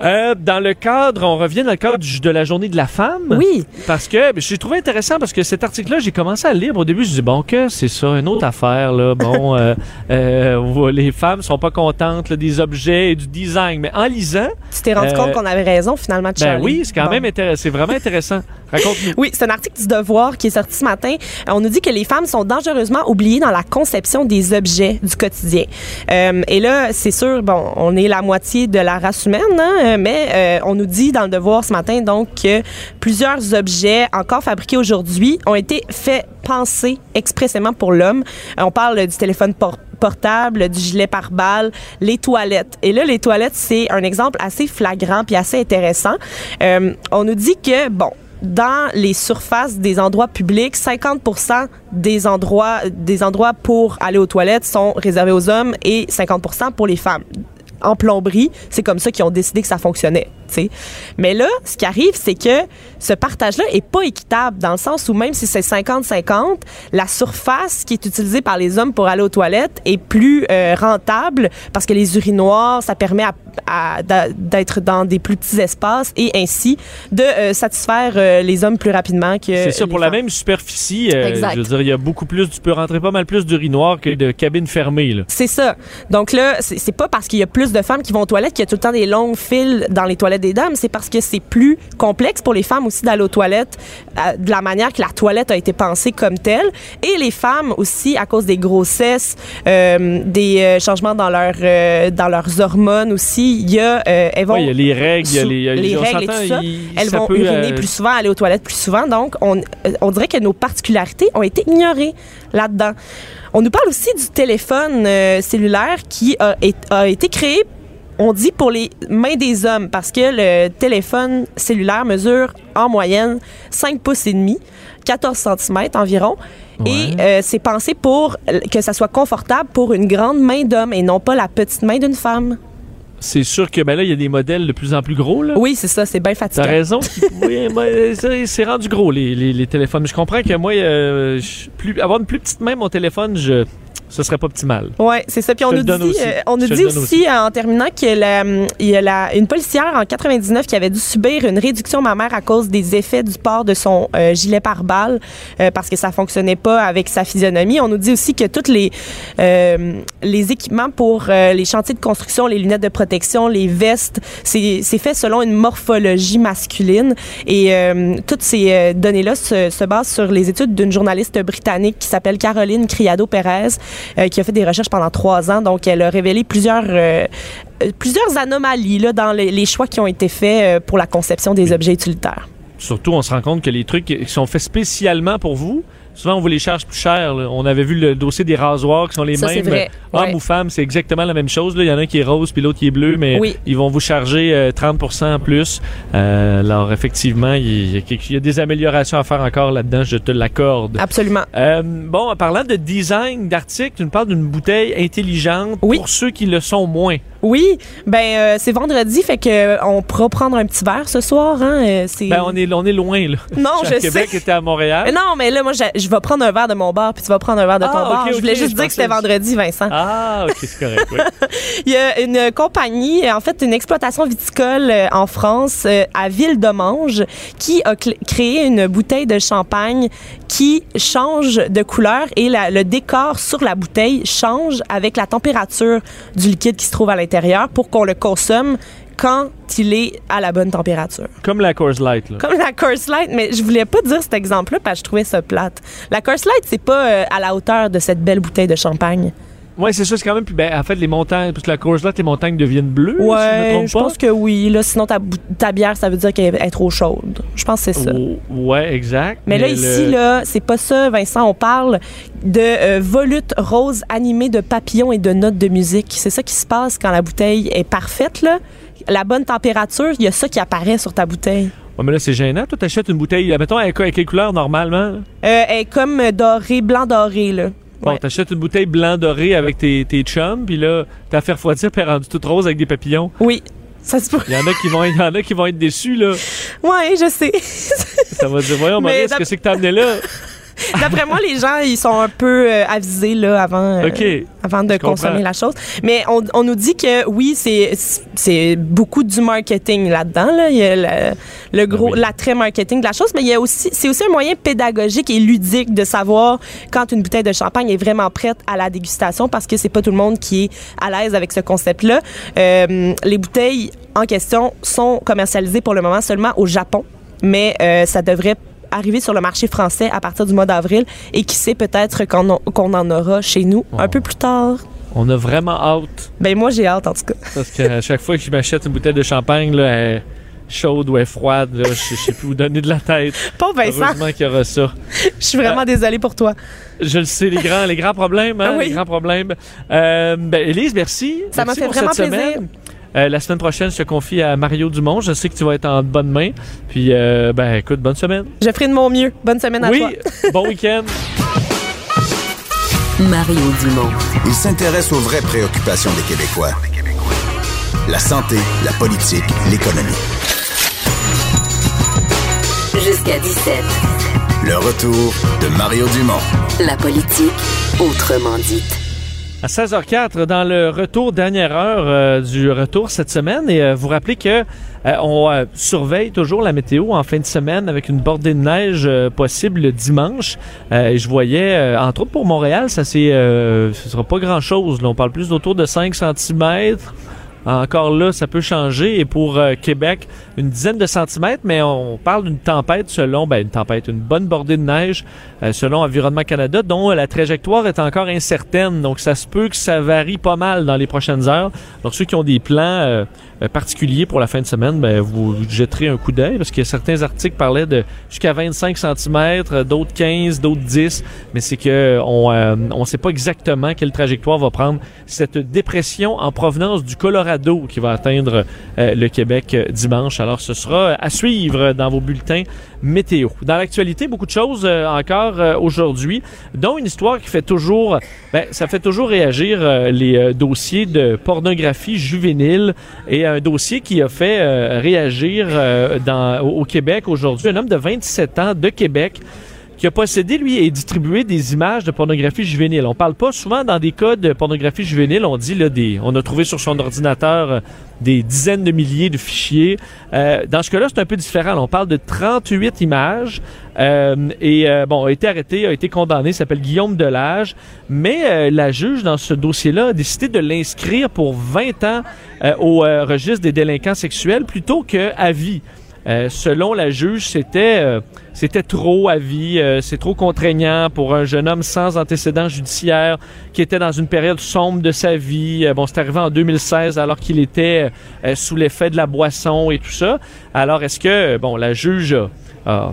Euh, dans le cadre, on revient dans le cadre du- de la journée de la femme. Oui. Parce que ben, j'ai trouvé intéressant parce que cet article-là, j'ai commencé à le lire. Au début, je dis bon que c'est ça, une autre affaire là. Bon, euh, euh, les femmes sont pas contentes là, des objets et du design, mais en lisant, Tu t'es rendu Euh, compte qu'on avait raison finalement, ben Charlie? oui, c'est quand Bon. même intéressant. C'est vraiment intéressant. Raconte-nous. Oui, c'est un article du Devoir qui est sorti ce matin. Euh, On nous dit que les femmes sont dangereusement oubliées dans la conception des objets du quotidien. Euh, et là, c'est sûr, bon, on est la moitié de la race humaine, hein, mais euh, on nous dit dans le Devoir ce matin donc que plusieurs objets encore fabriqués aujourd'hui ont été faits penser expressément pour l'homme. Euh, on parle du téléphone por- portable, du gilet pare-balles, les toilettes. Et là, les toilettes, c'est un exemple assez flagrant puis assez intéressant. Euh, on nous dit que, bon, dans les surfaces des endroits publics, 50 des endroits, des endroits pour aller aux toilettes sont réservés aux hommes et 50% pour les femmes. En plomberie, c'est comme ça qu'ils ont décidé que ça fonctionnait. Mais là, ce qui arrive, c'est que ce partage-là est pas équitable dans le sens où même si c'est 50-50, la surface qui est utilisée par les hommes pour aller aux toilettes est plus euh, rentable parce que les urinoirs, ça permet à- à- d'a- d'être dans des plus petits espaces et ainsi de euh, satisfaire euh, les hommes plus rapidement que C'est ça, les pour la même superficie, euh, je veux dire, il y a beaucoup plus, tu peux rentrer pas mal plus d'urinoir que de cabines fermées. Là. C'est ça. Donc là, c'est c'est pas parce qu'il y a plus de femmes qui vont aux toilettes qu'il y a tout le temps des longues files dans les toilettes des dames, c'est parce que c'est plus complexe pour les femmes aussi d'aller aux toilettes euh, de la manière que la toilette a été pensée comme telle. Et les femmes aussi, à cause des grossesses, euh, des euh, changements dans, leur, euh, dans leurs hormones aussi, il y a, elles vont... Ouais, il y a les règles, il y a les, il y a- les règles et tout ça, elles ça vont uriner plus souvent, aller aux toilettes plus souvent. Donc, on, on dirait que nos particularités ont été ignorées là-dedans. On nous parle aussi du téléphone euh, cellulaire qui a, est- a été créé on dit pour les mains des hommes parce que le téléphone cellulaire mesure en moyenne 5 pouces et demi, 14 cm environ. Ouais. Et euh, c'est pensé pour que ça soit confortable pour une grande main d'homme et non pas la petite main d'une femme. C'est sûr que ben là, il y a des modèles de plus en plus gros. Là. Oui, c'est ça, c'est bien T'as fatigant. raison. oui, moi, c'est c'est rendu gros, les, les, les téléphones. Je comprends que moi, euh, je- plus, avoir une plus petite main, mon téléphone, je, ce serait pas optimal. Oui, c'est ça. Puis on Je nous dit, aussi. euh, on nous dit aussi, euh, en terminant que la- il y a la- une policière en 99 qui avait dû subir une réduction mammaire à cause des effets du port de son euh, gilet pare-balles euh, parce que ça fonctionnait pas avec sa physionomie. On nous dit aussi que tous les euh, les équipements pour euh, les chantiers de construction, les lunettes de protection, les vestes, c'est fait selon une morphologie masculine et euh, toutes ces euh, données-là se, se basent sur les études d'une journaliste britannique qui s'appelle Caroline Criado-Perez euh, qui a fait des recherches pendant trois ans. Donc, elle a révélé plusieurs, euh, euh, plusieurs anomalies là, dans les, les choix qui ont été faits euh, pour la conception des objets utilitaires. Surtout, on se rend compte que les trucs qui sont faits spécialement pour vous, souvent on vous les charge plus cher. là. On avait vu le dossier des rasoirs qui sont les Ça, mêmes. vrai. Hommes Ouais. ou femmes, c'est exactement la même chose. là. Il y en a un qui est rose puis l'autre qui est bleu, mais Oui. ils vont vous charger euh, 30 en plus. Euh, alors, effectivement, il y, a quelque- il y a des améliorations à faire encore là-dedans, je te l'accorde. Absolument. Euh, bon, en parlant de design d'article, tu nous parles d'une bouteille intelligente Oui. pour ceux qui le sont moins. Oui, ben euh, c'est vendredi, fait que euh, on pourra prendre un petit verre ce soir. Hein, euh, c'est... Ben, on est, on est loin, là. Non, Je Québec sais. était à Montréal. Mais non, mais là, moi, je, vais prendre un verre de mon bar, puis tu vas prendre un verre de ton Ah, bar. ok, je voulais juste je dire que c'était vendredi, Vincent. Ah, ok, c'est correct. oui. Il y a une compagnie, en fait, une exploitation viticole euh, en France, euh, à Ville-de-Mange, qui a créé une bouteille de champagne qui change de couleur et la- le décor sur la bouteille change avec la température du liquide qui se trouve à l'intérieur pour qu'on le consomme quand il est à la bonne température. Comme la Coors Light, là. Comme la Coors Light, mais je voulais pas dire cet exemple-là parce que je trouvais ça plate. La Coors Light, c'est pas euh, à la hauteur de cette belle bouteille de champagne. Ouais, c'est ça, c'est quand même plus. Ben, en fait, les montagnes, parce que la Coors Light, les montagnes deviennent bleues, si je me Ouais, trompe je pas. pense que oui. Là, sinon, ta, ta bière, ça veut dire qu'elle est trop chaude. Je pense que c'est ça. Oh, ouais, exact. Mais là, le- ici, là, c'est pas ça, Vincent. On parle de euh, volutes roses animées de papillons et de notes de musique. C'est ça qui se passe quand la bouteille est parfaite, là. La bonne température, il y a ça qui apparaît sur ta bouteille. Ouais, mais là, c'est gênant. Toi, t'achètes une bouteille, mettons, avec, avec quelle couleur normalement? Euh, elle est comme dorée, blanc doré, là. Bon, Ouais. t'achètes une bouteille blanc doré avec tes, tes chums, puis là, t'as fait refroidir, puis rendue toute rose avec des papillons. Oui, ça se. Il y en a qui vont, il y en a qui vont être déçus, là. Ouais, je sais. Ça va dire, voyons, Mais Maurice, d'ap- qu'est-ce que t'as amené là? D'après moi, les gens, ils sont un peu euh, avisés là, avant, euh, avant de Je comprends. consommer la chose. Mais on, on nous dit que oui, c'est beaucoup du marketing là-dedans. Là. Il y a le, le gros, oui. l'attrait marketing de la chose, mais il y a aussi, c'est aussi un moyen pédagogique et ludique de savoir quand une bouteille de champagne est vraiment prête à la dégustation parce que c'est pas tout le monde qui est à l'aise avec ce concept-là. Euh, les bouteilles en question sont commercialisées pour le moment seulement au Japon, mais euh, ça devrait arriver sur le marché français à partir du mois d'avril et qui sait peut-être qu'on en- qu'on en aura chez nous un Oh. peu plus tard. On a vraiment hâte. Ben moi j'ai hâte en tout cas. Parce qu'à chaque fois que je m'achète une bouteille de champagne, là, elle est chaude ou elle est froide, là, je je sais plus où donner de la tête. Pas Vincent, Heureusement qu'il y aura ça. je suis vraiment désolée pour toi. Je le sais, les grands, les grands problèmes, hein, oui. les grands problèmes. Euh, ben, Élise, merci. Ça m'a fait pour vraiment cette plaisir. semaine. Euh, la semaine prochaine, je te confie à Mario Dumont. Je sais que tu vas être en bonne main. Puis, euh, ben, écoute, bonne semaine. Je ferai de mon mieux. Bonne semaine à oui, toi. bon week-end. Mario Dumont. Il s'intéresse aux vraies préoccupations des Québécois. La santé, la politique, l'économie. Jusqu'à 17. Le retour de Mario Dumont. La politique autrement dite. À 16h04, dans le retour, dernière heure euh, du retour cette semaine. Et euh, vous rappelez que euh, on euh, surveille toujours la météo en fin de semaine avec une bordée de neige euh, possible le dimanche. Et je voyais, entre autres pour Montréal, ça c'est, ce sera pas grand chose. On parle plus d'autour de 5 cm. Encore là, ça peut changer. Et pour euh, Québec, une dizaine de centimètres, mais on parle d'une tempête selon, ben, une tempête, une bonne bordée de neige euh, selon Environnement Canada, dont la trajectoire est encore incertaine. Donc, ça se peut que ça varie pas mal dans les prochaines heures. Donc, ceux qui ont des plans euh, particuliers pour la fin de semaine, ben, vous jetterez un coup d'œil parce que certains articles parlaient de jusqu'à 25 cm, d'autres 15, d'autres 10. Mais c'est que on on sait pas exactement quelle trajectoire va prendre cette dépression en provenance du Colorado qui va atteindre euh, le Québec euh, dimanche. Alors, ce sera à suivre dans vos bulletins météo. Dans l'actualité, beaucoup de choses euh, encore aujourd'hui, dont une histoire qui fait toujours, ben, ça fait toujours réagir les dossiers de pornographie juvénile et un dossier qui a fait réagir dans, au Québec aujourd'hui. Un homme de 27 ans de Québec qui a possédé, lui, et distribué des images de pornographie juvénile. On parle pas souvent dans des cas de pornographie juvénile, on dit, là, des, on a trouvé sur son ordinateur euh, des dizaines de milliers de fichiers. Euh, dans ce cas-là, c'est un peu différent. on parle de 38 images. Euh, et bon, a été arrêté, a été condamné, s'appelle Guillaume Delage. Mais la juge, dans ce dossier-là, a décidé de l'inscrire pour 20 ans au registre des délinquants sexuels plutôt qu'à vie. Euh, selon la juge, c'était euh, c'était trop à vie, euh, c'est trop contraignant pour un jeune homme sans antécédent judiciaire qui était dans une période sombre de sa vie. bon, c'est arrivé en 2016 alors qu'il était sous l'effet de la boisson et tout ça. Alors, est-ce que bon, la juge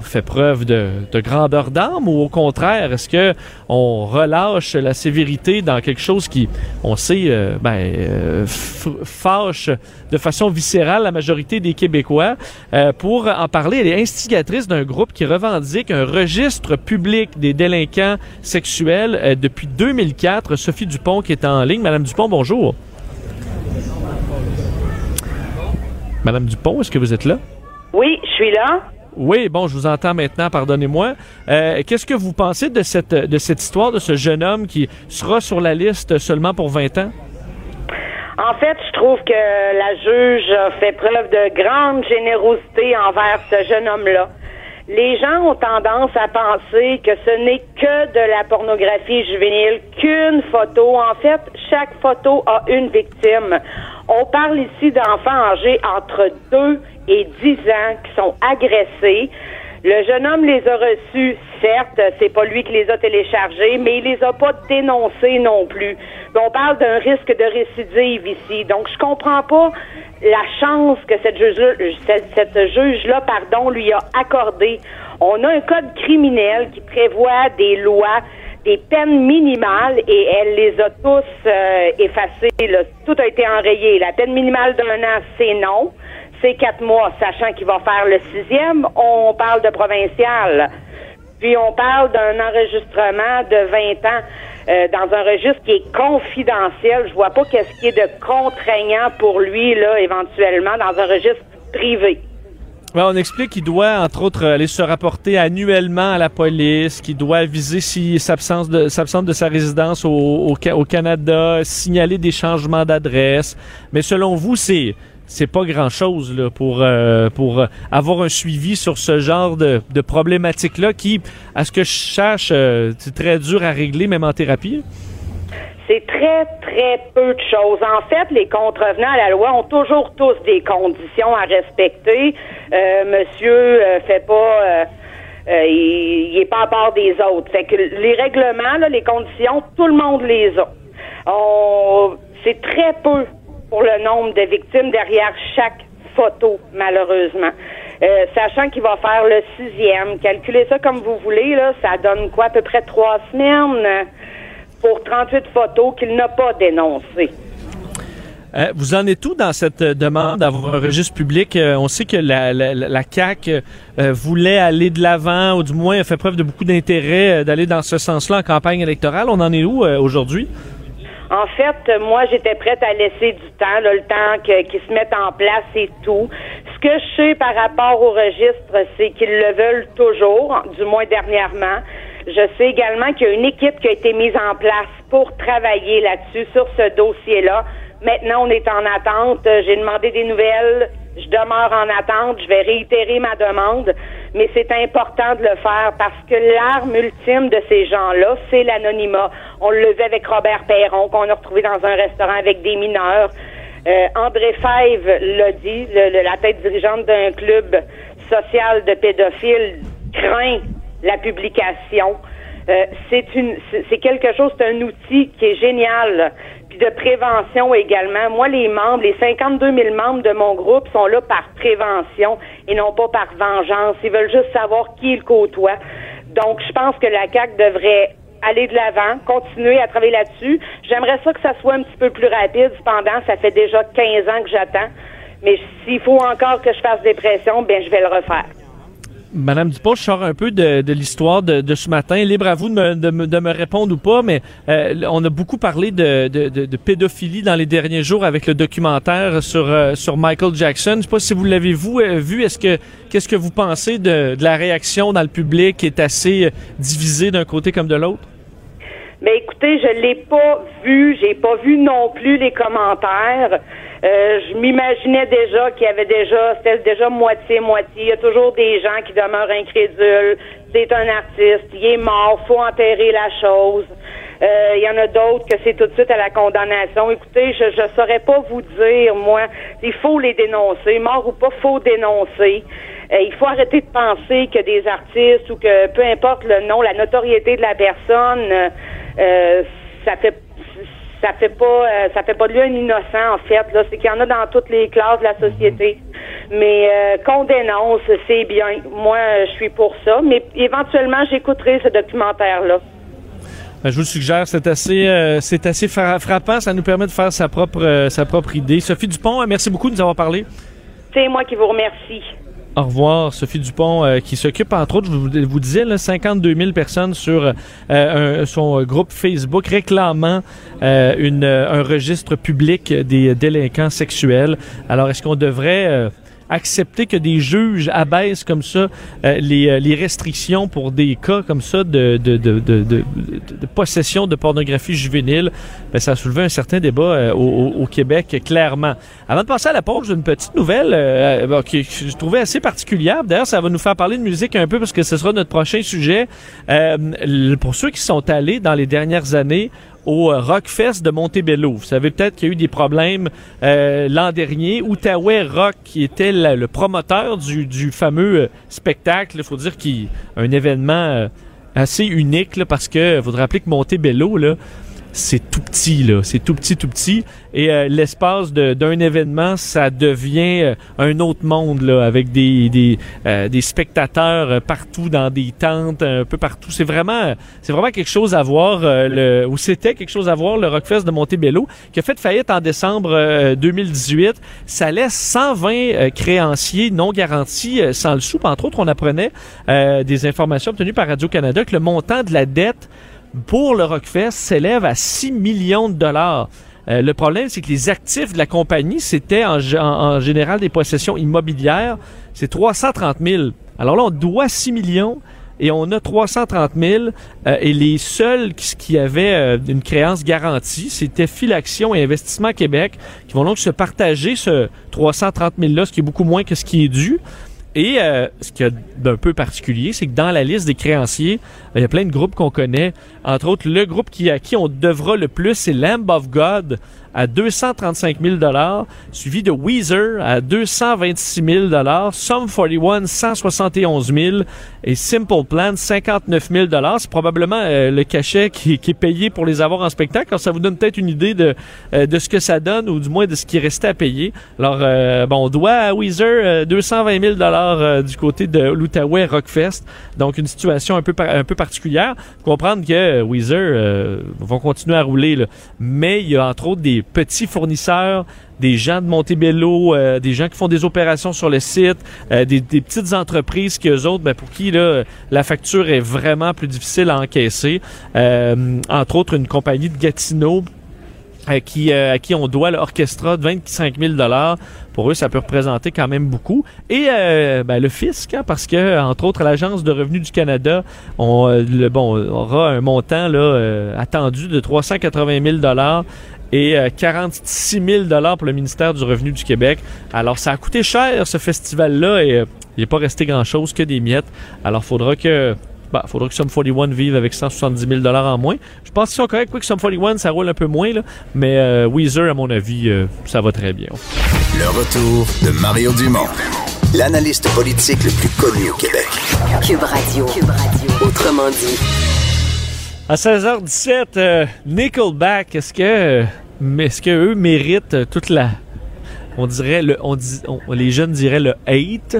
fait preuve de, grandeur d'âme ou au contraire, est-ce que on relâche la sévérité dans quelque chose qui, on sait, euh, ben, euh, fâche de façon viscérale la majorité des Québécois? Euh, pour en parler, elle est instigatrice d'un groupe qui revendique un registre public des délinquants sexuels depuis 2004. Sophie Dupont qui est en ligne. Madame Dupont, bonjour. Madame Dupont, est-ce que vous êtes là? Oui, je suis là. Oui, bon, je vous entends maintenant, pardonnez-moi. Euh, qu'est-ce que vous pensez de cette, histoire de ce jeune homme qui sera sur la liste seulement pour 20 ans? En fait, je trouve que la juge a fait preuve de grande générosité envers ce jeune homme-là. Les gens ont tendance à penser que ce n'est que de la pornographie juvénile, qu'une photo. En fait, chaque photo a une victime. On parle ici d'enfants âgés entre 2 et 10 ans qui sont agressés. Le jeune homme les a reçus, certes, c'est pas lui qui les a téléchargés, mais il les a pas dénoncés non plus. On parle d'un risque de récidive ici. Donc, je comprends pas la chance que cette juge-là, lui a accordé. On a un code criminel qui prévoit des lois, des peines minimales, et elle les a tous euh, effacées. Tout a été enrayé. La peine minimale d'un an, c'est non quatre mois, sachant qu'il va faire le sixième, on parle de provincial. Puis on parle d'un enregistrement de 20 ans euh, dans un registre qui est confidentiel. Je vois pas qu'est-ce qui est de contraignant pour lui, là, éventuellement, dans un registre privé. on explique qu'il doit, entre autres, aller se rapporter annuellement à la police, qu'il doit viser s'il s'absente de, de sa résidence au Canada, signaler des changements d'adresse. Mais selon vous, c'est c'est pas grand chose là, pour euh, pour euh, avoir un suivi sur ce genre de, de problématique là qui à ce que je cherche euh, c'est très dur à régler même en thérapie c'est très, très peu de choses. En fait, les contrevenants à la loi ont toujours tous des conditions à respecter. monsieur fait pas... il, est pas à part des autres. Fait que les règlements, les conditions, tout le monde les a. c'est très peu pour le nombre de victimes derrière chaque photo, malheureusement. Euh, sachant qu'il va faire le sixième. Calculez ça comme vous voulez, là, ça donne quoi, à peu près trois semaines euh, pour 38 photos qu'il n'a pas dénoncées. Euh, vous en êtes tout dans cette demande d'avoir un registre public? on sait que la, la, la CAQ voulait aller de l'avant, ou du moins a fait preuve de beaucoup d'intérêt d'aller dans ce sens-là en campagne électorale. On en est où aujourd'hui? En fait, moi, j'étais prête à laisser du temps, le temps qu'ils se mettent en place et tout. Ce que je sais par rapport au registre, c'est qu'ils le veulent toujours, du moins dernièrement. Je sais également qu'il y a une équipe qui a été mise en place pour travailler là-dessus, sur ce dossier-là. Maintenant, on est en attente. J'ai demandé des nouvelles. Je demeure en attente. Je vais réitérer ma demande. Mais c'est important de le faire parce que l'arme ultime de ces gens-là, c'est l'anonymat. On le faisait avec Robert Perron, qu'on a retrouvé dans un restaurant avec des mineurs. Euh, André Fèvre l'a dit, le- la tête dirigeante d'un club social de pédophiles craint la publication. Euh, c'est quelque chose, c'est un outil qui est génial. De prévention également. Moi, les membres, les 52 000 membres de mon groupe sont là par prévention et non pas par vengeance. Ils veulent juste savoir qui ils côtoient. Donc, je pense que la CAQ devrait aller de l'avant, continuer à travailler là-dessus. J'aimerais ça que ça soit un petit peu plus rapide. Cependant, ça fait déjà 15 ans que j'attends. Mais s'il faut encore que je fasse des pressions, ben je vais le refaire. Madame Dupont, je sors un peu de, l'histoire de, ce matin. Libre à vous de me, répondre ou pas, mais euh, on a beaucoup parlé de, pédophilie dans les derniers jours avec le documentaire sur, euh, sur Michael Jackson. Je sais pas si vous l'avez vous euh, vu. Est-ce que qu'est-ce que vous pensez de, la réaction dans le public qui est assez divisée d'un côté comme de l'autre? Ben écoutez, je l'ai pas vu, j'ai pas vu non plus les commentaires. Euh, je m'imaginais déjà qu'il y avait déjà, c'était déjà moitié-moitié. Il y a toujours des gens qui demeurent incrédules. C'est un artiste, il est mort, faut enterrer la chose. Euh, Il y en a d'autres que c'est tout de suite à la condamnation. Écoutez, je ne saurais pas vous dire, moi, il faut les dénoncer. Mort ou pas, faut dénoncer. Euh, il faut arrêter de penser que des artistes ou que peu importe le nom, la notoriété de la personne, ça fait ça fait pas euh, ça fait pas de lui un innocent en fait là. C'est qu'il y en a dans toutes les classes de la société. Mais euh, qu'on dénonce c'est bien. Moi je suis pour ça. Mais éventuellement j'écouterai ce documentaire là Ben, je vous le suggère, c'est assez, euh, c'est assez fra- frappant. Ça nous permet de faire sa propre, euh, sa propre idée. Sophie Dupont, euh, merci beaucoup de nous avoir parlé. c'est moi qui vous remercie Au revoir, Sophie Dupont, euh, qui s'occupe, entre autres, je vous, vous disais, là, 52 000 personnes sur euh, son groupe Facebook réclamant euh, une, un registre public des délinquants sexuels. Alors, est-ce qu'on devrait euh, accepter que des juges abaissent comme ça euh, les, euh, les restrictions pour des cas comme ça de, de, de, de, possession de pornographie juvénile? Ben, ça a soulevé un certain débat euh, au, au- Québec, clairement. Avant de passer à la pause, une petite nouvelle euh, que je trouvais assez particulière. D'ailleurs, ça va nous faire parler de musique un peu parce que ce sera notre prochain sujet. Euh, pour ceux qui sont allés dans les dernières années au euh, Rockfest de Montebello. Vous savez peut-être qu'il y a eu des problèmes euh, l'an dernier. Outaouais Rock, qui était le promoteur du, fameux euh, spectacle, il faut dire qu'il un événement assez unique parce que vous vous rappeler que Montebello, là, c'est tout petit, là. C'est tout petit, tout petit. Et euh, l'espace d'un événement, ça devient euh, un autre monde, là, avec des, des, euh, des spectateurs euh, partout dans des tentes, un peu partout. C'est vraiment, c'est vraiment quelque chose à voir, euh, le, ou c'était quelque chose à voir, le Rockfest de Montebello, qui a fait faillite en décembre euh, 2018. Ça laisse 120 euh, créanciers non garantis euh, sans le sou. Entre autres, on apprenait euh, des informations obtenues par Radio-Canada que le montant de la dette pour le Rockfest s'élève à 6 millions de dollars. Euh, le problème, c'est que les actifs de la compagnie, c'était en, général des possessions immobilières. C'est 330 000. Alors là, on doit 6 millions et on a 330 000. euh, et les seuls qui, qui avaient euh, une créance garantie, c'était Filaction et Investissement Québec, qui vont donc se partager ce 330 000-là, ce qui est beaucoup moins que ce qui est dû. Et ce qu'il y a d'un peu particulier, c'est que dans la liste des créanciers, il y a plein de groupes qu'on connaît. Entre autres, le groupe qui, à qui on devra le plus, c'est Lamb of God à 235 000 suivi de Weezer à 226 000 Sum 41 171 000 et Simple Plan 59 000 C'est probablement euh, le cachet qui, est payé pour les avoir en spectacle. Alors, ça vous donne peut-être une idée de, euh, de ce que ça donne ou du moins de ce qui restait à payer. Alors, euh, bon, on doit à Weezer euh, 220 000 euh, du côté de l'Outaouais Rockfest. Donc, une situation un peu, un peu particulière. Comprendre que euh, Weezer euh, vont continuer à rouler, mais il y a entre autres des petits fournisseurs, des gens de Montebello, euh, des gens qui font des opérations sur le site, des, petites entreprises qui eux autres, ben, pour qui la facture est vraiment plus difficile à encaisser. Entre autres, une compagnie de Gatineau à qui, on doit l'orchestra de 25 000 Pour eux, ça peut représenter quand même beaucoup. Et euh, ben, le fisc, hein, parce que entre autres, l'Agence de revenus du Canada, euh, aura un montant euh, attendu de 380 000 et euh, 46 000 pour le ministère du Revenu du Québec. Alors, ça a coûté cher, ce festival-là, et il n'est pas resté grand-chose que des miettes. Alors, faudra que bah, faudra que Sum 41 vive avec 170 000 en moins. Je pense qu'ils sont corrects. Oui, que Sum 41, ça roule un peu moins, là. Mais euh, Weezer, à mon avis, euh, ça va très bien. Le retour de Mario Dumont, l'analyste politique le plus connu au Québec. Cube Radio. Cube Radio. Autrement dit. À 16h17, euh, Nickelback, est-ce que, est-ce que eux méritent toute la, on dirait le, on dit, on- les jeunes diraient le hate,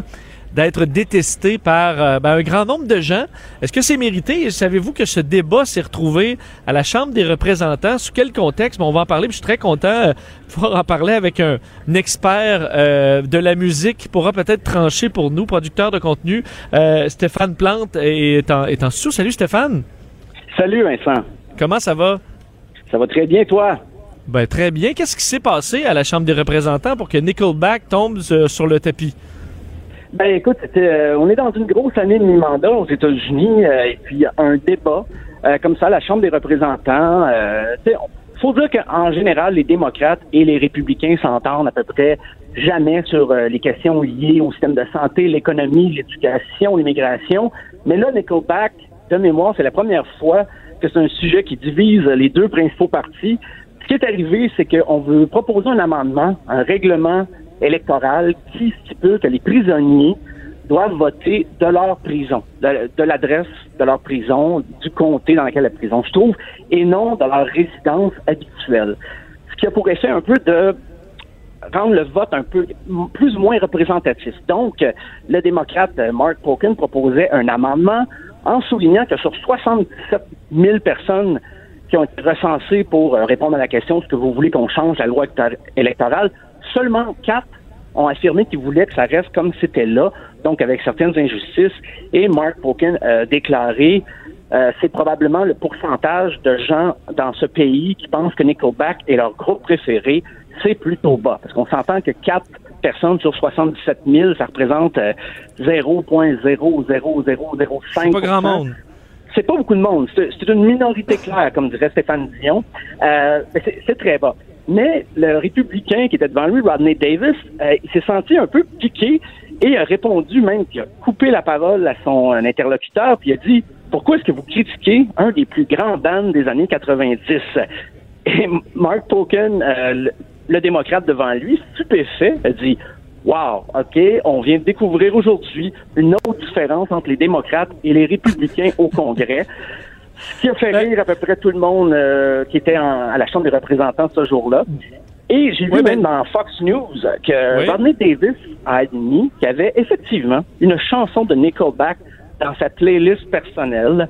d'être détestés par euh, ben, un grand nombre de gens. Est-ce que c'est mérité? Et Savez-vous que ce débat s'est retrouvé à la Chambre des représentants? Sous quel contexte? Bon, on va en parler. puis Je suis très content euh, de pouvoir en parler avec un, un expert euh, de la musique qui pourra peut-être trancher pour nous, producteur de contenu. Stéphane Plante est en, est en studio. Salut Stéphane. Salut Vincent. Comment ça va? Ça va très bien, toi? Ben, très bien. Qu'est-ce qui s'est passé à la Chambre des représentants pour que Nickelback tombe sur le tapis? Ben écoute, euh, on est dans une grosse année de mi-mandat aux États-Unis euh, et puis il un débat euh, comme ça à la Chambre des représentants. Euh, on- faut dire qu'en général, les démocrates et les républicains s'entendent à peu près jamais sur euh, les questions liées au système de santé, l'économie, l'éducation, l'immigration. Mais là, Nickelback, de mémoire, c'est la première fois que c'est un sujet qui divise les deux principaux partis. Ce qui est arrivé, c'est qu'on veut proposer un amendement, un règlement électoral qui stipule que les prisonniers doivent voter de leur prison, de, l'adresse de leur prison, du comté dans lequel la prison se trouve, et non de leur résidence habituelle. Ce qui a pour effet un peu de rendre le vote un peu plus ou moins représentatif. Donc, le démocrate Mark Pokin proposait un amendement en soulignant que sur 77 000 personnes qui ont été recensées pour répondre à la question est-ce que vous voulez qu'on change la loi élector- électorale, seulement quatre ont affirmé qu'ils voulaient que ça reste comme c'était là, donc avec certaines injustices. Et Mark Pokin a déclaré euh, c'est probablement le pourcentage de gens dans ce pays qui pensent que Nickelback est leur groupe préféré, c'est plutôt bas. Parce qu'on s'entend que 4 personnes sur 77 000, ça représente euh, 0,00005 C'est pas grand monde. C'est pas beaucoup de monde. C'est une minorité claire, comme dirait Stéphane Dion. Euh, c'est très bas. Mais le républicain qui était devant lui, Rodney Davis, euh, il s'est senti un peu piqué et a répondu même qu'il a coupé la parole à son euh, interlocuteur puis il a dit pourquoi est-ce que vous critiquez un des plus grands bands des années 90 Et Mark euh, le, le démocrate devant lui, stupéfait, a dit Wow, OK, on vient de découvrir aujourd'hui une autre différence entre les démocrates et les républicains au Congrès. Ce qui a fait rire à peu près tout le monde euh, qui était en- à la Chambre des représentants ce jour-là. Et j'ai vu même ben- dans Fox News que Oui. Rodney Davis a admis qu'il y avait effectivement une chanson de Nickelback dans sa playlist personnelle.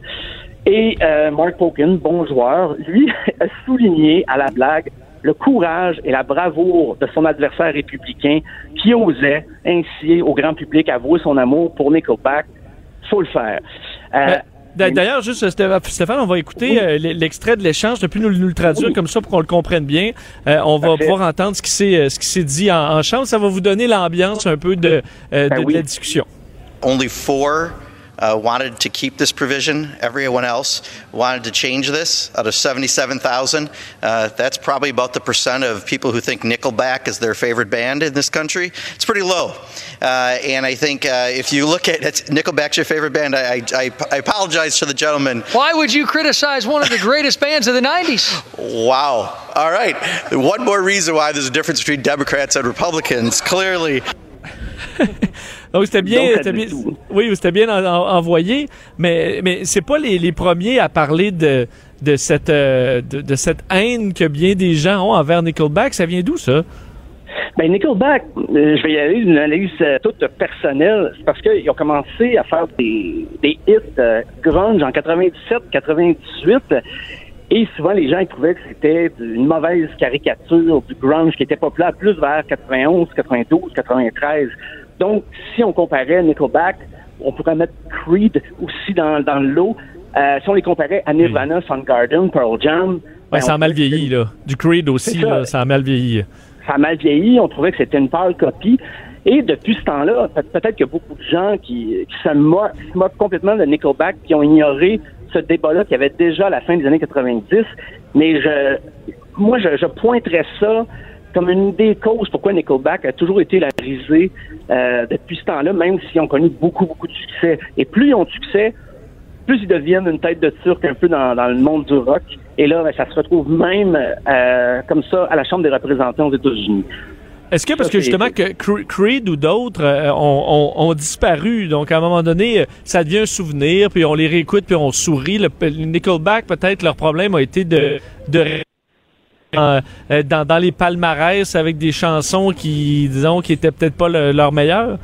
Et euh, Mark Pokin, bon joueur, lui a souligné à la blague le courage et la bravoure de son adversaire républicain qui osait ainsi au grand public avouer son amour pour Nickelback. Faut le faire. Euh, d'a- D'ailleurs, juste euh, Sté- Stéphane, on va écouter euh, l'extrait de l'échange, depuis nous, nous le traduire Oui. comme ça pour qu'on le comprenne bien. Euh, on va pouvoir entendre ce qui s'est ce qui s'est dit en, en chambre. Ça va vous donner l'ambiance un peu de, euh, Ben de oui. la discussion. only four uh, wanted to keep this provision. Everyone else wanted to change this. Out of 77,000, uh, that's probably about the percent of people who think Nickelback is their favorite band in this country. It's pretty low. Uh, and I think uh, if you look at it's, Nickelback's your favorite band, I, I, I apologize to the gentleman. Why would you criticize one of the greatest bands of the 90s? Wow. All right. One more reason why there's a difference between Democrats and Republicans. Clearly, Donc c'était bien, Donc, c'était pas bien, oui, c'était bien en- en- envoyé, mais mais c'est pas les, les premiers à parler de de cette euh, de, de cette haine que bien des gens ont envers Nickelback. Ça vient d'où ça? Ben Nickelback, euh, je vais y aller d'une analyse euh, toute personnelle. C'est parce qu'ils ont commencé à faire des, des hits euh, grunge en 97, 98. Et souvent, les gens ils trouvaient que c'était une mauvaise caricature du grunge qui était populaire plus vers 91, 92, 93. Donc, si on comparait Nickelback, on pourrait mettre Creed aussi dans, dans le lot. Euh, si on les comparait à Nirvana, Soundgarden, Pearl Jam... Ben, ça a mal vieilli là. Du Creed aussi ça. là, ça a mal vieilli. ça a mal vieilli, on trouvait que c'était une pâle copie. Et depuis ce temps-là, peut- peut-être qu'il y a beaucoup de gens qui, qui se mo- se moquent complètement de Nickelback, qui ont ignoré ce débat-là qui avait déjà à la fin des années 90. Mais je, moi, je, je pointerais ça comme une des causes pourquoi Nickelback a toujours été la risée euh, depuis ce temps-là, même s'ils ont connu beaucoup, beaucoup de succès. Et plus ils ont de succès, plus ils deviennent une tête de turc un peu dans, dans le monde du rock. Et là, ben, ça se retrouve même euh, comme ça à la Chambre des représentants aux États-Unis. Est-ce que, parce que justement, que Creed ou d'autres euh, ont, ont, ont, disparu, donc à un moment donné, ça devient un souvenir, puis on les réécoute, puis on sourit. Le, Nickelback, peut-être, leur problème a été de, de euh, dans, dans, les palmarès avec des chansons qui, disons, qui étaient peut-être pas le, leur meilleures?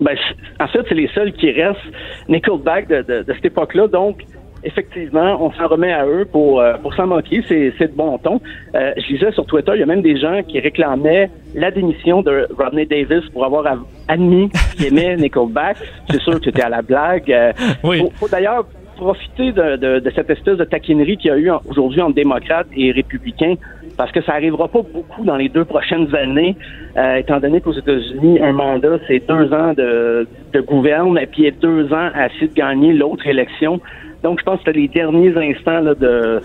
Ben, en fait, c'est les seuls qui restent Nickelback de, de, de cette époque-là. Donc, effectivement, on s'en remet à eux pour, euh, pour s'en moquer. C'est, c'est de bon ton. Euh, je lisais sur Twitter, il y a même des gens qui réclamaient la démission de Rodney Davis pour avoir admis qu'il aimait Nickelback. C'est sûr que c'était à la blague. Euh, oui. Faut, faut d'ailleurs profiter de, de, de, cette espèce de taquinerie qu'il y a eu aujourd'hui entre démocrates et républicains parce que ça arrivera pas beaucoup dans les deux prochaines années, euh, étant donné qu'aux États-Unis, un mandat, c'est deux ans de, de gouverne et puis deux ans à essayer de gagner l'autre élection. Donc, je pense que les derniers instants là, de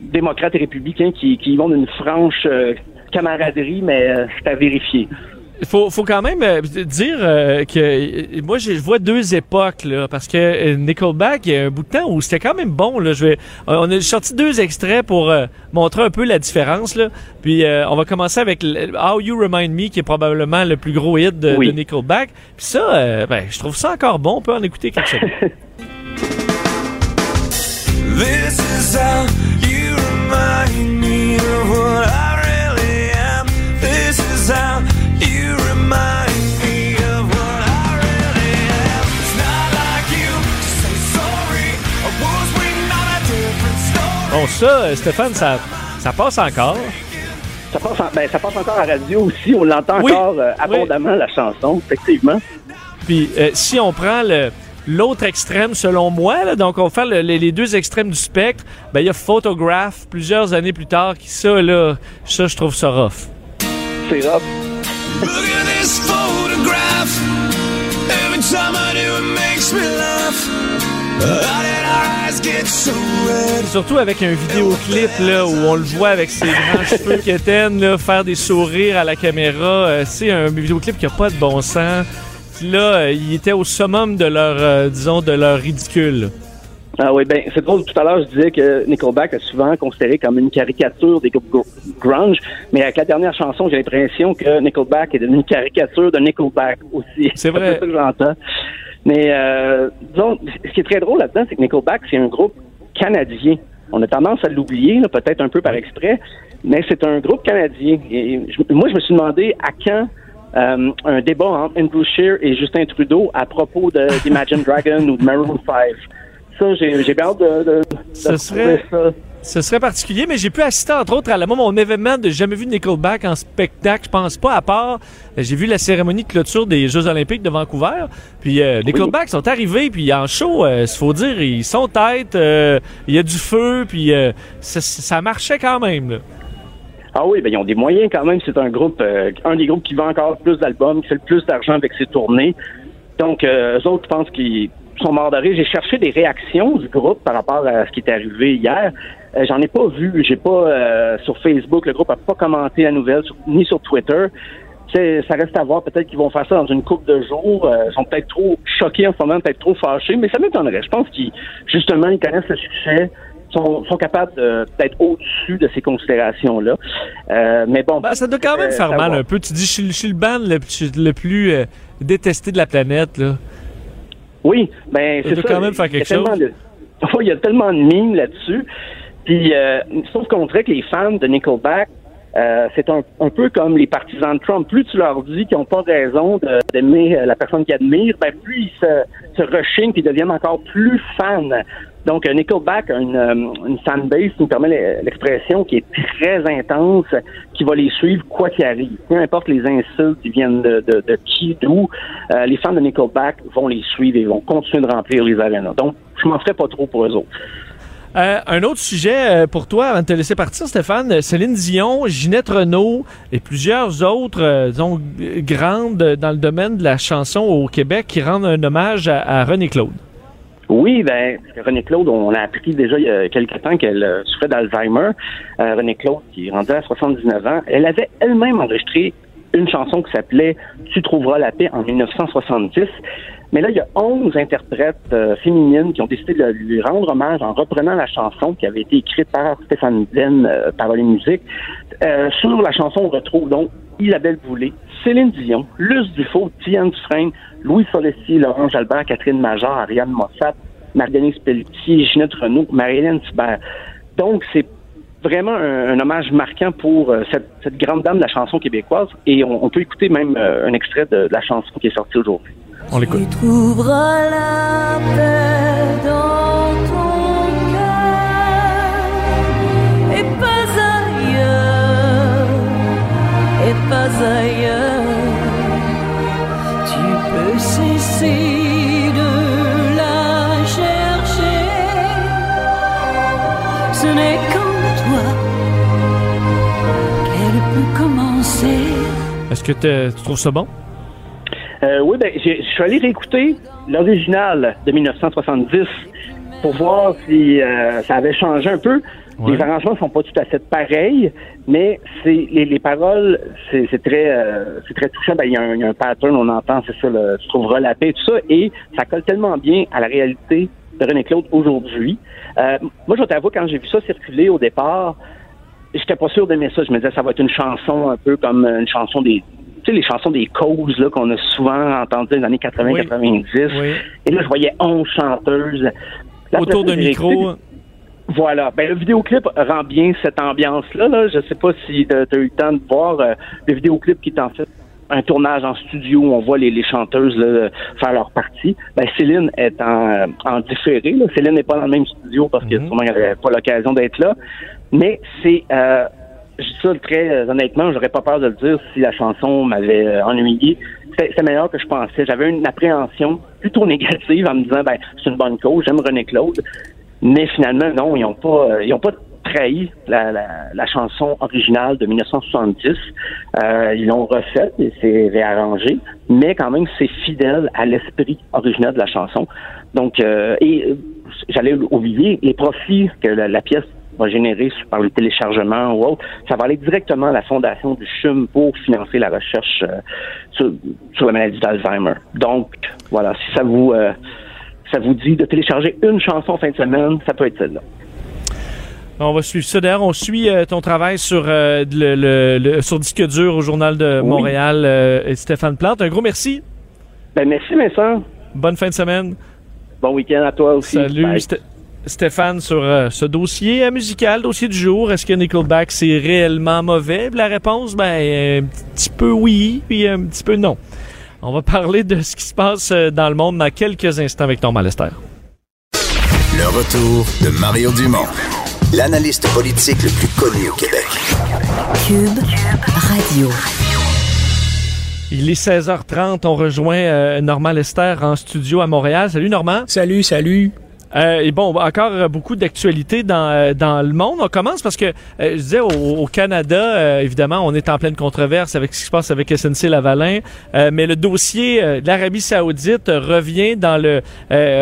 démocrates et républicains qui, qui vont d'une franche euh, camaraderie, mais euh, c'est à vérifier. Il faut, faut quand même euh, dire euh, que euh, moi je vois deux époques là parce que Nickelback il y a un bout de temps où c'était quand même bon là. Je vais on a sorti deux extraits pour montrer un peu la différence là. Puis on va commencer avec How You Remind Me qui est probablement le plus gros hit de, oui. de Nickelback. Puis ça ben je trouve ça encore bon. On peut en écouter quelque chose This is how you remind me of what I ça, Stéphane, ça, ça passe encore? Ça passe, en, ben, ça passe encore à la radio aussi. On l'entend Oui. encore euh, abondamment, Oui. la chanson, effectivement. Puis euh, si on prend le l'autre extrême selon moi, là, donc on fait le- les, les deux extrêmes du spectre, ben il y a Photograph plusieurs années plus tard qui ça là, ça je trouve ça rough. C'est rough. Look at this photograph. Every time I do, it makes me laugh. Surtout avec un vidéoclip là où on le voit avec ses grands cheveux quétaines là faire des sourires à la caméra, Euh, c'est un vidéoclip qui a pas de bon sens. Puis Là, euh, il était au summum de leur euh, disons de leur ridicule. Ah oui, ben c'est drôle. Tout à l'heure, je disais que Nickelback est souvent considéré comme une caricature des groupes gr- grunge, mais avec la dernière chanson, j'ai l'impression que Nickelback est devenu une caricature de Nickelback aussi. C'est vrai. peu ça que j'entends. Mais euh, disons, ce qui est très drôle là-dedans, c'est que Nickelback, c'est un groupe canadien. On a tendance à l'oublier, peut-être un peu par exprès, mais c'est un groupe canadien. Et je- moi, je me suis demandé à quand euh, un débat entre Andrew Scheer et Justin Trudeau à propos d'Imagine Dragon ou de Maroon 5. Ça, j'ai bien hâte de, de, de Ce serait- ça. Ce serait particulier, mais j'ai pu assister entre autres à la, mon événement de jamais vu Nickelback en spectacle, je pense pas, à part euh, j'ai vu la cérémonie de clôture des Jeux Olympiques de Vancouver. Puis euh, Nickelback sont arrivés, puis en show, il faut dire, ils sont tête, euh, il y a du feu, puis euh, ça, ça marchait quand même. Là. Ah oui, ben ils ont des moyens quand même. C'est un groupe, euh, un des groupes qui vend encore plus d'albums, qui fait le plus d'argent avec ses tournées. Donc, euh, eux autres, je pense qu'ils sont morts de. J'ai cherché des réactions du groupe par rapport à ce qui est arrivé hier. Euh, J'en ai pas vu. J'ai pas euh, sur Facebook. Le groupe a pas commenté la nouvelle, sur- ni sur Twitter. Ça reste à voir. Peut-être qu'ils vont faire ça dans une couple de jours. Euh, ils sont peut-être trop choqués en ce moment, peut-être trop fâchés, mais ça m'étonnerait. Je pense qu'ils, justement, ils connaissent le succès, sont, sont capables de- d'être au-dessus de ces considérations-là. Euh, mais bon, Ben, ça doit quand même faire mal un peu. Tu dis, je suis, je suis le band le, le plus détesté de la planète. Là. Oui, ben Ça c'est doit ça. quand même faire quelque chose. de- il y a tellement de mimes là-dessus. Puis, euh, sauf qu'on dirait que les fans de Nickelback, euh, c'est un, peu comme les partisans de Trump. Plus tu leur dis qu'ils n'ont pas raison d'aimer euh, la personne qu'ils admirent, ben plus ils se, se rechignent puis deviennent encore plus fans. Donc, euh, Nickelback a une, euh, fanbase, qui me permet l'expression, qui est très intense, qui va les suivre quoi qu'il arrive. Peu importe les insultes qui viennent de, de, de qui, d'où, les fans de Nickelback vont les suivre et vont continuer de remplir les arénas. Donc, je m'en ferai pas trop pour eux autres. Euh, un autre sujet euh, pour toi, avant de te laisser partir, Stéphane, euh, Céline Dion, Ginette Renault et plusieurs autres, disons, grandes dans le domaine de la chanson au Québec qui rendent un hommage à, René Claude. Oui, ben, René Claude, on a appris déjà il y a quelques temps qu'elle souffrait d'Alzheimer. René Claude, qui est à 79 ans, elle avait elle-même enregistré une chanson qui s'appelait Tu trouveras la paix en 1970. Mais là, il y a 11 interprètes euh, féminines qui ont décidé de lui rendre hommage en reprenant la chanson qui avait été écrite par Stéphane Den, euh, par les musiques. Euh, sur la chanson, on retrouve donc Isabelle Boulay, Céline Dion, Luce Dufault, Tiane Dufresne, Louis Forestier, Laurent Jalbert, Catherine Major, Ariane Mossat, Marguerite Pelletier, Ginette Renault, Marie-Hélène Thibert. Donc, c'est vraiment un, un hommage marquant pour euh, cette, cette grande dame de la chanson québécoise. Et on, on peut écouter même euh, un extrait de, de la chanson qui est sortie aujourd'hui. On l'écoute. Tu trouveras la paix dans ton cœur et pas ailleurs, et pas ailleurs. Tu peux cesser que tu trouves ça bon? Euh, oui, ben, je suis allé réécouter l'original de 1970 pour voir si euh, ça avait changé un peu. Les arrangements sont pas tout à fait pareils, mais c'est les, les paroles, c'est très, euh, c'est très touchant. Ben, il y, a un- il y a un pattern, on entend, c'est ça, le, tu trouveras la paix, tout ça, et ça colle tellement bien à la réalité de René Claude aujourd'hui. Moi, je vais t'avouer, quand j'ai vu ça circuler au départ, j'étais pas sûr d'aimer ça. Je me disais, ça va être une chanson un peu comme une chanson des. Tu sais, les chansons des causes là, qu'on a souvent entendues dans les années 80-90. Et là, je voyais 11 chanteuses. Autour d'un micro. écouté- Voilà. Ben, le vidéoclip rend bien cette ambiance-là. Là. Je sais pas si tu as eu le temps de voir euh, le vidéoclip qui est en fait un tournage en studio où on voit les, les chanteuses là, faire leur partie. Ben, Céline est en, euh, en différé. Là. Céline n'est pas dans le même studio parce que sûrement elle n'avait pas l'occasion d'être là. Mais c'est euh, ça très euh, honnêtement, j'aurais pas peur de le dire si la chanson m'avait euh, ennuyé. C'est meilleur que je pensais. J'avais une appréhension plutôt négative en me disant ben c'est une bonne cause, j'aime René Claude. Mais finalement, non, ils ont pas euh, ils ont pas trahi la, la, la chanson originale de 1970. Euh, ils l'ont refaite et c'est réarrangé, mais quand même c'est fidèle à l'esprit original de la chanson. Donc euh, et j'allais oublier les profits que la pièce va générer par le téléchargement ou autre, ça va aller directement à la fondation du CHUM pour financer la recherche euh, sur, sur la maladie d'Alzheimer. Donc, voilà, si ça vous euh, ça vous dit de télécharger une chanson en fin de semaine, ça peut être celle-là. On va suivre ça. D'ailleurs, on suit euh, ton travail sur, le, le- le- sur disque dur au Journal de. Montréal et Stéphane Plante. Un gros merci. Ben, merci, Vincent. Bonne fin de semaine. Bon week-end à toi aussi. Salut, Stéphane, sur euh, ce dossier euh, musical, dossier du jour. Est-ce que Nickelback, c'est réellement mauvais? La réponse, ben, un petit peu oui, puis un petit peu non. On va parler de ce qui se passe euh, dans le monde dans quelques instants avec Norman Lester. Le retour de Mario Dumont, l'analyste politique le plus connu au Québec. Cube Radio. Il est 16h30. On rejoint euh, Normand Lester en studio à Montréal. Salut Normand. Salut, salut. Euh, et bon, encore beaucoup d'actualités dans, euh, dans le monde. On commence parce que, euh, je disais, au, au Canada, euh, évidemment, on est en pleine controverse avec ce qui se passe avec SNC Lavalin, euh, mais le dossier euh, de l'Arabie saoudite revient dans le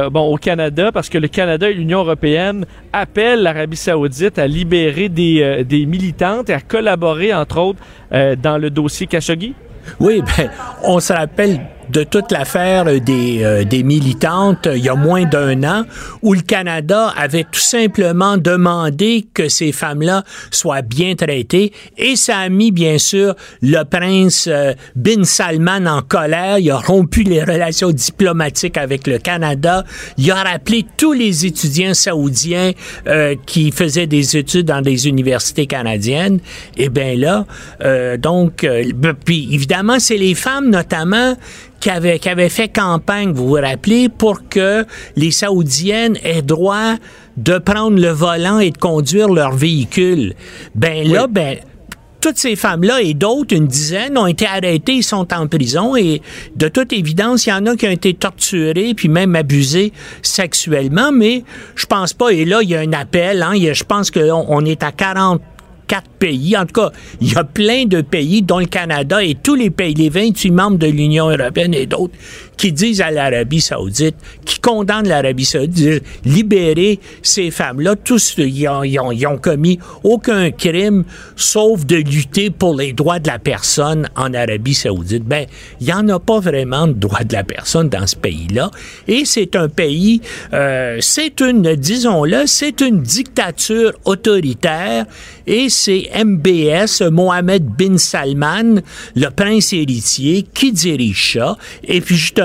bon au Canada parce que le Canada et l'Union européenne appellent l'Arabie saoudite à libérer des, des militantes et à collaborer, entre autres, dans le dossier Khashoggi. Oui, ben, on se rappelle de toute l'affaire des, euh, des militantes euh, il y a moins d'un an où le Canada avait tout simplement demandé que ces femmes-là soient bien traitées et ça a mis bien sûr le prince euh, Bin Salman en colère. Il a rompu les relations diplomatiques avec le Canada. Il a rappelé tous les étudiants saoudiens euh, qui faisaient des études dans des universités canadiennes. Et bien là, euh, donc, euh, puis évidemment, c'est les femmes notamment qui avaient fait campagne, vous vous rappelez, pour que les Saoudiennes aient droit de prendre le volant et de conduire leur véhicule. Ben là, ben toutes ces femmes-là et d'autres, une dizaine, ont été arrêtées, ils sont en prison et de toute évidence, il y en a qui ont été torturés puis même abusés sexuellement, mais je pense pas, et là, il y a un appel, hein, a- je pense qu'on on est à 40 En tout cas, il y a plein de pays, dont le Canada et tous les pays, les 28 membres de l'Union européenne et d'autres, qui disent à l'Arabie saoudite, qui condamnent l'Arabie saoudite, libérer ces femmes-là. Tous, ils ont commis aucun crime, sauf de lutter pour les droits de la personne en Arabie saoudite. Ben, il n'y en a pas vraiment de droits de la personne dans ce pays-là. Et c'est un pays, euh, c'est une, disons-le, c'est une dictature autoritaire et c'est MBS, Mohamed bin Salman, le prince héritier, qui dirige ça. Et puis justement,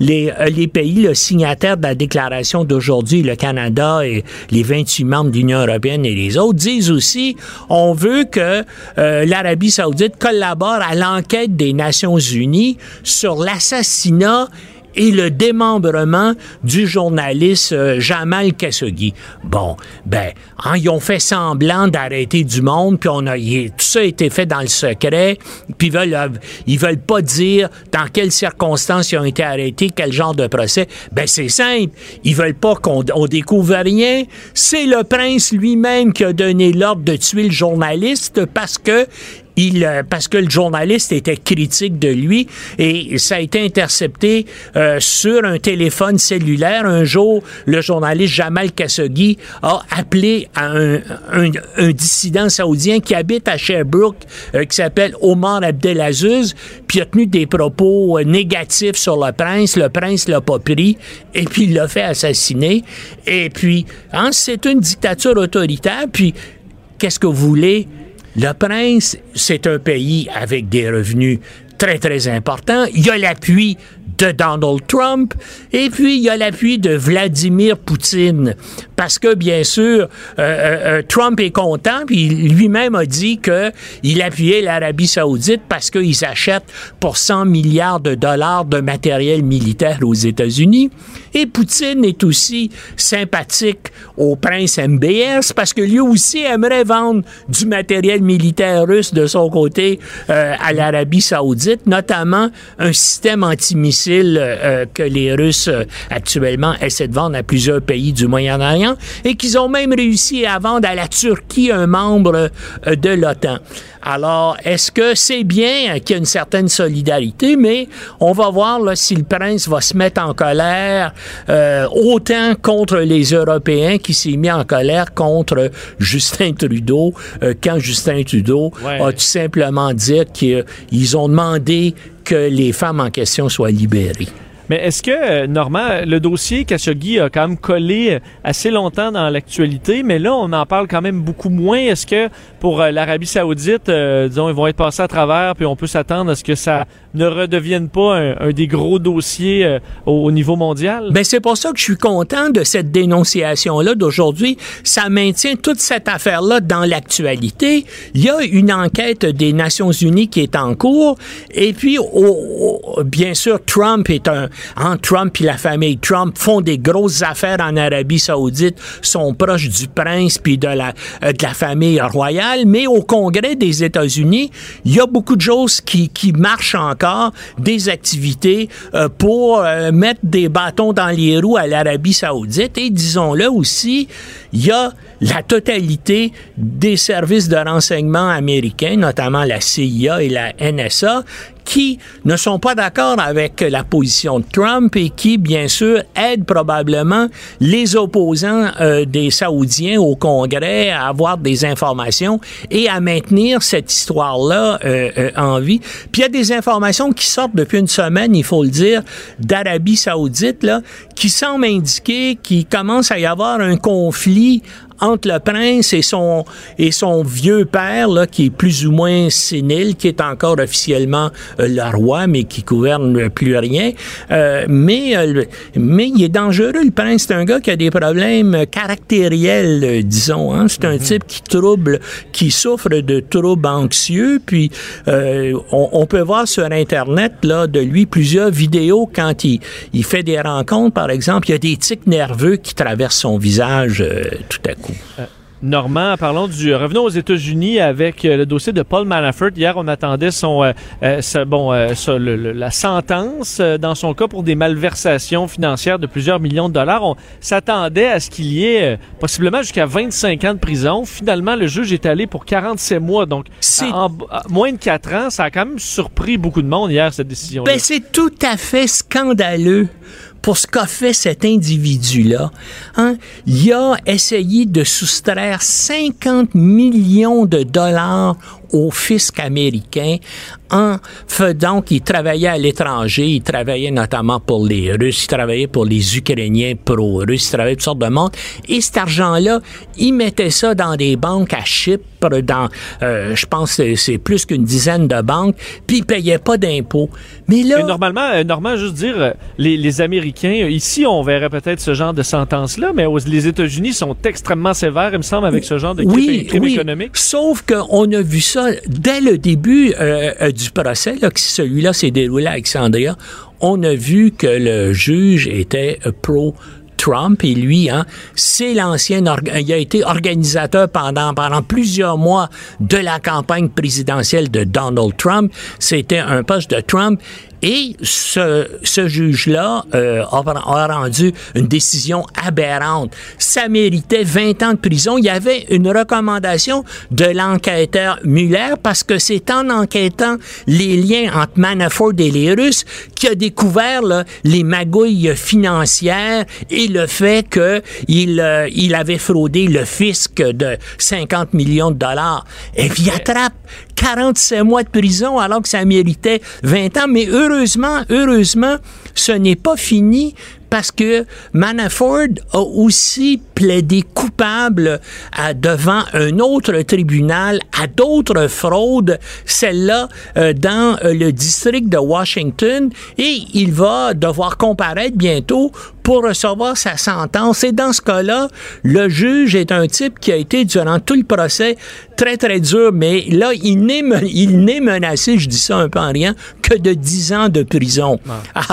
les, euh, les pays le signataires de la déclaration d'aujourd'hui, le Canada et les 28 membres de l'Union européenne et les autres, disent aussi, on veut que euh, l'Arabie saoudite collabore à l'enquête des Nations unies sur l'assassinat et le démembrement du journaliste euh, Jamal Khashoggi. Bon, ben, hein, ils ont fait semblant d'arrêter du monde, puis on a, il- tout ça a été fait dans le secret, puis ils veulent, euh, ils veulent pas dire dans quelles circonstances ils ont été arrêtés, quel genre de procès. Ben, c'est simple. Ils veulent pas qu'on on découvre rien. C'est le prince lui-même qui a donné l'ordre de tuer le journaliste parce que il, euh, parce que le journaliste était critique de lui et ça a été intercepté euh, sur un téléphone cellulaire. Un jour, le journaliste Jamal Khashoggi a appelé à un, dissident saoudien qui habite à Sherbrooke, euh, qui s'appelle Omar Abdelaziz, puis a tenu des propos négatifs sur le prince. Le prince l'a pas pris et puis il l'a fait assassiner. Et puis, hein, c'est une dictature autoritaire. Puis, qu'est-ce que vous voulez? Le prince, c'est un pays avec des revenus très, très importants. Il y a l'appui de Donald Trump et puis il y a l'appui de Vladimir Poutine. Parce que, bien sûr, euh, euh, euh, Trump est content, puis lui-même a dit qu'il appuyait l'Arabie saoudite parce qu'ils achètent pour 100 milliards de dollars de matériel militaire aux États-Unis. Et Poutine est aussi sympathique au prince MBS parce que lui aussi aimerait vendre du matériel militaire russe de son côté à l'Arabie saoudite, notamment un système antimissile euh, que les Russes euh, actuellement essaient de vendre à plusieurs pays du Moyen-Orient et qu'ils ont même réussi à vendre à la Turquie, un membre euh, de l'OTAN. Alors, est-ce que c'est bien qu'il y a une certaine solidarité, mais on va voir là, si le prince va se mettre en colère euh, autant contre les Européens qui s'est mis en colère contre Justin Trudeau euh, quand Justin Trudeau Ouais. a tout simplement dit qu'ils ont demandé que les femmes en question soient libérées. Mais est-ce que, euh, Normand, le dossier Khashoggi a quand même collé assez longtemps dans l'actualité, mais là, on en parle quand même beaucoup moins. Est-ce que pour euh, l'Arabie saoudite, euh, disons, ils vont être passés à travers, puis on peut s'attendre à ce que ça ne redevienne pas un, des gros dossiers euh, au, au niveau mondial? Ben c'est pour ça que je suis content de cette dénonciation-là d'aujourd'hui. Ça maintient toute cette affaire-là dans l'actualité. Il y a une enquête des Nations Unies qui est en cours. Et puis, bien sûr, Trump est un... Trump et la famille Trump font des grosses affaires en Arabie saoudite, sont proches du prince puis de la, euh, de la famille royale. Mais au Congrès des États-Unis, il y a beaucoup de choses qui, qui marchent encore, des activités euh, pour euh, mettre des bâtons dans les roues à l'Arabie saoudite. Et disons-le aussi, il y a la totalité des services de renseignement américains, notamment la CIA et la NSA, qui ne sont pas d'accord avec la position de Trump et qui, bien sûr, aident probablement les opposants euh, des Saoudiens au Congrès à avoir des informations et à maintenir cette histoire-là euh, euh, en vie. Puis il y a des informations qui sortent depuis une semaine, il faut le dire, d'Arabie saoudite, là, qui semblent indiquer qu'il commence à y avoir un conflit entre le prince et son et son vieux père là qui est plus ou moins sénile qui est encore officiellement euh, le roi mais qui gouverne plus rien. Euh, mais euh, mais il est dangereux le prince. C'est un gars qui a des problèmes caractériels euh, disons hein. c'est un type qui trouble qui souffre de troubles anxieux. Puis euh, on, on peut voir sur internet là de lui plusieurs vidéos quand il il fait des rencontres. Par exemple il y a des tics nerveux qui traversent son visage euh, tout à coup Normand, parlons du. Revenons aux États-Unis avec euh, le dossier de Paul Manafort. Hier, on attendait son, euh, euh, sa- bon, euh, sa- le- le- la sentence euh, dans son cas pour des malversations financières de plusieurs millions de dollars. On s'attendait à ce qu'il y ait euh, possiblement jusqu'à 25 ans de prison. Finalement, le juge est allé pour 47 mois. Donc, en, à moins de 4 ans, ça a quand même surpris beaucoup de monde hier, cette décision-là. Ben, c'est tout à fait scandaleux pour ce qu'a fait cet individu-là. Hein? Il a essayé de soustraire 50 millions de dollars au fisc américain en faisant qu'il travaillait à l'étranger, il travaillait notamment pour les Russes, il travaillait pour les Ukrainiens pro-russes, il travaillait toutes sortes de monde. Et cet argent-là, il mettait ça dans des banques à Chypre, dans, euh, je pense, c'est plus qu'une dizaine de banques, puis il payait pas d'impôts. Mais là, Et normalement, euh, normalement, juste dire, euh, les, les Américains, euh, ici, on verrait peut-être ce genre de sentence-là, mais aux- les États-Unis sont extrêmement sévères, il me semble, avec ce genre de crime, oui, crime oui. économique. Sauf qu'on a vu ça dès le début euh, euh, du procès, celui-là s'est déroulé à Alexandria. On a vu que le juge était euh, pro. Trump et lui, hein, c'est l'ancien, il a été organisateur pendant plusieurs mois de la campagne présidentielle de Donald Trump. C'était un poste de Trump et ce, ce juge-là euh, a, a rendu une décision aberrante. Ça méritait 20 ans de prison. Il y avait une recommandation de l'enquêteur Mueller parce que c'est en enquêtant les liens entre Manafort et les Russes qu'il a découvert là, les magouilles financières et le fait qu'il euh, il avait fraudé le fisc de 50 millions de dollars. Et puis il attrape 47 mois de prison alors que ça méritait 20 ans. Mais heureusement, heureusement, ce n'est pas fini parce que Manafort a aussi plaidé coupable devant un autre tribunal à d'autres fraudes, celle-là euh, dans euh, le district de Washington, et il va devoir comparaître bientôt pour recevoir sa sentence. Et dans ce cas-là, le juge est un type qui a été durant tout le procès très très dur, mais là, il n'est il n'est menacé, je dis ça un peu en rien, que de 10 ans de prison.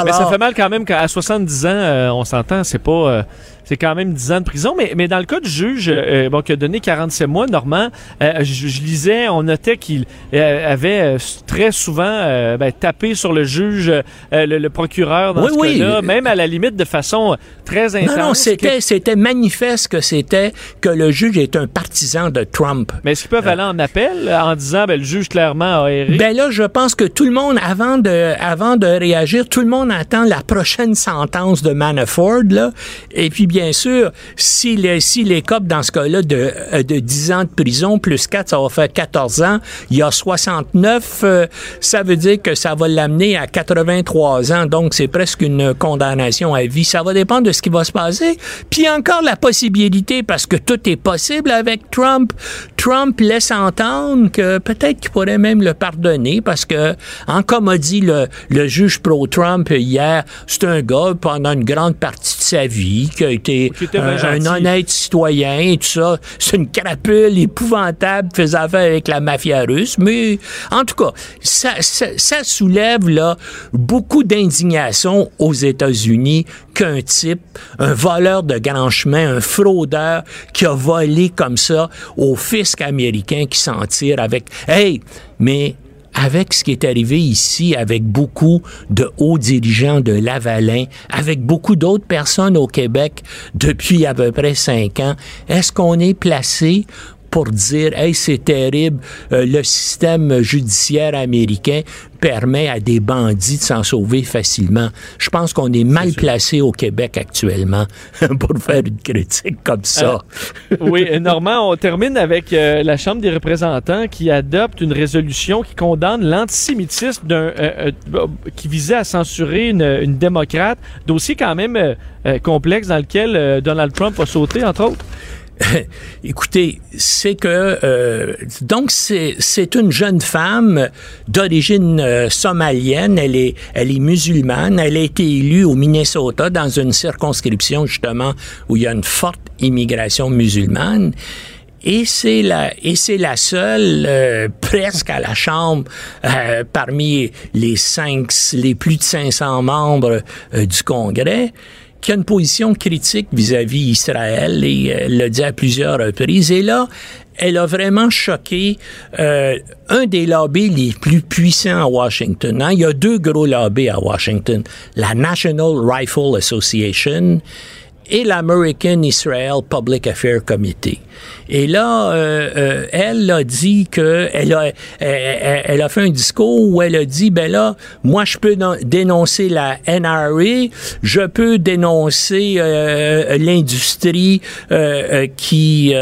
Mais ça fait mal quand même qu'à 70 ans, euh, on s'entend, c'est pas. euh, c'est quand même 10 ans de prison. Mais, mais dans le cas du juge, euh, bon, qui a donné 47 mois, Normand, euh, je, je lisais, on notait qu'il euh, avait très souvent ben, tapé sur le juge, le, le procureur dans Oui, ce oui. cas-là, même à la limite de façon très intense. Non, non, c'était, c'était manifeste que c'était que le juge est un partisan de Trump. Mais est-ce qu'ils peuvent aller en appel en disant, ben, le juge clairement a erré? Ben là, je pense que tout le monde, avant de, avant de réagir, tout le monde attend la prochaine sentence de Manafort, là. Et puis, bien sûr, si les, si les copes, dans ce cas-là, de, euh, de 10 ans de prison, plus 4, ça va faire 14 ans. Il y a 69, euh, ça veut dire que ça va l'amener à 83 ans. Donc, c'est presque une condamnation à vie. Ça va dépendre de ce qui va se passer. Puis encore la possibilité, parce que tout est possible avec Trump. Trump laisse entendre que peut-être qu'il pourrait même le pardonner parce que, en comme a dit le, le juge pro-Trump hier, c'est un gars pendant une grande partie de sa vie qui a été Un, honnête citoyen et tout ça. C'est une crapule épouvantable, faisait affaire avec la mafia russe. Mais en tout cas, ça, ça, ça soulève là beaucoup d'indignation aux États-Unis qu'un type, un voleur de grand chemin, un fraudeur qui a volé comme ça au fisc américain qui s'en tire avec. Hey, mais avec ce qui est arrivé ici, avec beaucoup de hauts dirigeants de Lavalin, avec beaucoup d'autres personnes au Québec depuis à peu près cinq ans, est-ce qu'on est placé pour dire, hey, c'est terrible, euh, le système judiciaire américain permet à des bandits de s'en sauver facilement. Je pense qu'on est mal placé au Québec actuellement pour faire une critique comme ça. oui, euh, Normand, on termine avec euh, la Chambre des représentants qui adopte une résolution qui condamne l'antisémitisme d'un, euh, qui visait à censurer une, une démocrate. Dossier quand même complexe dans lequel Donald Trump a sauté, entre autres. Écoutez, c'est que euh, donc c'est une jeune femme d'origine euh, somalienne. Elle est elle est musulmane. Elle a été élue au Minnesota dans une circonscription justement où il y a une forte immigration musulmane. Et c'est la et c'est la seule euh, presque à la chambre euh, parmi les cinq les plus de 500 membres euh, du Congrès qui a une position critique vis-à-vis Israël et elle l'a dit à plusieurs reprises. Et là, elle a vraiment choqué euh, un des lobbies les plus puissants à Washington. Hein. Il y a deux gros lobbies à Washington. La National Rifle Association et l'American Israel Public Affairs Committee. Et là, euh, euh, elle a dit que elle a, elle, elle a fait un discours où elle a dit ben là, moi je peux non- dénoncer la NRA, je peux dénoncer euh, l'industrie euh, euh, qui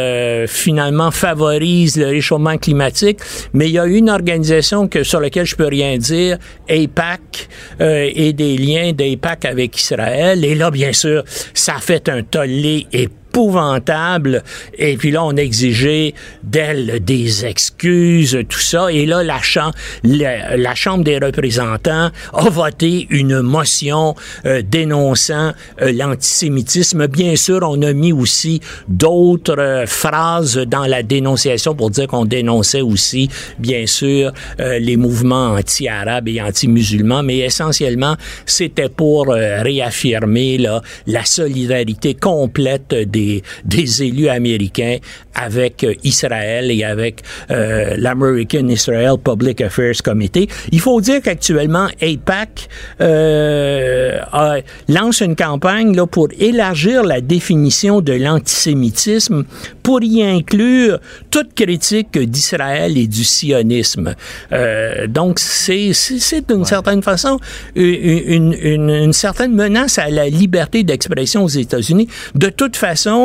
finalement favorise le réchauffement climatique, mais il y a une organisation que sur laquelle je peux rien dire, AIPAC euh, et des liens d'AIPAC avec Israël. Et là, bien sûr, ça a fait un tollé épouvantable. Et puis là, on exigeait d'elle des excuses, tout ça. Et là, la, cham- la, la Chambre des représentants a voté une motion euh, dénonçant euh, l'antisémitisme. Bien sûr, on a mis aussi d'autres euh, phrases dans la dénonciation pour dire qu'on dénonçait aussi, bien sûr, les mouvements anti-arabes et anti-musulmans, mais essentiellement, c'était pour réaffirmer la solidarité complète des, des élus américains avec euh, Israël et avec euh, l'American Israel Public Affairs Committee. Il faut dire qu'actuellement, AIPAC euh, a- lance une campagne là, pour élargir la définition de l'antisémitisme pour y inclure toute critique d'Israël et du sionisme. Euh, donc, c'est d'une certaine façon une, une- une- une certaine menace à la liberté d'expression aux États-Unis. De toute façon,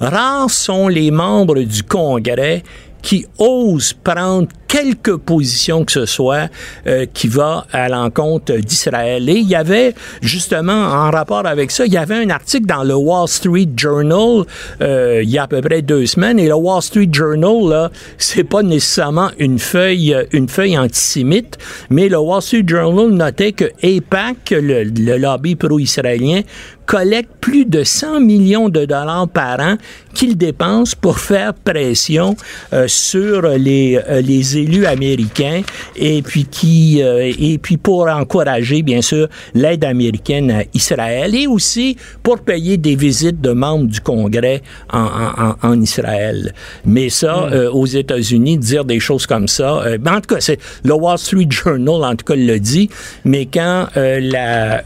rares sont les membres du Congrès qui osent prendre quelque position que ce soit euh, qui va à l'encontre d'Israël. Et il y avait, justement, en rapport avec ça, il y avait un article dans le Wall Street Journal euh, il y a à peu près deux semaines. Et le Wall Street Journal, là, c'est pas nécessairement une feuille, une feuille antisémite, mais le Wall Street Journal notait que AIPAC, le, le lobby pro-israélien, collecte plus de 100 millions de dollars par an qu'il dépense pour faire pression euh, sur les, euh, les élus américains et puis qui euh, et puis pour encourager bien sûr l'aide américaine à Israël et aussi pour payer des visites de membres du Congrès en, en- Israël. Mais ça, euh, aux États-Unis, dire des choses comme ça, euh, ben, en tout cas, c'est le Wall Street Journal en tout cas le dit, mais quand la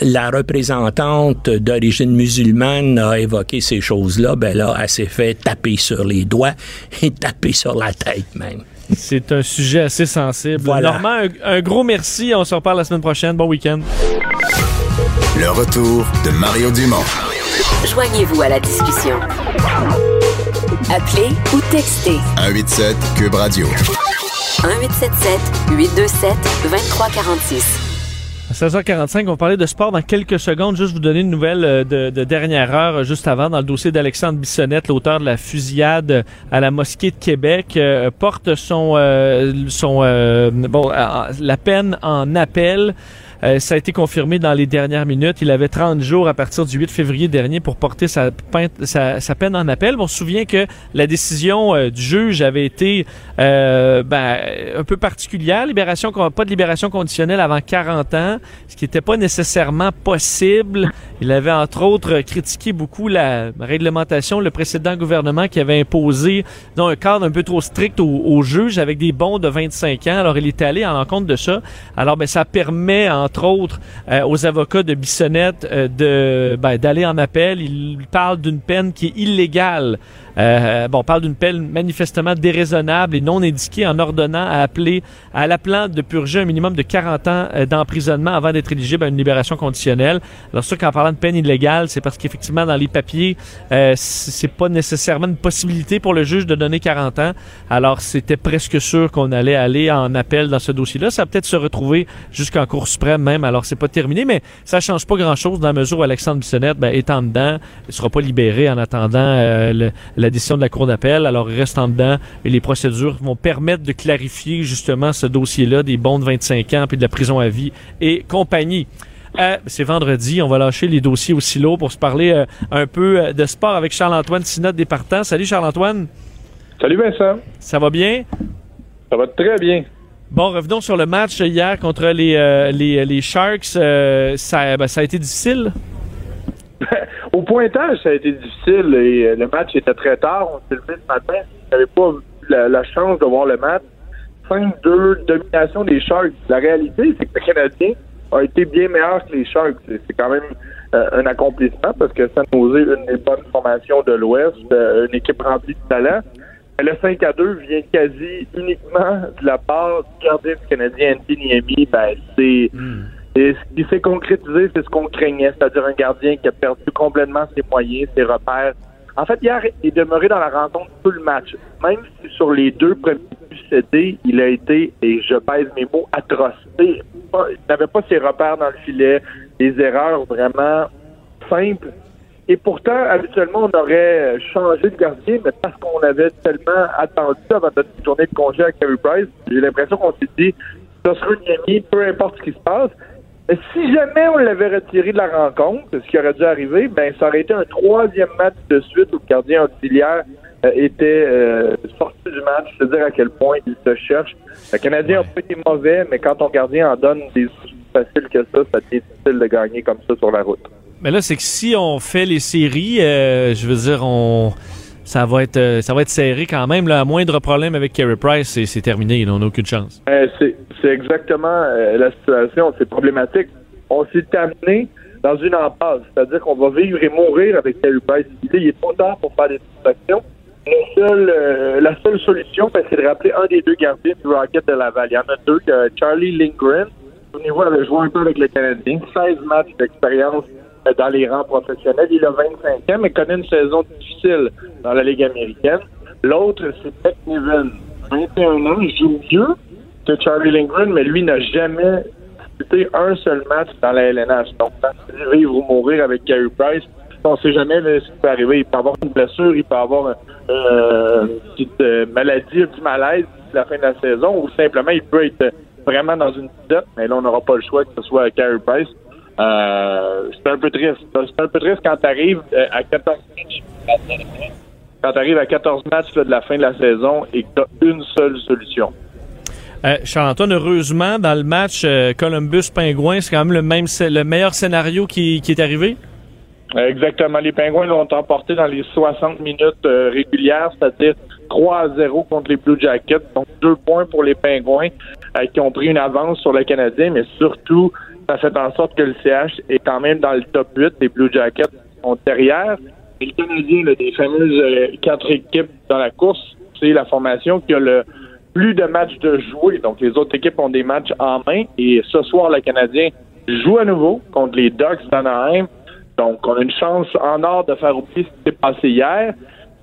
la représentante d'origine musulmane a évoqué ces choses-là, ben là, elle s'est fait taper sur les doigts et taper sur la tête même. C'est un sujet assez sensible. Voilà. Normand, un, un gros merci. On se reparle la semaine prochaine. Bon week-end. Le retour de Mario Dumont. Joignez-vous à la discussion. Appelez ou textez 187 Cube Radio. 1877 827 2346. À 16h45, on va parler de sport dans quelques secondes. Juste vous donner une nouvelle euh, de, de dernière heure, euh, juste avant, dans le dossier d'Alexandre Bissonnette, l'auteur de la fusillade à la mosquée de Québec, euh, porte son, euh, son euh, bon, la peine en appel. Euh, ça a été confirmé dans les dernières minutes. Il avait 30 jours à partir du 8 février dernier pour porter sa, peine- en appel. On se souvient que la décision euh, du juge avait été euh, ben, un peu particulière. Libération, pas de libération conditionnelle avant 40 ans, ce qui n'était pas nécessairement possible. Il avait entre autres critiqué beaucoup la réglementation, le précédent gouvernement qui avait imposé un cadre un peu trop strict aux, aux juges avec des bons de 25 ans. Alors il était allé à l'encontre de ça. Alors ben, ça permet entre autres euh, aux avocats de Bissonnette euh, ben, d'aller en appel. Il parle d'une peine qui est illégale. Euh, bon, on parle d'une peine manifestement déraisonnable et non indiquée en ordonnant à appeler à l'appelant de purger un minimum de 40 ans euh, d'emprisonnement avant d'être éligible à une libération conditionnelle. Alors ça, qu'en parlant de peine illégale, c'est parce qu'effectivement dans les papiers, euh, c'est pas nécessairement une possibilité pour le juge de donner 40 ans. Alors c'était presque sûr qu'on allait aller en appel dans ce dossier-là. Ça va peut-être se retrouver jusqu'en Cour suprême même. Alors c'est pas terminé, mais ça change pas grand-chose dans la mesure où Alexandre Bissonnette ben, est en dedans, il sera pas libéré en attendant euh, le- la décision de la Cour d'appel. Alors il reste en dedans et les procédures vont permettre de clarifier justement ce dossier-là des bons de 25 ans puis de la prison à vie et compagnie. Euh, c'est vendredi, on va lâcher les dossiers au silo pour se parler euh, un peu euh, de sport avec Charles-Antoine Sinot des partants. Salut Charles-Antoine. Salut Vincent. Ça va bien? Ça va très bien. Bon, revenons sur le match hier contre les, euh, les, les Sharks. Ça, ben, ça a été difficile? Au pointage, ça a été difficile et euh, le match était très tard. On s'est levé ce matin. J'avais pas la, la chance de voir le match. 5-2, domination des Sharks. La réalité, c'est que le Canadien a été bien meilleur que les Sharks. C'est quand même euh, un accomplissement parce que San Jose, une des bonnes formations de l'Ouest, euh, une équipe remplie de talent. Mais le 5 à 2 vient quasi uniquement de la part du gardien du Canadien, Anthony Niemi. Ben, c'est et ce qui s'est concrétisé, c'est ce qu'on craignait, c'est-à-dire un gardien qui a perdu complètement ses moyens, ses repères. En fait, hier, il est demeuré dans la rencontre tout le match. Même si sur les deux premiers buts cédés, il a été, et je pèse mes mots, atroce. Il n'avait pas ses repères dans le filet, des erreurs vraiment simples. Et pourtant, habituellement, on aurait changé de gardien, mais parce qu'on avait tellement attendu avant notre journée de congé à Carey Price, j'ai l'impression qu'on s'est dit, ça sera une peu importe ce qui se passe. Si jamais on l'avait retiré de la rencontre, ce qui aurait dû arriver, ben ça aurait été un troisième match de suite où le gardien auxiliaire euh, était euh, sorti du match. Je veux dire à quel point il se cherche. Le Canadien a pas été mauvais, mais quand ton gardien en donne des faciles que ça, ça devient difficile de gagner comme ça sur la route. Mais là, c'est que si on fait les séries, euh, je veux dire, on ça va être euh, ça va être serré quand même. À moindre problème avec Carey Price, c'est- c'est terminé. là, on n'a aucune chance. Euh, c'est c'est exactement euh, la situation. C'est problématique. On s'est amené dans une impasse. C'est-à-dire qu'on va vivre et mourir avec Carey Price. Il est- trop tard pour faire des. La seule, euh, la seule solution, ben, c'est de rappeler un des deux gardiens du Rocket de Laval. Il y en a deux, que Charlie Lindgren. Souvenez-vous, avait joué un peu avec le Canadien. 16 matchs d'expérience euh, dans les rangs professionnels. Il a 25 ans, mais connaît une saison difficile dans la Ligue américaine. L'autre, c'est Beck Niven. 21 ans, il joue mieux que Charlie Lindgren, mais lui n'a jamais disputé un seul match dans la LNH. Donc, vivre ou mourir avec Carey Price, on ne sait jamais ce qui peut arriver. Il peut avoir une blessure, il peut avoir euh, une petite euh, maladie, un petit malaise d'ici la fin de la saison, ou simplement il peut être vraiment dans une dette, mais là, on n'aura pas le choix que ce soit Carey Price. Euh, c'est un peu triste. C'est un peu triste quand tu arrives à 14 matchs. Quand à 14 matchs de la fin de la saison et que tu as une seule solution. Euh, Charles-Antoine, heureusement, dans le match euh, Columbus-Pingouin, c'est quand même le, même, le meilleur scénario qui, est arrivé? Exactement. Les Pingouins l'ont emporté dans les 60 minutes euh, régulières, c'est-à-dire 3 à 0 contre les Blue Jackets. Donc, deux points pour les Pingouins qui ont pris une avance sur le Canadien, mais surtout, ça fait en sorte que le CH est quand même dans le top 8. Les Blue Jackets sont derrière. Et le Canadien, là, des fameuses quatre équipes dans la course, c'est la formation qui a le plus de matchs de jouer. Donc, les autres équipes ont des matchs en main. Et ce soir, le Canadien joue à nouveau contre les Ducks d'Anaheim. Donc, on a une chance en or de faire oublier ce qui s'est passé hier.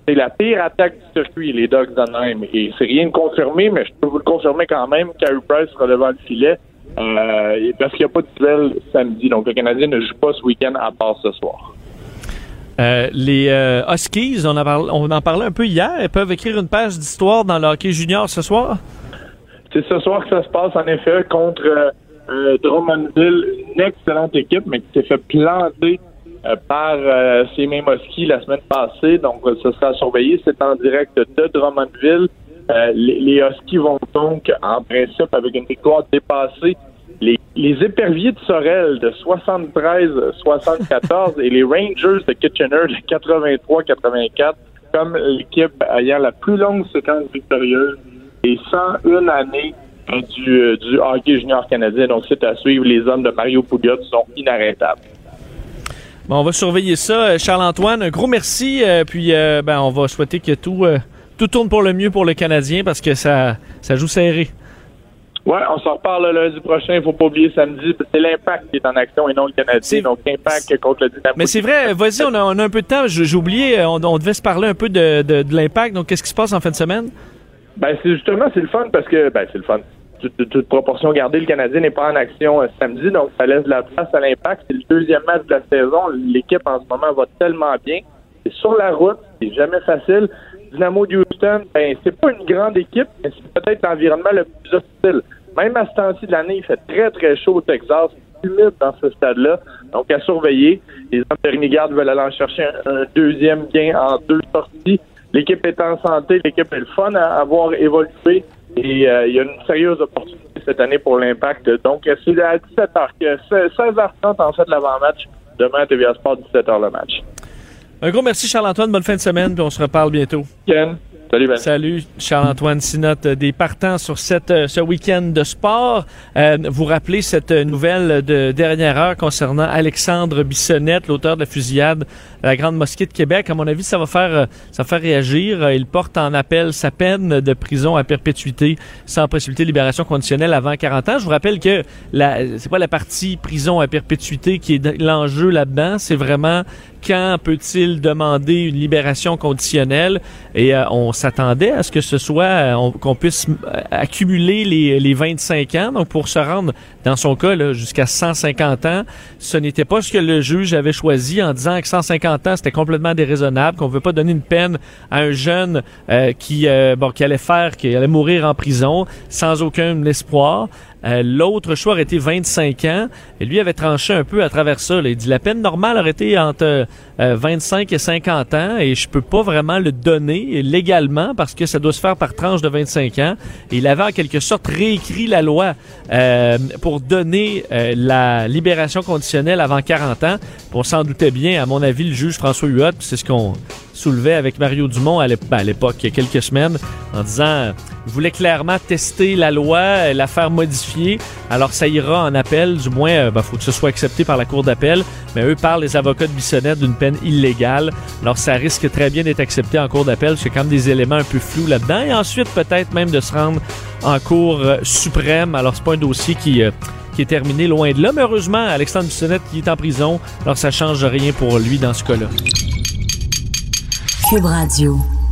C'est la pire attaque du circuit, les Ducks d'Anaheim. Et c'est rien de confirmé, mais je peux vous le confirmer quand même. Carey Price sera devant le filet euh, parce qu'il n'y a pas de duel samedi. Donc, le Canadien ne joue pas ce week-end à part ce soir. Euh, les euh, Huskies, on en, parlait un peu hier, peuvent écrire une page d'histoire dans le hockey junior ce soir? C'est ce soir que ça se passe, en effet, contre euh, Drummondville, une excellente équipe, mais qui s'est fait planter par ces mêmes Huskies la semaine passée. Donc, ça sera surveillé. C'est en direct de Drummondville. Les, les Huskies vont donc, en principe, avec une victoire dépassée, les, éperviers de Sorel de 73-74 et les Rangers de Kitchener de 83-84 comme l'équipe ayant la plus longue séquence victorieuse et 101 années euh, du, euh, du hockey junior canadien. Donc, c'est à suivre. Les hommes de Mario Pouliot sont inarrêtables. Bon, on va surveiller ça. Euh, Charles-Antoine, un gros merci. puis, ben, on va souhaiter que tout, tout tourne pour le mieux pour le Canadien parce que ça, ça joue serré. Ouais, on s'en reparle le lundi prochain. Il faut pas oublier samedi. C'est l'impact qui est en action et non le Canadien. Donc, impact contre le Dynamo. Mais c'est vrai, vas-y, on a, on a un peu de temps. J'ai oublié, euh, on, on devait se parler un peu de, de, de l'impact. Donc, qu'est-ce qui se passe en fin de semaine? Ben, c'est justement, c'est le fun parce que, ben, c'est le fun. Toute, toute- toute proportion gardée, le Canadien n'est pas en action euh, samedi, donc ça laisse de la place à l'impact. C'est le deuxième match de la saison. L'équipe en ce moment va tellement bien. C'est sur la route, c'est jamais facile. Dynamo de Houston, ben, c'est pas une grande équipe, mais c'est peut-être l'environnement le plus hostile. Même à ce temps-ci de l'année, il fait très, très chaud au Texas. Humide dans ce stade-là. Donc, à surveiller. Les hommes de Renegade veulent aller en chercher un, deuxième gain en deux sorties. L'équipe est en santé. L'équipe est le fun à avoir évolué. Et euh, il y a une sérieuse opportunité cette année pour l'impact. Donc, euh, c'est à 17h. que- 16h30 en fait l'avant-match. Demain à TVA Sport, 17h le match. Un gros merci, Charles-Antoine. Bonne fin de semaine, puis on se reparle bientôt. Salut, Ben. Salut, Charles-Antoine Sinotte, euh, des partants sur cette, euh, ce week-end de sport. Euh, vous rappelez cette nouvelle de dernière heure concernant Alexandre Bissonnette, l'auteur de la fusillade la Grande Mosquée de Québec. À mon avis, ça va faire, euh, ça va faire réagir. Euh, Il porte en appel sa peine de prison à perpétuité sans possibilité de libération conditionnelle avant 40 ans. Je vous rappelle que la, c'est pas la partie prison à perpétuité qui est l'enjeu là-dedans. C'est vraiment quand peut-il demander une libération conditionnelle et euh, on s'attendait à ce que ce soit on- qu'on puisse accumuler les, les 25 ans donc pour se rendre dans son cas là, jusqu'à 150 ans ce n'était pas ce que le juge avait choisi en disant que 150 c'était complètement déraisonnable qu'on ne veut pas donner une peine à un jeune euh, qui euh, bon qui allait faire qui allait mourir en prison sans aucun espoir L'autre choix aurait été 25 ans. Et lui avait tranché un peu à travers ça. là. Il dit la peine normale aurait été entre euh, 25 et 50 ans et je peux pas vraiment le donner légalement parce que ça doit se faire par tranche de 25 ans. Il avait en quelque sorte réécrit la loi euh, pour donner euh, la libération conditionnelle avant 40 ans. On s'en doutait bien, à mon avis, le juge François Huot, c'est ce qu'on soulevait avec Mario Dumont à l'ép- ben, à l'époque, il y a quelques semaines, en disant euh, il voulait clairement tester la loi, euh, la faire modifier. Alors ça ira en appel, du moins, il faut que ce soit accepté par la Cour d'appel. Mais eux parlent, les avocats de Bissonnette, d'une peine illégale. Alors ça risque très bien d'être accepté en Cour d'appel, parce qu'il quand même des éléments un peu flous là-dedans. Et ensuite, peut-être même de se rendre en Cour euh, suprême. Alors c'est pas un dossier qui... euh, qui est terminé loin de là. Mais heureusement, Alexandre Bissonnette qui est en prison, alors ça change rien pour lui dans ce cas-là. Cube Radio.